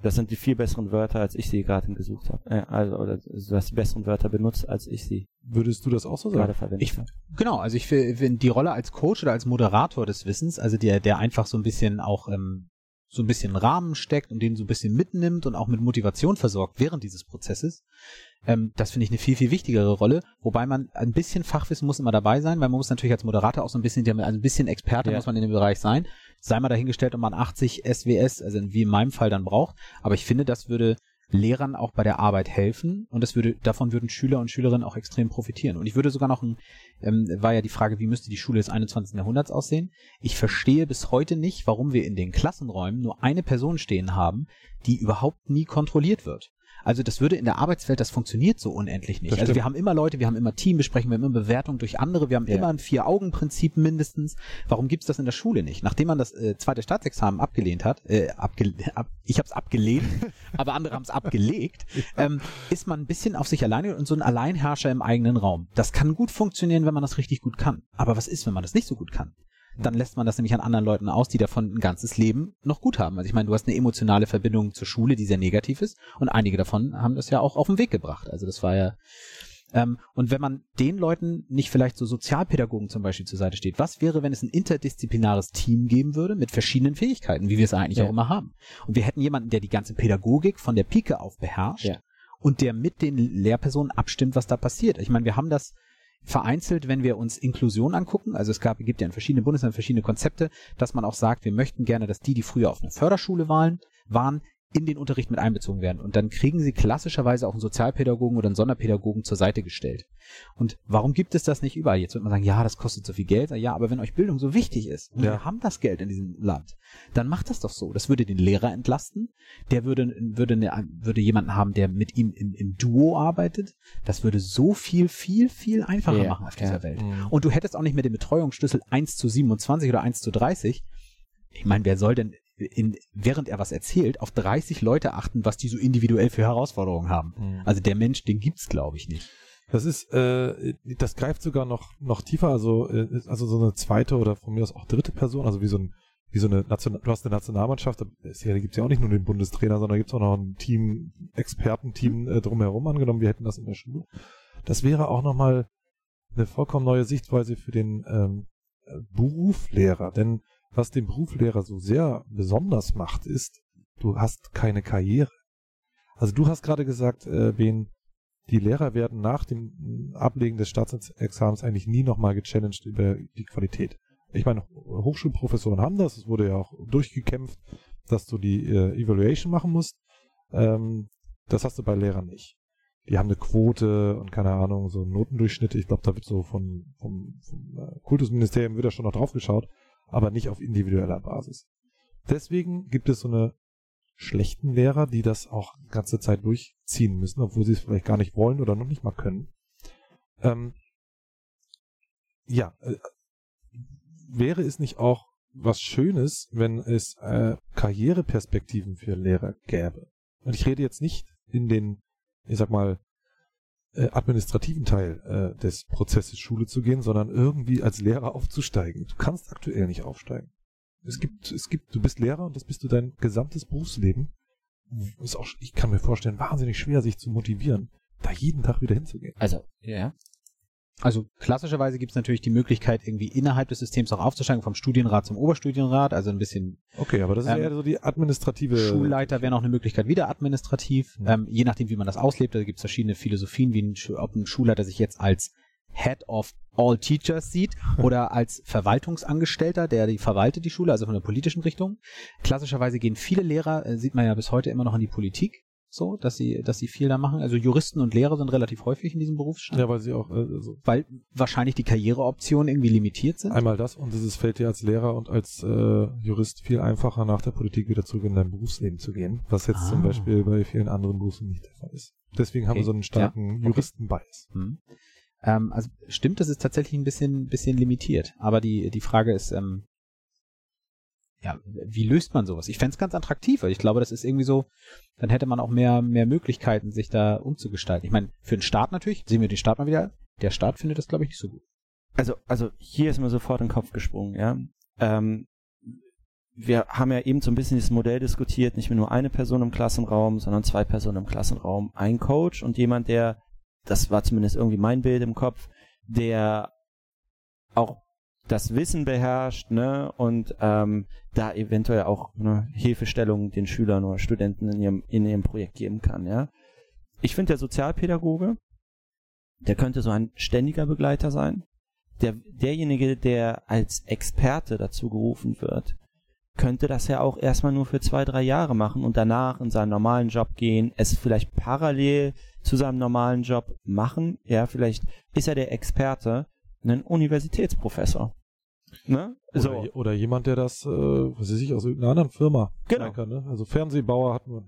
Das sind die viel besseren Wörter, als ich sie gerade gesucht habe. Äh, also, oder du hast die besseren Wörter benutzt, als ich sie Würdest du das auch so sagen? verwendet Ich, habe. genau, also ich finde die Rolle als Coach oder als Moderator des Wissens, also der, der einfach so ein bisschen auch ähm, so ein bisschen Rahmen steckt und den so ein bisschen mitnimmt und auch mit Motivation versorgt während dieses Prozesses. Ähm, das finde ich eine viel, viel wichtigere Rolle, wobei man ein bisschen Fachwissen muss immer dabei sein, weil man muss natürlich als Moderator auch so ein bisschen, also ein bisschen Experte Ja. muss man in dem Bereich sein. Sei mal dahingestellt, ob man 80 SWS, also wie in meinem Fall dann braucht. Aber ich finde, das würde Lehrern auch bei der Arbeit helfen und das würde, davon würden Schüler und Schülerinnen auch extrem profitieren. Und ich würde sogar noch ein, ähm, war ja die Frage, wie müsste die Schule des 21. Jahrhunderts aussehen? Ich verstehe bis heute nicht, warum wir in den Klassenräumen nur eine Person stehen haben, die überhaupt nie kontrolliert wird. Also das würde in der Arbeitswelt, das funktioniert so unendlich nicht. Also wir haben immer Leute, wir haben immer Teambesprechungen, wir haben immer Bewertung durch andere, wir haben Ja. immer ein Vier-Augen-Prinzip mindestens. Warum gibt's das in der Schule nicht? Nachdem man das äh, zweite Staatsexamen abgelehnt hat, äh, abge ab, ich habe es abgelehnt, aber andere haben es abgelegt, ähm, ist man ein bisschen auf sich alleine und so ein Alleinherrscher im eigenen Raum. Das kann gut funktionieren, wenn man das richtig gut kann. Aber was ist, wenn man das nicht so gut kann? Dann lässt man das nämlich an anderen Leuten aus, die davon ein ganzes Leben noch gut haben. Also ich meine, du hast eine emotionale Verbindung zur Schule, die sehr negativ ist und einige davon haben das ja auch auf den Weg gebracht. Also das war ja ähm, und wenn man den Leuten nicht vielleicht so Sozialpädagogen zum Beispiel zur Seite steht, was wäre, wenn es ein interdisziplinäres Team geben würde mit verschiedenen Fähigkeiten, wie wir es eigentlich Ja. auch immer haben? Und wir hätten jemanden, der die ganze Pädagogik von der Pike auf beherrscht Ja. und der mit den Lehrpersonen abstimmt, was da passiert. Ich meine, wir haben das vereinzelt, wenn wir uns Inklusion angucken, also es gab, gibt ja in verschiedenen Bundesländern verschiedene Konzepte, dass man auch sagt, wir möchten gerne, dass die, die früher auf einer Förderschule waren, waren, in den Unterricht mit einbezogen werden. Und dann kriegen sie klassischerweise auch einen Sozialpädagogen oder einen Sonderpädagogen zur Seite gestellt. Und warum gibt es das nicht überall? Jetzt wird man sagen, ja, das kostet so viel Geld. Ja, aber wenn euch Bildung so wichtig ist, und Ja. wir haben das Geld in diesem Land, dann macht das doch so. Das würde den Lehrer entlasten. Der würde, würde, eine, würde jemanden haben, der mit ihm im, im Duo arbeitet. Das würde so viel, viel, viel einfacher Ja, machen auf dieser ja. Welt. Mhm. Und du hättest auch nicht mehr den Betreuungsschlüssel 1 zu 27 oder 1 zu 30. Ich meine, wer soll denn, in, während er was erzählt, auf 30 Leute achten, was die so individuell für Herausforderungen haben? Mhm. Also der Mensch, den gibt's, glaube ich, nicht. Das ist, äh, das greift sogar noch, noch tiefer, also, äh, also so eine zweite oder von mir aus auch dritte Person, also wie so ein, wie so eine National, du hast eine Nationalmannschaft, da da gibt's ja auch nicht nur den Bundestrainer, sondern da gibt's auch noch ein Team, Expertenteam äh, drumherum angenommen, wir hätten das in der Schule. Das wäre auch nochmal eine vollkommen neue Sichtweise für den ähm, äh, Berufslehrer, denn was den Berufslehrer so sehr besonders macht, ist, du hast keine Karriere. Also du hast gerade gesagt, äh, Ben, die Lehrer werden nach dem Ablegen des Staatsexamens eigentlich nie nochmal gechallenged über die Qualität. Ich meine, Hochschulprofessoren haben das, es wurde ja auch durchgekämpft, dass du die äh, Evaluation machen musst. Ähm, das hast du bei Lehrern nicht. Die haben eine Quote und keine Ahnung, so Notendurchschnitte. Ich glaube, da wird so von, vom, vom äh, Kultusministerium wird da schon noch drauf geschaut, aber nicht auf individueller Basis. Deswegen gibt es so eine schlechten Lehrer, die das auch die ganze Zeit durchziehen müssen, obwohl sie es vielleicht gar nicht wollen oder noch nicht mal können. Ähm, ja, äh, wäre es nicht auch was Schönes, wenn es äh, Karriereperspektiven für Lehrer gäbe? Und ich rede jetzt nicht in den, ich sag mal, äh, administrativen Teil äh, des Prozesses Schule zu gehen, sondern irgendwie als Lehrer aufzusteigen. Du kannst aktuell nicht aufsteigen. Es gibt, es gibt, du bist Lehrer und das bist du dein gesamtes Berufsleben. Ist auch, ich kann mir vorstellen, wahnsinnig schwer, sich zu motivieren, da jeden Tag wieder hinzugehen. Also, ja. Also klassischerweise gibt es natürlich die Möglichkeit, irgendwie innerhalb des Systems auch aufzusteigen, vom Studienrat zum Oberstudienrat, also ein bisschen Okay, aber das ist Ähm, eher so die administrative. Schulleiter wäre noch eine Möglichkeit, wieder administrativ, Mhm. ähm, je nachdem, wie man das auslebt. Da gibt es verschiedene Philosophien, wie ein, ob ein Schulleiter sich jetzt als Head of All Teachers sieht oder als Verwaltungsangestellter, der die verwaltet die Schule, also von der politischen Richtung. Klassischerweise gehen viele Lehrer, äh, sieht man ja bis heute immer noch in die Politik, so, dass sie, dass sie viel da machen. Also Juristen und Lehrer sind relativ häufig in diesem Berufsstand, Ja, weil sie auch äh, so weil wahrscheinlich die Karriereoptionen irgendwie limitiert sind. einmal das und es fällt dir als Lehrer und als äh, Jurist viel einfacher, nach der Politik wieder zurück in dein Berufsleben zu gehen, was jetzt zum Ah. Beispiel bei vielen anderen Berufen nicht der Fall ist. Deswegen haben Okay. wir so einen starken okay. Juristen-Bias. Hm. Ähm, also stimmt, das ist tatsächlich ein bisschen, bisschen limitiert. Aber die, die Frage ist, ähm, ja, wie löst man sowas? Ich fänd's ganz attraktiv, weil ich glaube, das ist irgendwie so, dann hätte man auch mehr, mehr Möglichkeiten, sich da umzugestalten. Ich meine, für den Staat natürlich, sehen wir den Staat mal wieder, der Staat findet das, glaube ich, nicht so gut. Also, also hier ist mir sofort in den Kopf gesprungen, ja. Ähm, wir haben ja eben so ein bisschen dieses Modell diskutiert, nicht mehr nur eine Person im Klassenraum, sondern zwei Personen im Klassenraum, ein Coach und jemand, der, das war zumindest irgendwie mein Bild im Kopf, der auch das Wissen beherrscht, ne, und ähm, da eventuell auch eine Hilfestellung den Schülern oder Studenten in ihrem, in ihrem Projekt geben kann, ja. Ich finde, der Sozialpädagoge, der könnte so ein ständiger Begleiter sein. Der, derjenige, der als Experte dazu gerufen wird, könnte das ja auch erstmal nur für zwei, drei Jahre machen und danach in seinen normalen Job gehen, es vielleicht parallel zu seinem normalen Job machen. Ja, vielleicht ist er der Experte, ein Universitätsprofessor. Ne? Oder, So. oder jemand, der das, äh, was weiß ich, aus irgendeiner anderen Firma Genau. sein kann. Ne? Also Fernsehbauer hat man,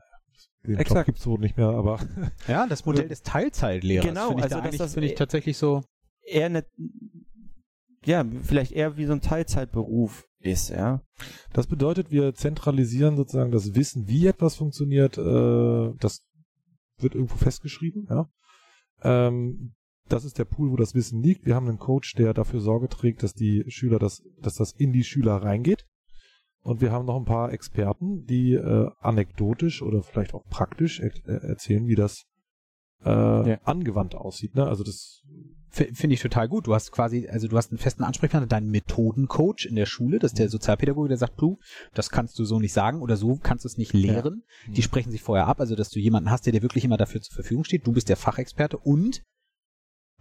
den Job Exakt. gibt's wohl nicht mehr, aber Ja, das Modell des Teilzeitlehrers Genau, finde ich, also da das- finde ich tatsächlich so. eher eine, ja, vielleicht eher wie so ein Teilzeitberuf ist, ja. Das bedeutet, wir zentralisieren sozusagen das Wissen, wie etwas funktioniert. Äh, das wird irgendwo festgeschrieben. Ja? Ähm, das ist der Pool, wo das Wissen liegt. Wir haben einen Coach, der dafür Sorge trägt, dass die Schüler das, dass das in die Schüler reingeht. Und wir haben noch ein paar Experten, die äh, anekdotisch oder vielleicht auch praktisch er äh, erzählen, wie das äh, Ja. angewandt aussieht. Ne? Also das Finde ich total gut. Du hast quasi, also du hast einen festen Ansprechpartner, deinen Methodencoach in der Schule, das ist der Sozialpädagoge, der sagt, du, das kannst du so nicht sagen oder so kannst du es nicht lehren. Die sprechen sich vorher ab, also dass du jemanden hast, der dir wirklich immer dafür zur Verfügung steht. Du bist der Fachexperte und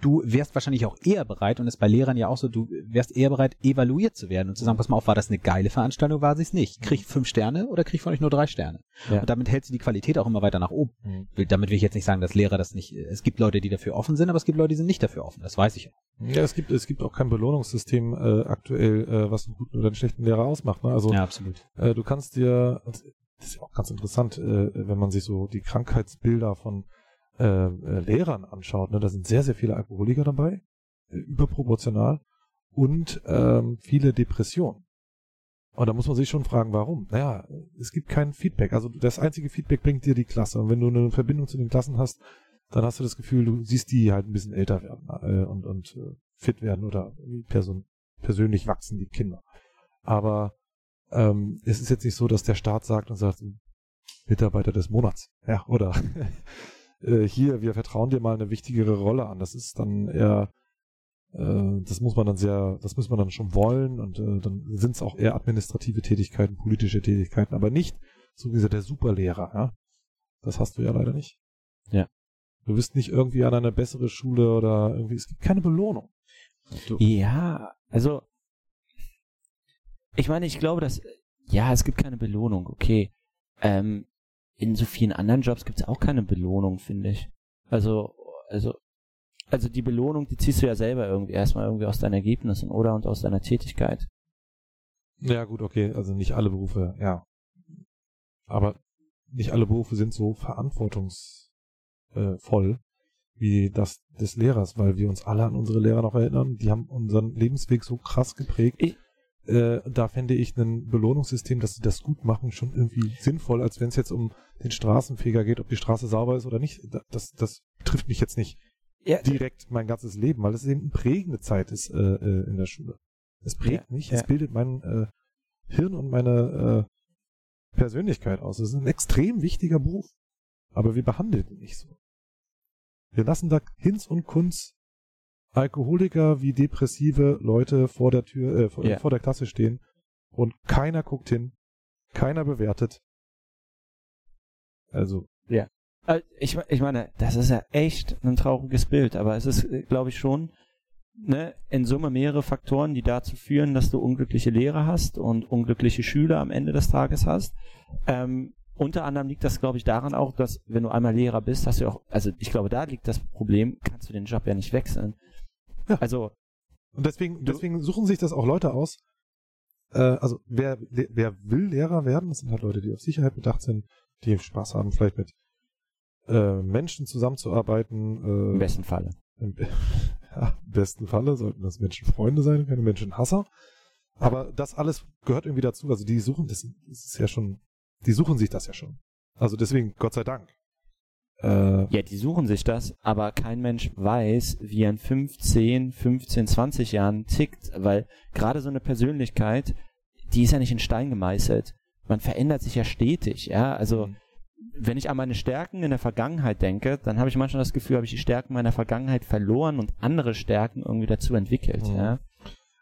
du wärst wahrscheinlich auch eher bereit, und das ist bei Lehrern ja auch so, du wärst eher bereit, evaluiert zu werden und zu sagen, pass mal auf, war das eine geile Veranstaltung, war sie es nicht? Krieg ich fünf Sterne oder krieg ich von euch nur drei Sterne? Ja. Und damit hältst du die Qualität auch immer weiter nach oben. Mhm. Damit will ich jetzt nicht sagen, dass Lehrer das nicht, es gibt Leute, die dafür offen sind, aber es gibt Leute, die sind nicht dafür offen. Das weiß ich auch. ja, es gibt es gibt auch kein Belohnungssystem äh, aktuell, äh, was einen guten oder einen schlechten Lehrer ausmacht. Ne? Also Ja, absolut. Äh, du kannst dir, das ist ja auch ganz interessant, äh, wenn man sich so die Krankheitsbilder von äh, äh, Lehrern anschaut, ne, da sind sehr, sehr viele Alkoholiker dabei, äh, überproportional, und ähm, viele Depressionen. Und da muss man sich schon fragen, warum? Naja, es gibt kein Feedback. Also das einzige Feedback bringt dir die Klasse. Und wenn du eine Verbindung zu den Klassen hast, dann hast du das Gefühl, du siehst die halt ein bisschen älter werden äh, und, und äh, fit werden oder person persönlich wachsen, die Kinder. Aber ähm, es ist jetzt nicht so, dass der Staat sagt und sagt, Mitarbeiter des Monats. Ja, oder äh, hier, wir vertrauen dir mal eine wichtigere Rolle an. Das ist dann eher, äh, das muss man dann sehr, das muss man dann schon wollen und äh, dann sind es auch eher administrative Tätigkeiten, politische Tätigkeiten, aber nicht so wie gesagt der Superlehrer, ja. Das hast du ja leider nicht. Ja. Du bist nicht irgendwie an eine bessere Schule oder irgendwie, es gibt keine Belohnung. Du, Ja, also ich meine, ich glaube, dass ja, es gibt keine Belohnung, okay. Ähm, in so vielen anderen Jobs gibt es auch keine Belohnung, finde ich. Also, also, also die Belohnung, die ziehst du ja selber irgendwie erstmal irgendwie aus deinen Ergebnissen oder und aus deiner Tätigkeit. Ja, gut, okay, also nicht alle Berufe, ja. Aber nicht alle Berufe sind so verantwortungsvoll wie das des Lehrers, weil wir uns alle an unsere Lehrer noch erinnern. Die haben unseren Lebensweg so krass geprägt. Ich- äh, da fände ich ein Belohnungssystem, dass sie das gut machen, schon irgendwie sinnvoll, als wenn es jetzt um den Straßenfeger geht, ob die Straße sauber ist oder nicht. Da- Das, das trifft mich jetzt nicht Ja, direkt mein ganzes Leben, weil es eben eine prägende Zeit ist äh, äh, in der Schule. Es prägt mich, es ja. bildet mein äh, Hirn und meine äh, Persönlichkeit aus. Es ist ein extrem wichtiger Beruf. Aber wir behandeln ihn nicht so. Wir lassen da Hinz und Kunz Alkoholiker wie depressive Leute vor der Tür, äh, vor, Ja. vor der Klasse stehen und keiner guckt hin, keiner bewertet. Also, Äh, Ich, ich meine, das ist ja echt ein trauriges Bild, aber es ist, glaube ich, schon ne, in Summe mehrere Faktoren, die dazu führen, dass du unglückliche Lehrer hast und unglückliche Schüler am Ende des Tages hast. Ähm, unter anderem liegt das, glaube ich, daran auch, dass wenn du einmal Lehrer bist, hast du auch, also ich glaube, da liegt das Problem, kannst du den Job ja nicht wechseln. Ja. Also, Und deswegen, deswegen suchen sich das auch Leute aus. Äh, also wer, wer will Lehrer werden, das sind halt Leute, die auf Sicherheit bedacht sind, die Spaß haben, vielleicht mit äh, Menschen zusammenzuarbeiten. Äh, im besten Falle. Im, ja, im besten Falle sollten das Menschen Freunde sein, keine Menschenhasser. Aber das alles gehört irgendwie dazu. Also die suchen, das ist ja schon, die suchen sich das ja schon. Also deswegen, Gott sei Dank. Äh, Ja, die suchen sich das, aber kein Mensch weiß, wie er in 15, 15, 20 Jahren tickt, weil gerade so eine Persönlichkeit, die ist ja nicht in Stein gemeißelt. Man verändert sich ja stetig, ja. Also, wenn ich an meine Stärken in der Vergangenheit denke, dann habe ich manchmal das Gefühl, habe ich die Stärken meiner Vergangenheit verloren und andere Stärken irgendwie dazu entwickelt, Mhm. ja.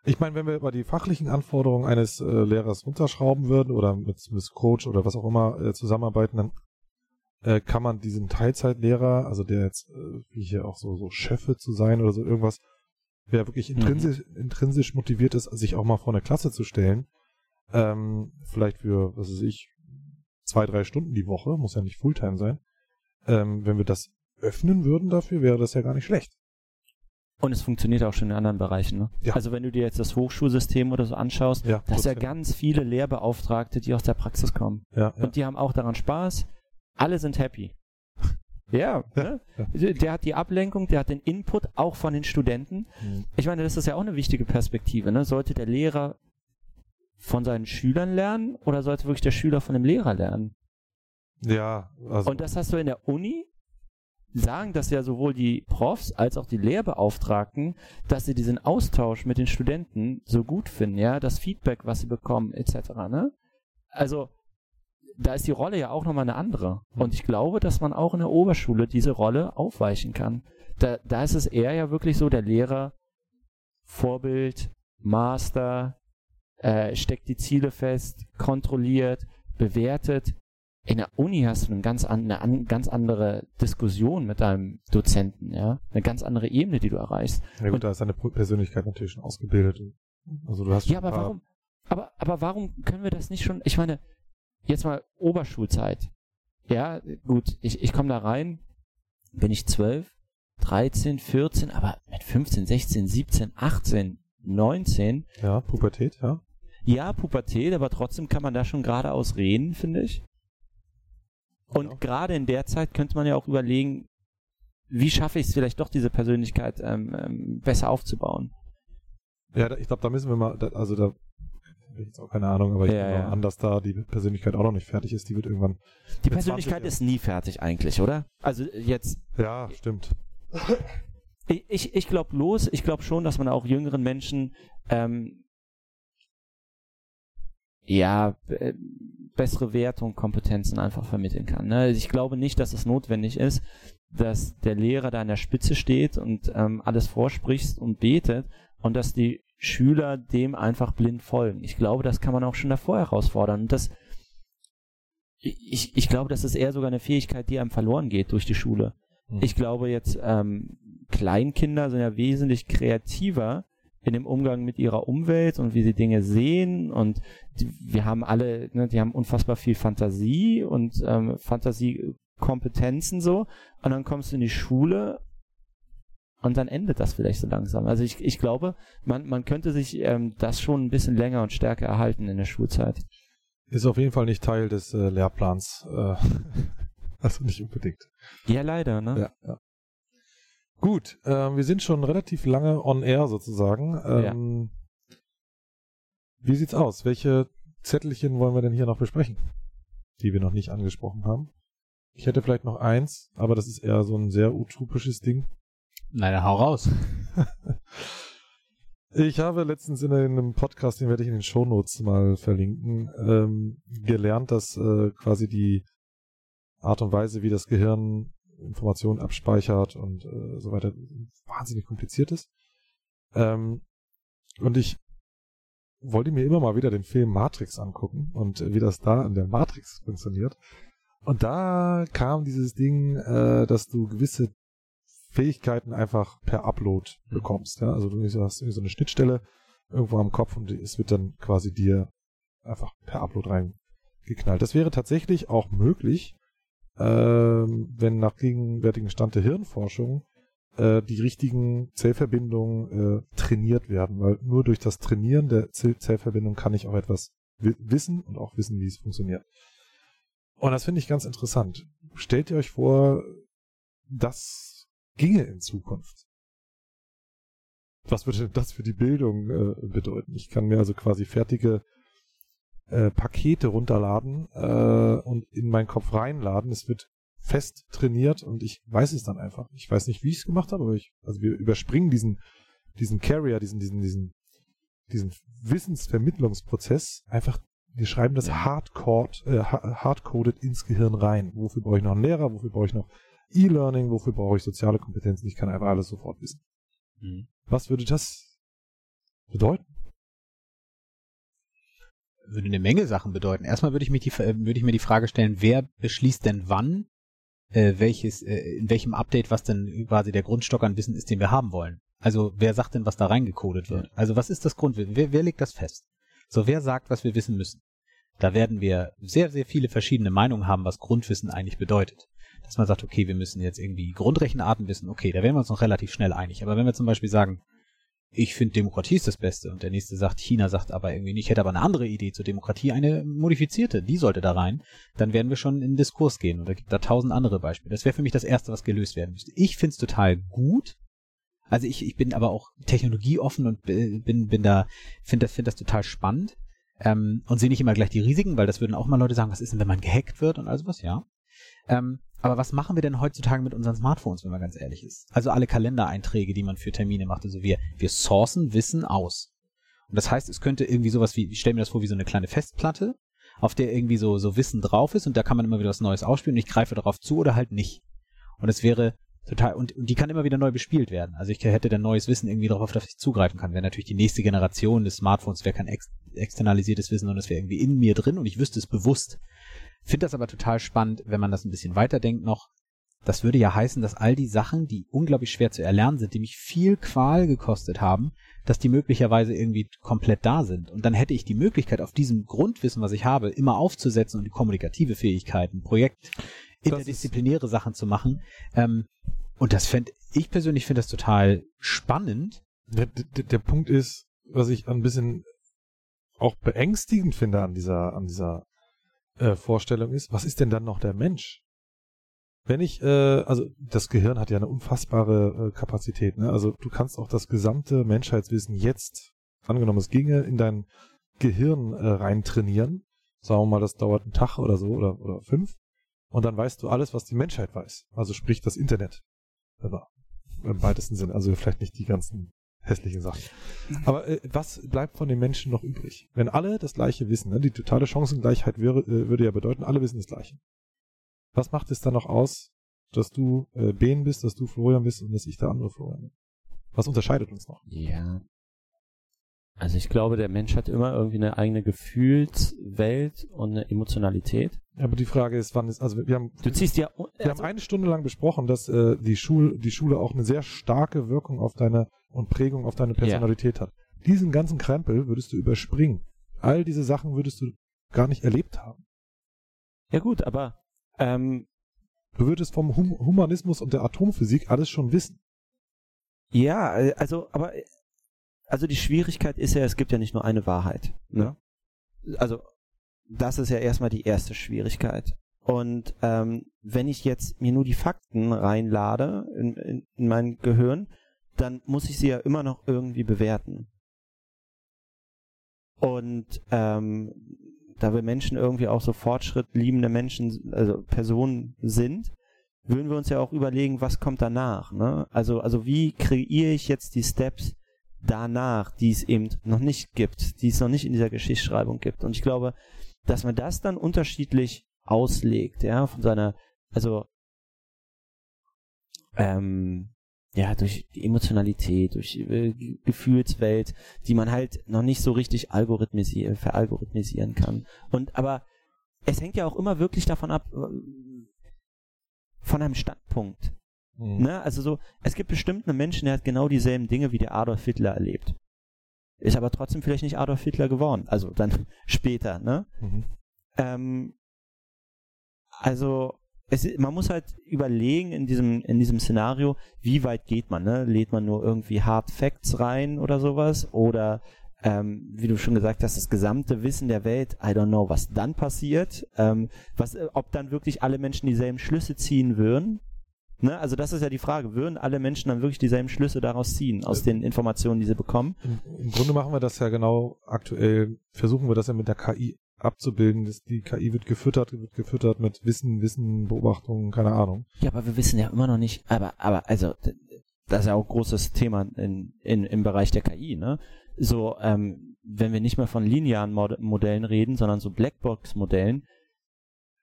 Ich meine, wenn wir über die fachlichen Anforderungen eines äh, Lehrers runterschrauben würden oder mit, mit Coach oder was auch immer äh, zusammenarbeiten, dann äh, kann man diesen Teilzeitlehrer, also der jetzt äh, wie hier auch so so Chefe zu sein oder so irgendwas, wer wirklich intrinsisch, intrinsisch motiviert ist, sich auch mal vor eine Klasse zu stellen, ähm, vielleicht für, was weiß ich, zwei, drei Stunden die Woche, muss ja nicht Fulltime sein. Ähm, wenn wir das öffnen würden dafür, wäre das ja gar nicht schlecht. Und es funktioniert auch schon in anderen Bereichen. Ne? Ja. Also wenn du dir jetzt das Hochschulsystem oder so anschaust, Ja, da hast ja ganz viele Lehrbeauftragte, die aus der Praxis kommen. Ja, ja. Und die haben auch daran Spaß. Alle sind happy. Ja, ne? der hat die Ablenkung, der hat den Input auch von den Studenten. Hm. Ich meine, das ist ja auch eine wichtige Perspektive. Ne? Sollte der Lehrer von seinen Schülern lernen oder sollte wirklich der Schüler von dem Lehrer lernen? Ja, also Und das hast du in der Uni, sagen das ja sowohl die Profs als auch die Lehrbeauftragten, dass sie diesen Austausch mit den Studenten so gut finden, ja, das Feedback, was sie bekommen, etc. Ne? Also da ist die Rolle ja auch nochmal eine andere. Und ich glaube, dass man auch in der Oberschule diese Rolle aufweichen kann. Da, da ist es eher ja wirklich so, der Lehrer, Vorbild, Master, äh, steckt die Ziele fest, kontrolliert, bewertet. In der Uni hast du eine ganz, an, eine an, ganz andere Diskussion mit deinem Dozenten, ja, eine ganz andere Ebene, die du erreichst. ja gut, und- da ist deine Persönlichkeit natürlich schon ausgebildet. Also du hast schon Ja, aber warum? Aber, aber warum können wir das nicht schon? Ich meine, jetzt mal Oberschulzeit. Ja, gut, ich, ich komme da rein, bin ich 12, 13, 14, aber mit 15, 16, 17, 18, 19, Ja, Pubertät, ja. ja, Pubertät, aber trotzdem kann man da schon geradeaus reden, finde ich. Und Ja. gerade in der Zeit könnte man ja auch überlegen, wie schaffe ich es vielleicht doch, diese Persönlichkeit ähm, ähm, besser aufzubauen. Ja, ich glaube, da müssen wir mal, also da hab ich jetzt auch keine Ahnung, aber ich Ja, nehme ja. an, dass da die Persönlichkeit auch noch nicht fertig ist. Die wird irgendwann. Die Persönlichkeit 20 ist nie fertig eigentlich, oder? Also jetzt Ja, stimmt. Ich, ich, ich glaube los, ich glaube schon, dass man auch jüngeren Menschen ähm, ja äh, bessere Werte und Kompetenzen einfach vermitteln kann. Ne? Ich glaube nicht, dass es notwendig ist, dass der Lehrer da an der Spitze steht und ähm, alles vorspricht und betet und dass die Schüler dem einfach blind folgen. Ich glaube, das kann man auch schon davor herausfordern. Und das ich, ich glaube, das ist eher sogar eine Fähigkeit, die einem verloren geht durch die Schule. Hm. Ich glaube jetzt, ähm, Kleinkinder sind ja wesentlich kreativer in dem Umgang mit ihrer Umwelt und wie sie Dinge sehen und die, wir haben alle, ne, die haben unfassbar viel Fantasie und ähm, Fantasiekompetenzen so und dann kommst du in die Schule und dann endet das vielleicht so langsam. Also ich, ich glaube, man, man könnte sich ähm, das schon ein bisschen länger und stärker erhalten in der Schulzeit. Ist auf jeden Fall nicht Teil des äh, Lehrplans. Äh, also nicht unbedingt. Ja, leider, ne? Ja, ja. Gut, ähm, wir sind schon relativ lange on air sozusagen. Ähm, Wie sieht's aus? Welche Zettelchen wollen wir denn hier noch besprechen, die wir noch nicht angesprochen haben? Ich hätte vielleicht noch eins, aber das ist eher so ein sehr utopisches Ding. Dann hau raus. Ich habe letztens in einem Podcast, den werde ich in den Shownotes mal verlinken, ähm, gelernt, dass äh, quasi die Art und Weise, wie das Gehirn Informationen abspeichert und äh, so weiter, wahnsinnig kompliziert ist. Ähm, und ich wollte mir immer mal wieder den Film Matrix angucken und äh, wie das da in der Matrix funktioniert. Und da kam dieses Ding, äh, dass du gewisse Fähigkeiten einfach per Upload bekommst. Ja? Also du hast irgendwie so eine Schnittstelle irgendwo am Kopf und es wird dann quasi dir einfach per Upload reingeknallt. Das wäre tatsächlich auch möglich, ähm, wenn nach gegenwärtigen Stand der Hirnforschung äh, die richtigen Zellverbindungen äh, trainiert werden, weil nur durch das Trainieren der Zell Zellverbindung kann ich auch etwas wi wissen und auch wissen, wie es funktioniert. Und das finde ich ganz interessant. Stellt ihr euch vor, das ginge in Zukunft. Was würde denn das für die Bildung äh, bedeuten? Ich kann mir also quasi fertige äh, Pakete runterladen äh, und in meinen Kopf reinladen. Es wird fest trainiert und ich weiß es dann einfach. Ich weiß nicht, wie ich es gemacht habe, aber ich, also wir überspringen diesen, diesen Carrier, diesen, diesen, diesen, diesen Wissensvermittlungsprozess einfach. Wir schreiben das hardcoded, äh, ha- hardcoded ins Gehirn rein. Wofür brauche ich noch einen Lehrer? Wofür brauche ich noch E-Learning? Wofür brauche ich soziale Kompetenzen? Ich kann einfach alles sofort wissen. Mhm. Was würde das bedeuten? würde eine Menge Sachen bedeuten. Erstmal würde ich, mich die, äh, würde ich mir die Frage stellen, wer beschließt denn wann, äh, welches, äh, in welchem Update, was denn quasi der Grundstock an Wissen ist, den wir haben wollen. Also wer sagt denn, was da reingecodet wird? Also was ist das Grundwissen? Wer, wer legt das fest? So, wer sagt, was wir wissen müssen? Da werden wir sehr, sehr viele verschiedene Meinungen haben, was Grundwissen eigentlich bedeutet. Dass man sagt, okay, wir müssen jetzt irgendwie Grundrechenarten wissen, okay, da werden wir uns noch relativ schnell einig. Aber wenn wir zum Beispiel sagen, ich finde Demokratie ist das Beste und der nächste sagt, China sagt aber irgendwie nicht, ich hätte aber eine andere Idee zur Demokratie, eine modifizierte, die sollte da rein, dann werden wir schon in den Diskurs gehen und da gibt da tausend andere Beispiele. Das wäre für mich das Erste, was gelöst werden müsste. Ich finde es total gut, also ich, ich bin aber auch technologieoffen und bin, bin da, finde das, finde das total spannend. Ähm, und sehe nicht immer gleich die Risiken, weil das würden auch mal Leute sagen, was ist denn, wenn man gehackt wird und all sowas, ja. Ähm, aber was machen wir denn heutzutage mit unseren Smartphones, wenn man ganz ehrlich ist? Also alle Kalendereinträge, die man für Termine macht. Also wir, wir sourcen Wissen aus. Und das heißt, es könnte irgendwie sowas wie, ich stelle mir das vor wie so eine kleine Festplatte, auf der irgendwie so, so Wissen drauf ist und da kann man immer wieder was Neues ausspielen und ich greife darauf zu oder halt nicht. Und es wäre total, und, und die kann immer wieder neu bespielt werden. Also ich hätte dann neues Wissen irgendwie darauf, auf das ich zugreifen kann. Wäre natürlich die nächste Generation des Smartphones, wäre kein ex externalisiertes Wissen, sondern es wäre irgendwie in mir drin und ich wüsste es bewusst. Finde das aber total spannend, wenn man das ein bisschen weiterdenkt noch. Das würde ja heißen, dass all die Sachen, die unglaublich schwer zu erlernen sind, die mich viel Qual gekostet haben, dass die möglicherweise irgendwie komplett da sind. Und dann hätte ich die Möglichkeit, auf diesem Grundwissen, was ich habe, immer aufzusetzen und die kommunikative Fähigkeiten, Projekt, interdisziplinäre Sachen zu machen. Ähm, und das fände, ich persönlich finde das total spannend. Der, der, der Punkt ist, was ich ein bisschen auch beängstigend finde an dieser, an dieser äh, Vorstellung ist, was ist denn dann noch der Mensch? Wenn ich, äh, also das Gehirn hat ja eine unfassbare äh, Kapazität, ne? Also du kannst auch das gesamte Menschheitswissen jetzt, angenommen es ginge, in dein Gehirn äh, rein trainieren. Sagen wir mal, das dauert einen Tag oder so oder, oder fünf. Und dann weißt du alles, was die Menschheit weiß. Also sprich das Internet. Aber im weitesten Sinne. Also vielleicht nicht die ganzen hässlichen Sachen. Aber äh, was bleibt von den Menschen noch übrig? Wenn alle das Gleiche wissen, ne? die totale Chancengleichheit wäre, äh, würde ja bedeuten, alle wissen das Gleiche. Was macht es dann noch aus, dass du äh, Ben bist, dass du Florian bist und dass ich der andere Florian bin? Was unterscheidet uns noch? Ja. Also ich glaube, der Mensch hat immer irgendwie eine eigene Gefühlswelt und eine Emotionalität. Ja, aber die Frage ist, wann ist, also wir haben, Du ziehst ja, wir also, haben eine Stunde lang besprochen, dass äh, die, Schul, die Schule auch eine sehr starke Wirkung auf deine und Prägung auf deine Personalität hat. Diesen ganzen Krempel würdest du überspringen. All diese Sachen würdest du gar nicht erlebt haben. ja gut, aber ähm, Du würdest vom hum Humanismus und der Atomphysik alles schon wissen. ja, äh, also, aber äh, also die Schwierigkeit ist ja, es gibt ja nicht nur eine Wahrheit. Ne? Also das ist ja erstmal die erste Schwierigkeit. Und ähm, wenn ich jetzt mir nur die Fakten reinlade in, in, in mein Gehirn, dann muss ich sie ja immer noch irgendwie bewerten. Und ähm, da wir Menschen irgendwie auch so fortschrittliebende Menschen, also Personen sind, würden wir uns ja auch überlegen, was kommt danach. Ne? Also, also wie kreiere ich jetzt die Steps danach, die es eben noch nicht gibt, die es noch nicht in dieser Geschichtsschreibung gibt. Und ich glaube, dass man das dann unterschiedlich auslegt, ja, von seiner, also ähm, ja, durch die Emotionalität, durch äh, Ge- Gefühlswelt, die man halt noch nicht so richtig algorithmisieren, veralgorithmisieren kann. Und aber es hängt ja auch immer wirklich davon ab, äh, von einem Standpunkt. Mhm. Ne? Also so, es gibt bestimmt einen Menschen, der hat genau dieselben Dinge wie der Adolf Hitler erlebt. Ist aber trotzdem vielleicht nicht Adolf Hitler geworden. Also dann später, ne? Mhm. Ähm, also es, man muss halt überlegen in diesem, in diesem Szenario, wie weit geht man, ne? Lädt man nur irgendwie Hard Facts rein oder sowas? Oder ähm, wie du schon gesagt hast, das gesamte Wissen der Welt, I don't know, was dann passiert, ähm, was, ob dann wirklich alle Menschen dieselben Schlüsse ziehen würden. Ne? Also das ist ja die Frage, würden alle Menschen dann wirklich dieselben Schlüsse daraus ziehen, aus den Informationen, die sie bekommen? Im, Im Grunde machen wir das ja genau aktuell, versuchen wir das ja mit der KI abzubilden. Das, die KI wird gefüttert, wird gefüttert mit Wissen, Wissen, Beobachtungen, keine Ahnung. Ja, aber wir wissen ja immer noch nicht, aber, aber, also, das ist ja auch ein großes Thema in, in, im Bereich der KI, ne? So, ähm, wenn wir nicht mehr von linearen Mod Modellen reden, sondern so Blackbox-Modellen,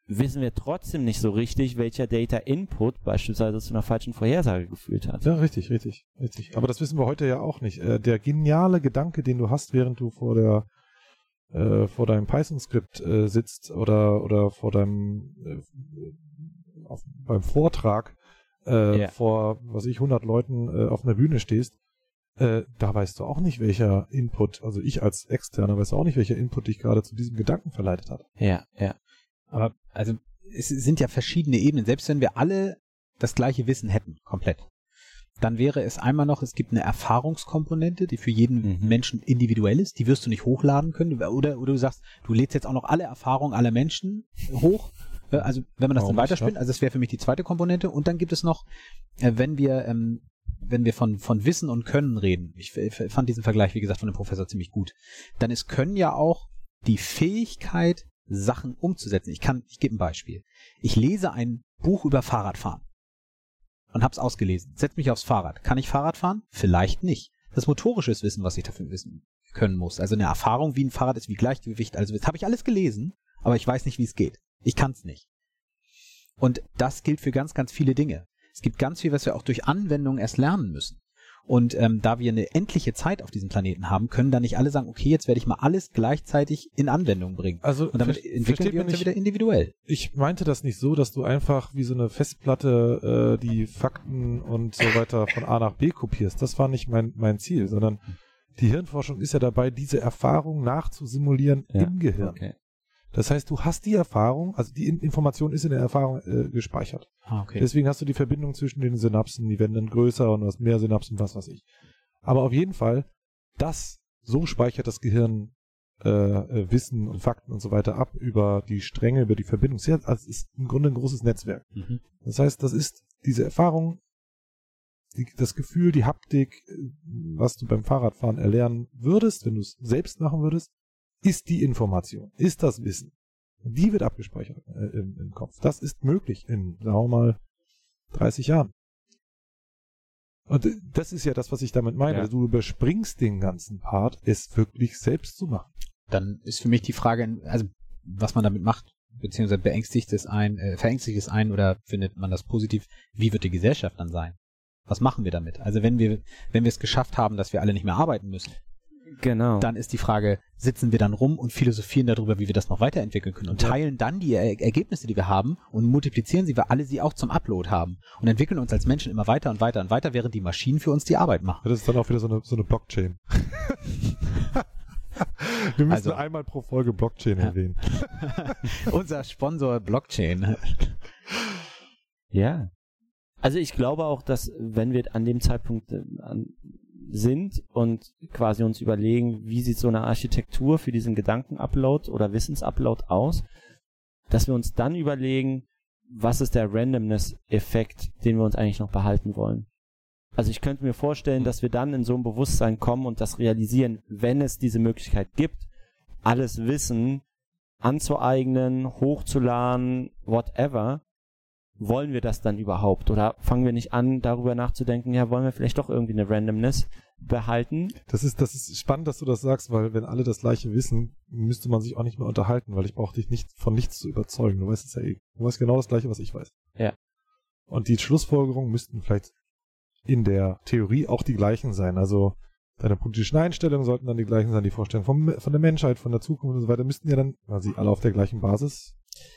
wissen wir trotzdem nicht so richtig, welcher Data Input beispielsweise zu einer falschen Vorhersage geführt hat. Ja, richtig, richtig, richtig. Aber das wissen wir heute ja auch nicht. Äh, der geniale Gedanke, den du hast, während du vor der äh, vor deinem Python-Skript äh, sitzt oder, oder vor deinem äh, auf, beim Vortrag äh, Ja. vor, was ich, 100 Leuten äh, auf einer Bühne stehst, äh, da weißt du auch nicht, welcher Input, also ich als Externer weiß auch nicht, welcher Input dich gerade zu diesem Gedanken verleitet hat. Ja, ja. Aber also es sind ja verschiedene Ebenen. Selbst wenn wir alle das gleiche Wissen hätten, komplett, dann wäre es einmal noch, es gibt eine Erfahrungskomponente, die für jeden Mhm. Menschen individuell ist. Die wirst du nicht hochladen können. Oder, oder du sagst, du lädst jetzt auch noch alle Erfahrungen aller Menschen hoch. Äh, Also wenn man das Warum dann weiterspinnt, also das wäre für mich die zweite Komponente. Und dann gibt es noch, äh, wenn wir ähm, wenn wir von, von Wissen und Können reden, ich f- fand diesen Vergleich, wie gesagt, von dem Professor ziemlich gut, dann ist Können ja auch die Fähigkeit, Sachen umzusetzen. Ich kann, ich gebe ein Beispiel. Ich lese ein Buch über Fahrradfahren und hab's ausgelesen. Setz mich aufs Fahrrad. Kann ich Fahrrad fahren? Vielleicht nicht. Das ist motorisches Wissen, was ich dafür wissen können muss. Also eine Erfahrung, wie ein Fahrrad ist, wie Gleichgewicht. Also das habe ich alles gelesen, aber ich weiß nicht, wie es geht. Ich kann's nicht. Und das gilt für ganz, ganz viele Dinge. Es gibt ganz viel, was wir auch durch Anwendung erst lernen müssen. Und ähm, da wir eine endliche Zeit auf diesem Planeten haben, können da nicht alle sagen, okay, jetzt werde ich mal alles gleichzeitig in Anwendung bringen. Also Und damit entwickeln wir man uns ja nicht- wieder individuell. Ich meinte das nicht so, dass du einfach wie so eine Festplatte äh, die Fakten und so weiter von A nach B kopierst. Das war nicht mein, mein Ziel, sondern die Hirnforschung ist ja dabei, diese Erfahrung nachzusimulieren Ja, im Gehirn. Okay. Das heißt, du hast die Erfahrung, also die In- Information ist in der Erfahrung äh, gespeichert. Ah, okay. Deswegen hast du die Verbindung zwischen den Synapsen, die werden dann größer und du hast mehr Synapsen, was weiß ich. Aber auf jeden Fall, das, so speichert das Gehirn äh, äh, Wissen und Fakten und so weiter ab über die Stränge, über die Verbindung. Also es ist im Grunde ein großes Netzwerk. Mhm. Das heißt, das ist diese Erfahrung, die, das Gefühl, die Haptik, äh, was du beim Fahrradfahren erlernen würdest, wenn du es selbst machen würdest, ist die Information, ist das Wissen. Die wird abgespeichert äh, im, im Kopf. Das ist möglich in, sagen wir mal, 30 Jahren. Und äh, das ist ja das, was ich damit meine. Ja. Du überspringst den ganzen Part, es wirklich selbst zu machen. Dann ist für mich die Frage, also was man damit macht, beziehungsweise beängstigt es ein, äh, verängstigt es ein oder findet man das positiv, wie wird die Gesellschaft dann sein? Was machen wir damit? Also wenn wir, wenn wir es geschafft haben, dass wir alle nicht mehr arbeiten müssen, Genau. dann ist die Frage, sitzen wir dann rum und philosophieren darüber, wie wir das noch weiterentwickeln können und Ja. teilen dann die er Ergebnisse, die wir haben und multiplizieren sie, weil alle sie auch zum Upload haben und entwickeln uns als Menschen immer weiter und weiter und weiter, während die Maschinen für uns die Arbeit machen. Das ist dann auch wieder so eine, so eine Blockchain. Wir müssen Also- einmal pro Folge Blockchain Ja. erwähnen. Unser Sponsor Blockchain. Ja. Also ich glaube auch, dass wenn wir an dem Zeitpunkt äh, an, sind und quasi uns überlegen, wie sieht so eine Architektur für diesen Gedankenupload oder Wissensupload aus, dass wir uns dann überlegen, was ist der Randomness-Effekt, den wir uns eigentlich noch behalten wollen. Also ich könnte mir vorstellen, dass wir dann in so ein Bewusstsein kommen und das realisieren, wenn es diese Möglichkeit gibt, alles Wissen anzueignen, hochzuladen, whatever, wollen wir das dann überhaupt? Oder fangen wir nicht an, darüber nachzudenken, ja, wollen wir vielleicht doch irgendwie eine Randomness behalten? Das ist, das ist spannend, dass du das sagst, weil wenn alle das gleiche wissen, müsste man sich auch nicht mehr unterhalten, weil ich brauche dich nicht von nichts zu überzeugen. Du weißt es ja eh. Du weißt genau das gleiche, was ich weiß. Ja. Und die Schlussfolgerungen müssten vielleicht in der Theorie auch die gleichen sein. Also deine politischen Einstellungen sollten dann die gleichen sein, die Vorstellungen vom, von der Menschheit, von der Zukunft und so weiter, müssten ja dann, weil sie alle auf der gleichen Basis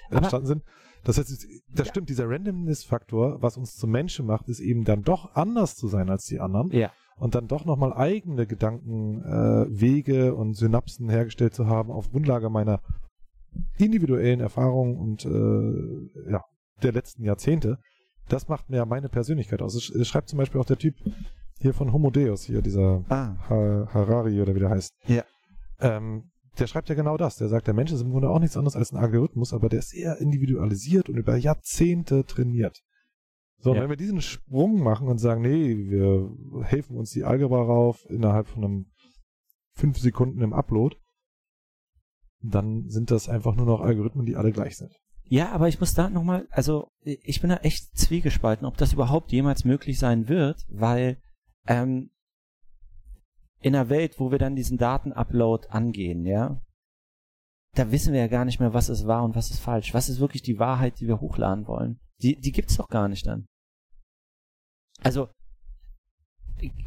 Aber- entstanden sind. Das heißt, das Ja. stimmt, dieser Randomness-Faktor, was uns zum Menschen macht, ist eben dann doch anders zu sein als die anderen Ja. und dann doch nochmal eigene Gedankenwege äh, Wege und Synapsen hergestellt zu haben auf Grundlage meiner individuellen Erfahrungen und äh, ja, der letzten Jahrzehnte, das macht mir ja meine Persönlichkeit aus. Es, schreibt zum Beispiel auch der Typ hier von Homo Deus, hier dieser Ah. ha Harari oder wie der heißt. Ja. Ähm, der schreibt ja genau das. Der sagt, der Mensch ist im Grunde auch nichts anderes als ein Algorithmus, aber der ist sehr individualisiert und über Jahrzehnte trainiert. So, und Ja. wenn wir diesen Sprung machen und sagen, nee, wir helfen uns die Algebra rauf innerhalb von einem fünf Sekunden im Upload, dann sind das einfach nur noch Algorithmen, die alle gleich sind. Ja, aber ich muss da nochmal, also ich bin da echt zwiegespalten, ob das überhaupt jemals möglich sein wird, weil ähm, in einer Welt, wo wir dann diesen Datenupload angehen, ja, da wissen wir ja gar nicht mehr, was ist wahr und was ist falsch. Was ist wirklich die Wahrheit, die wir hochladen wollen? Die, die gibt's doch gar nicht dann. Also,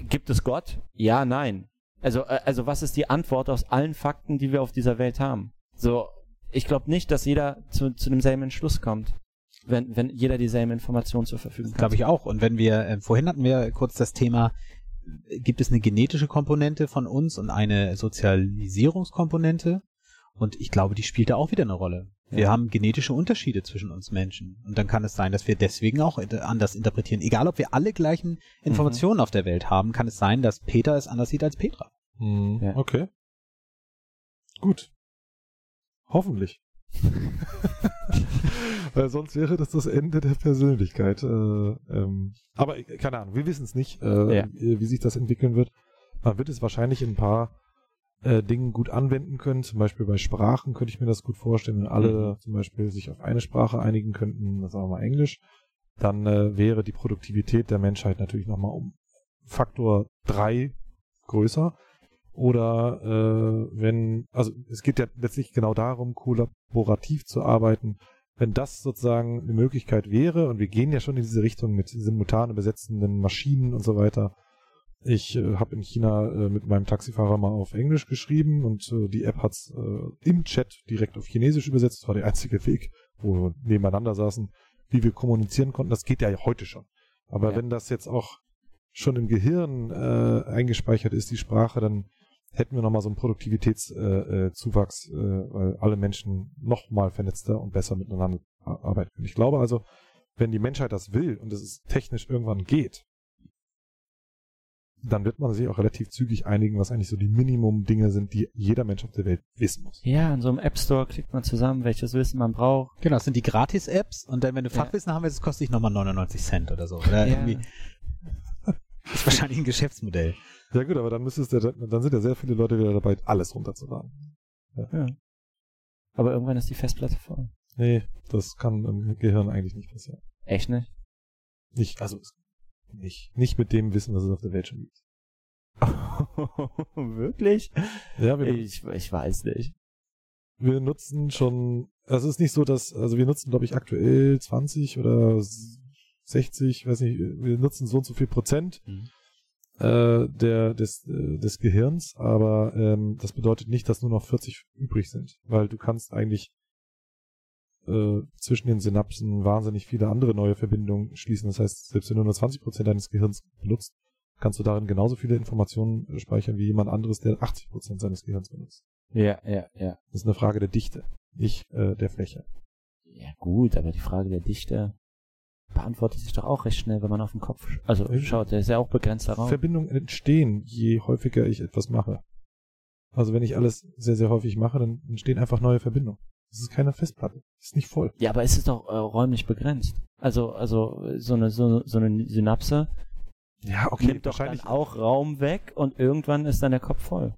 gibt es Gott? Ja, nein. Also, äh, also was ist die Antwort aus allen Fakten, die wir auf dieser Welt haben? So, ich glaube nicht, dass jeder zu, zu demselben Entschluss kommt, wenn, wenn jeder dieselben Informationen zur Verfügung hat. Glaube ich auch. Und wenn wir, äh, vorhin hatten wir kurz das Thema, gibt es eine genetische Komponente von uns und eine Sozialisierungskomponente? Und ich glaube, die spielt da auch wieder eine Rolle. Wir Ja. haben genetische Unterschiede zwischen uns Menschen. Und dann kann es sein, dass wir deswegen auch anders interpretieren. Egal, ob wir alle gleichen Informationen auf der Welt haben, kann es sein, dass Peter es anders sieht als Petra. Hm, Ja. Okay. Gut. Hoffentlich. Weil sonst wäre das das Ende der Persönlichkeit. Äh, ähm, aber keine Ahnung, wir wissen es nicht, äh, Ja. wie sich das entwickeln wird. Man wird es wahrscheinlich in ein paar äh, Dingen gut anwenden können. Zum Beispiel bei Sprachen könnte ich mir das gut vorstellen, wenn alle Mhm. zum Beispiel sich auf eine Sprache einigen könnten, sagen wir mal Englisch, dann äh, wäre die Produktivität der Menschheit natürlich nochmal um Faktor drei größer. Oder äh, wenn, also es geht ja letztlich genau darum, kollaborativ zu arbeiten. Wenn das sozusagen eine Möglichkeit wäre, und wir gehen ja schon in diese Richtung mit simultan besetzenden Maschinen und so weiter. Ich äh, habe in China äh, mit meinem Taxifahrer mal auf Englisch geschrieben und äh, die App hat's äh, im Chat direkt auf Chinesisch übersetzt. Das war der einzige Weg, wo wir nebeneinander saßen, wie wir kommunizieren konnten. Das geht ja heute schon. Aber Ja. wenn das jetzt auch schon im Gehirn äh, eingespeichert ist, die Sprache, dann hätten wir nochmal so einen Produktivitätszuwachs, äh, äh, Zuwachs, äh, weil alle Menschen nochmal vernetzter und besser miteinander arbeiten können. Ich glaube also, wenn die Menschheit das will und es technisch irgendwann geht, dann wird man sich auch relativ zügig einigen, was eigentlich so die Minimum-Dinge sind, die jeder Mensch auf der Welt wissen muss. Ja, in so einem App Store klickt man zusammen, welches Wissen man braucht. Genau, das sind die Gratis-Apps und dann, wenn du Ja. Fachwissen haben willst, kostet dich nochmal 99 Cent oder so. Oder Ja. irgendwie. Das ist wahrscheinlich ein Geschäftsmodell. Ja gut, aber dann müsstest du, dann sind ja sehr viele Leute wieder dabei, alles runterzuladen. Ja. Aber irgendwann ist die Festplatte voll. Nee, das kann im Gehirn eigentlich nicht passieren. Echt nicht? Nicht, also nicht, nicht mit dem Wissen, was es auf der Welt schon gibt. Wirklich? Ja, wir, Ich, ich weiß nicht. wir nutzen schon, also es ist nicht so, dass, also wir nutzen, glaube ich, aktuell 20 oder 60, weiß nicht, wir nutzen so und so viel Prozent Mhm. Äh, der, des, äh, des Gehirns, aber ähm, das bedeutet nicht, dass nur noch 40 übrig sind, weil du kannst eigentlich äh, zwischen den Synapsen wahnsinnig viele andere neue Verbindungen schließen. Das heißt, selbst wenn du nur 20 Prozent deines Gehirns benutzt, kannst du darin genauso viele Informationen äh, speichern wie jemand anderes, der 80 Prozent seines Gehirns benutzt. Ja, ja, ja. Das ist eine Frage der Dichte, nicht äh, der Fläche. Ja gut, aber die Frage der Dichte beantwortet sich doch auch recht schnell, wenn man auf den Kopf sch also Ja. schaut, der ist ja auch begrenzter Raum. Verbindungen entstehen, je häufiger ich etwas mache. Also wenn ich alles sehr, sehr häufig mache, dann entstehen einfach neue Verbindungen. Das ist keine Festplatte. Das ist nicht voll. Ja, aber es ist doch äh, räumlich begrenzt. Also, also so eine so, so eine Synapse Ja, nimmt doch dann auch Raum weg und irgendwann ist dann der Kopf voll.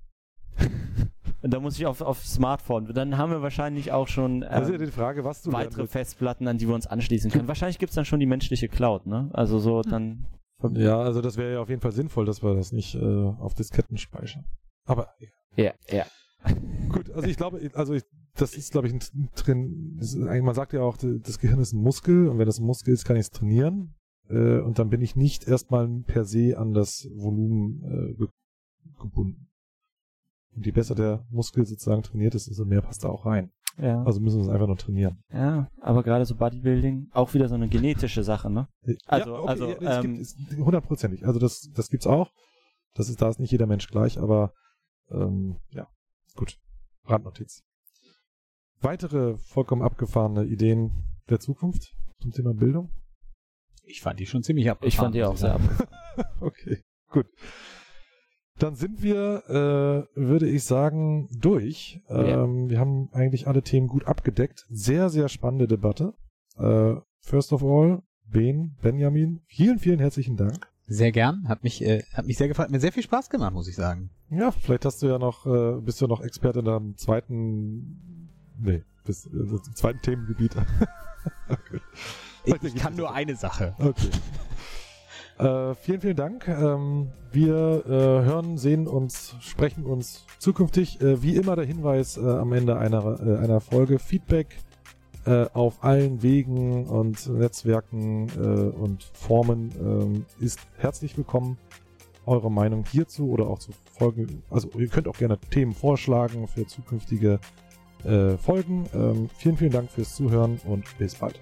und da muss ich auf, auf Smartphone. Dann haben wir wahrscheinlich auch schon Das ist ja ähm, die Frage, was du weitere Festplatten, an die wir uns anschließen können. Wahrscheinlich gibt's dann schon die menschliche Cloud, ne? Also so dann. willst. Ja, also das wäre ja auf jeden Fall sinnvoll, dass wir das nicht äh, auf Disketten speichern. Aber Ja, ja. gut, also ich glaube, also ich, das ist, glaube ich, ein drin. Man sagt ja auch, das Gehirn ist ein Muskel und wenn das ein Muskel ist, kann ich es trainieren. Äh, und dann bin ich nicht erstmal per se an das Volumen äh, ge gebunden. Und je besser der Muskel sozusagen trainiert ist, desto mehr passt da auch rein. Ja. Also müssen wir es einfach nur trainieren. ja, aber gerade so Bodybuilding, auch wieder so eine genetische Sache, ne? Also- also, ja, es ähm, gibt, es, hundertprozentig. Also das, das gibt's auch. Das ist, da ist nicht jeder Mensch gleich, aber ähm, ja, gut. Randnotiz. Weitere vollkommen abgefahrene Ideen der Zukunft zum Thema Bildung? Ich fand die schon ziemlich abgefahren. Ich fand die auch sehr sagen. ab. Okay, gut. Dann sind wir, äh, würde ich sagen, durch. Ja. Ähm, wir haben eigentlich alle Themen gut abgedeckt. Sehr, sehr spannende Debatte. Äh, first of all, Ben, Benjamin, vielen, vielen herzlichen Dank. Sehr gern. Hat mich, äh, hat mich sehr gefallen. Mir sehr viel Spaß gemacht, muss ich sagen. Ja, vielleicht hast du ja noch, äh, bist du ja noch Experte in deinem zweiten, nee, bist, äh, zweiten Themengebiet. okay. Ich, ich kann nur eine Sache. Okay. Äh, vielen, vielen Dank. Ähm, wir äh, hören, sehen uns, sprechen uns zukünftig. Äh, wie immer der Hinweis äh, am Ende einer, äh, einer Folge. Feedback äh, auf allen Wegen und Netzwerken und Formen ähm, ist herzlich willkommen. eure Meinung hierzu oder auch zu Folgen. Also ihr könnt auch gerne Themen vorschlagen für zukünftige Folgen. Ähm, vielen, vielen Dank fürs Zuhören und bis bald.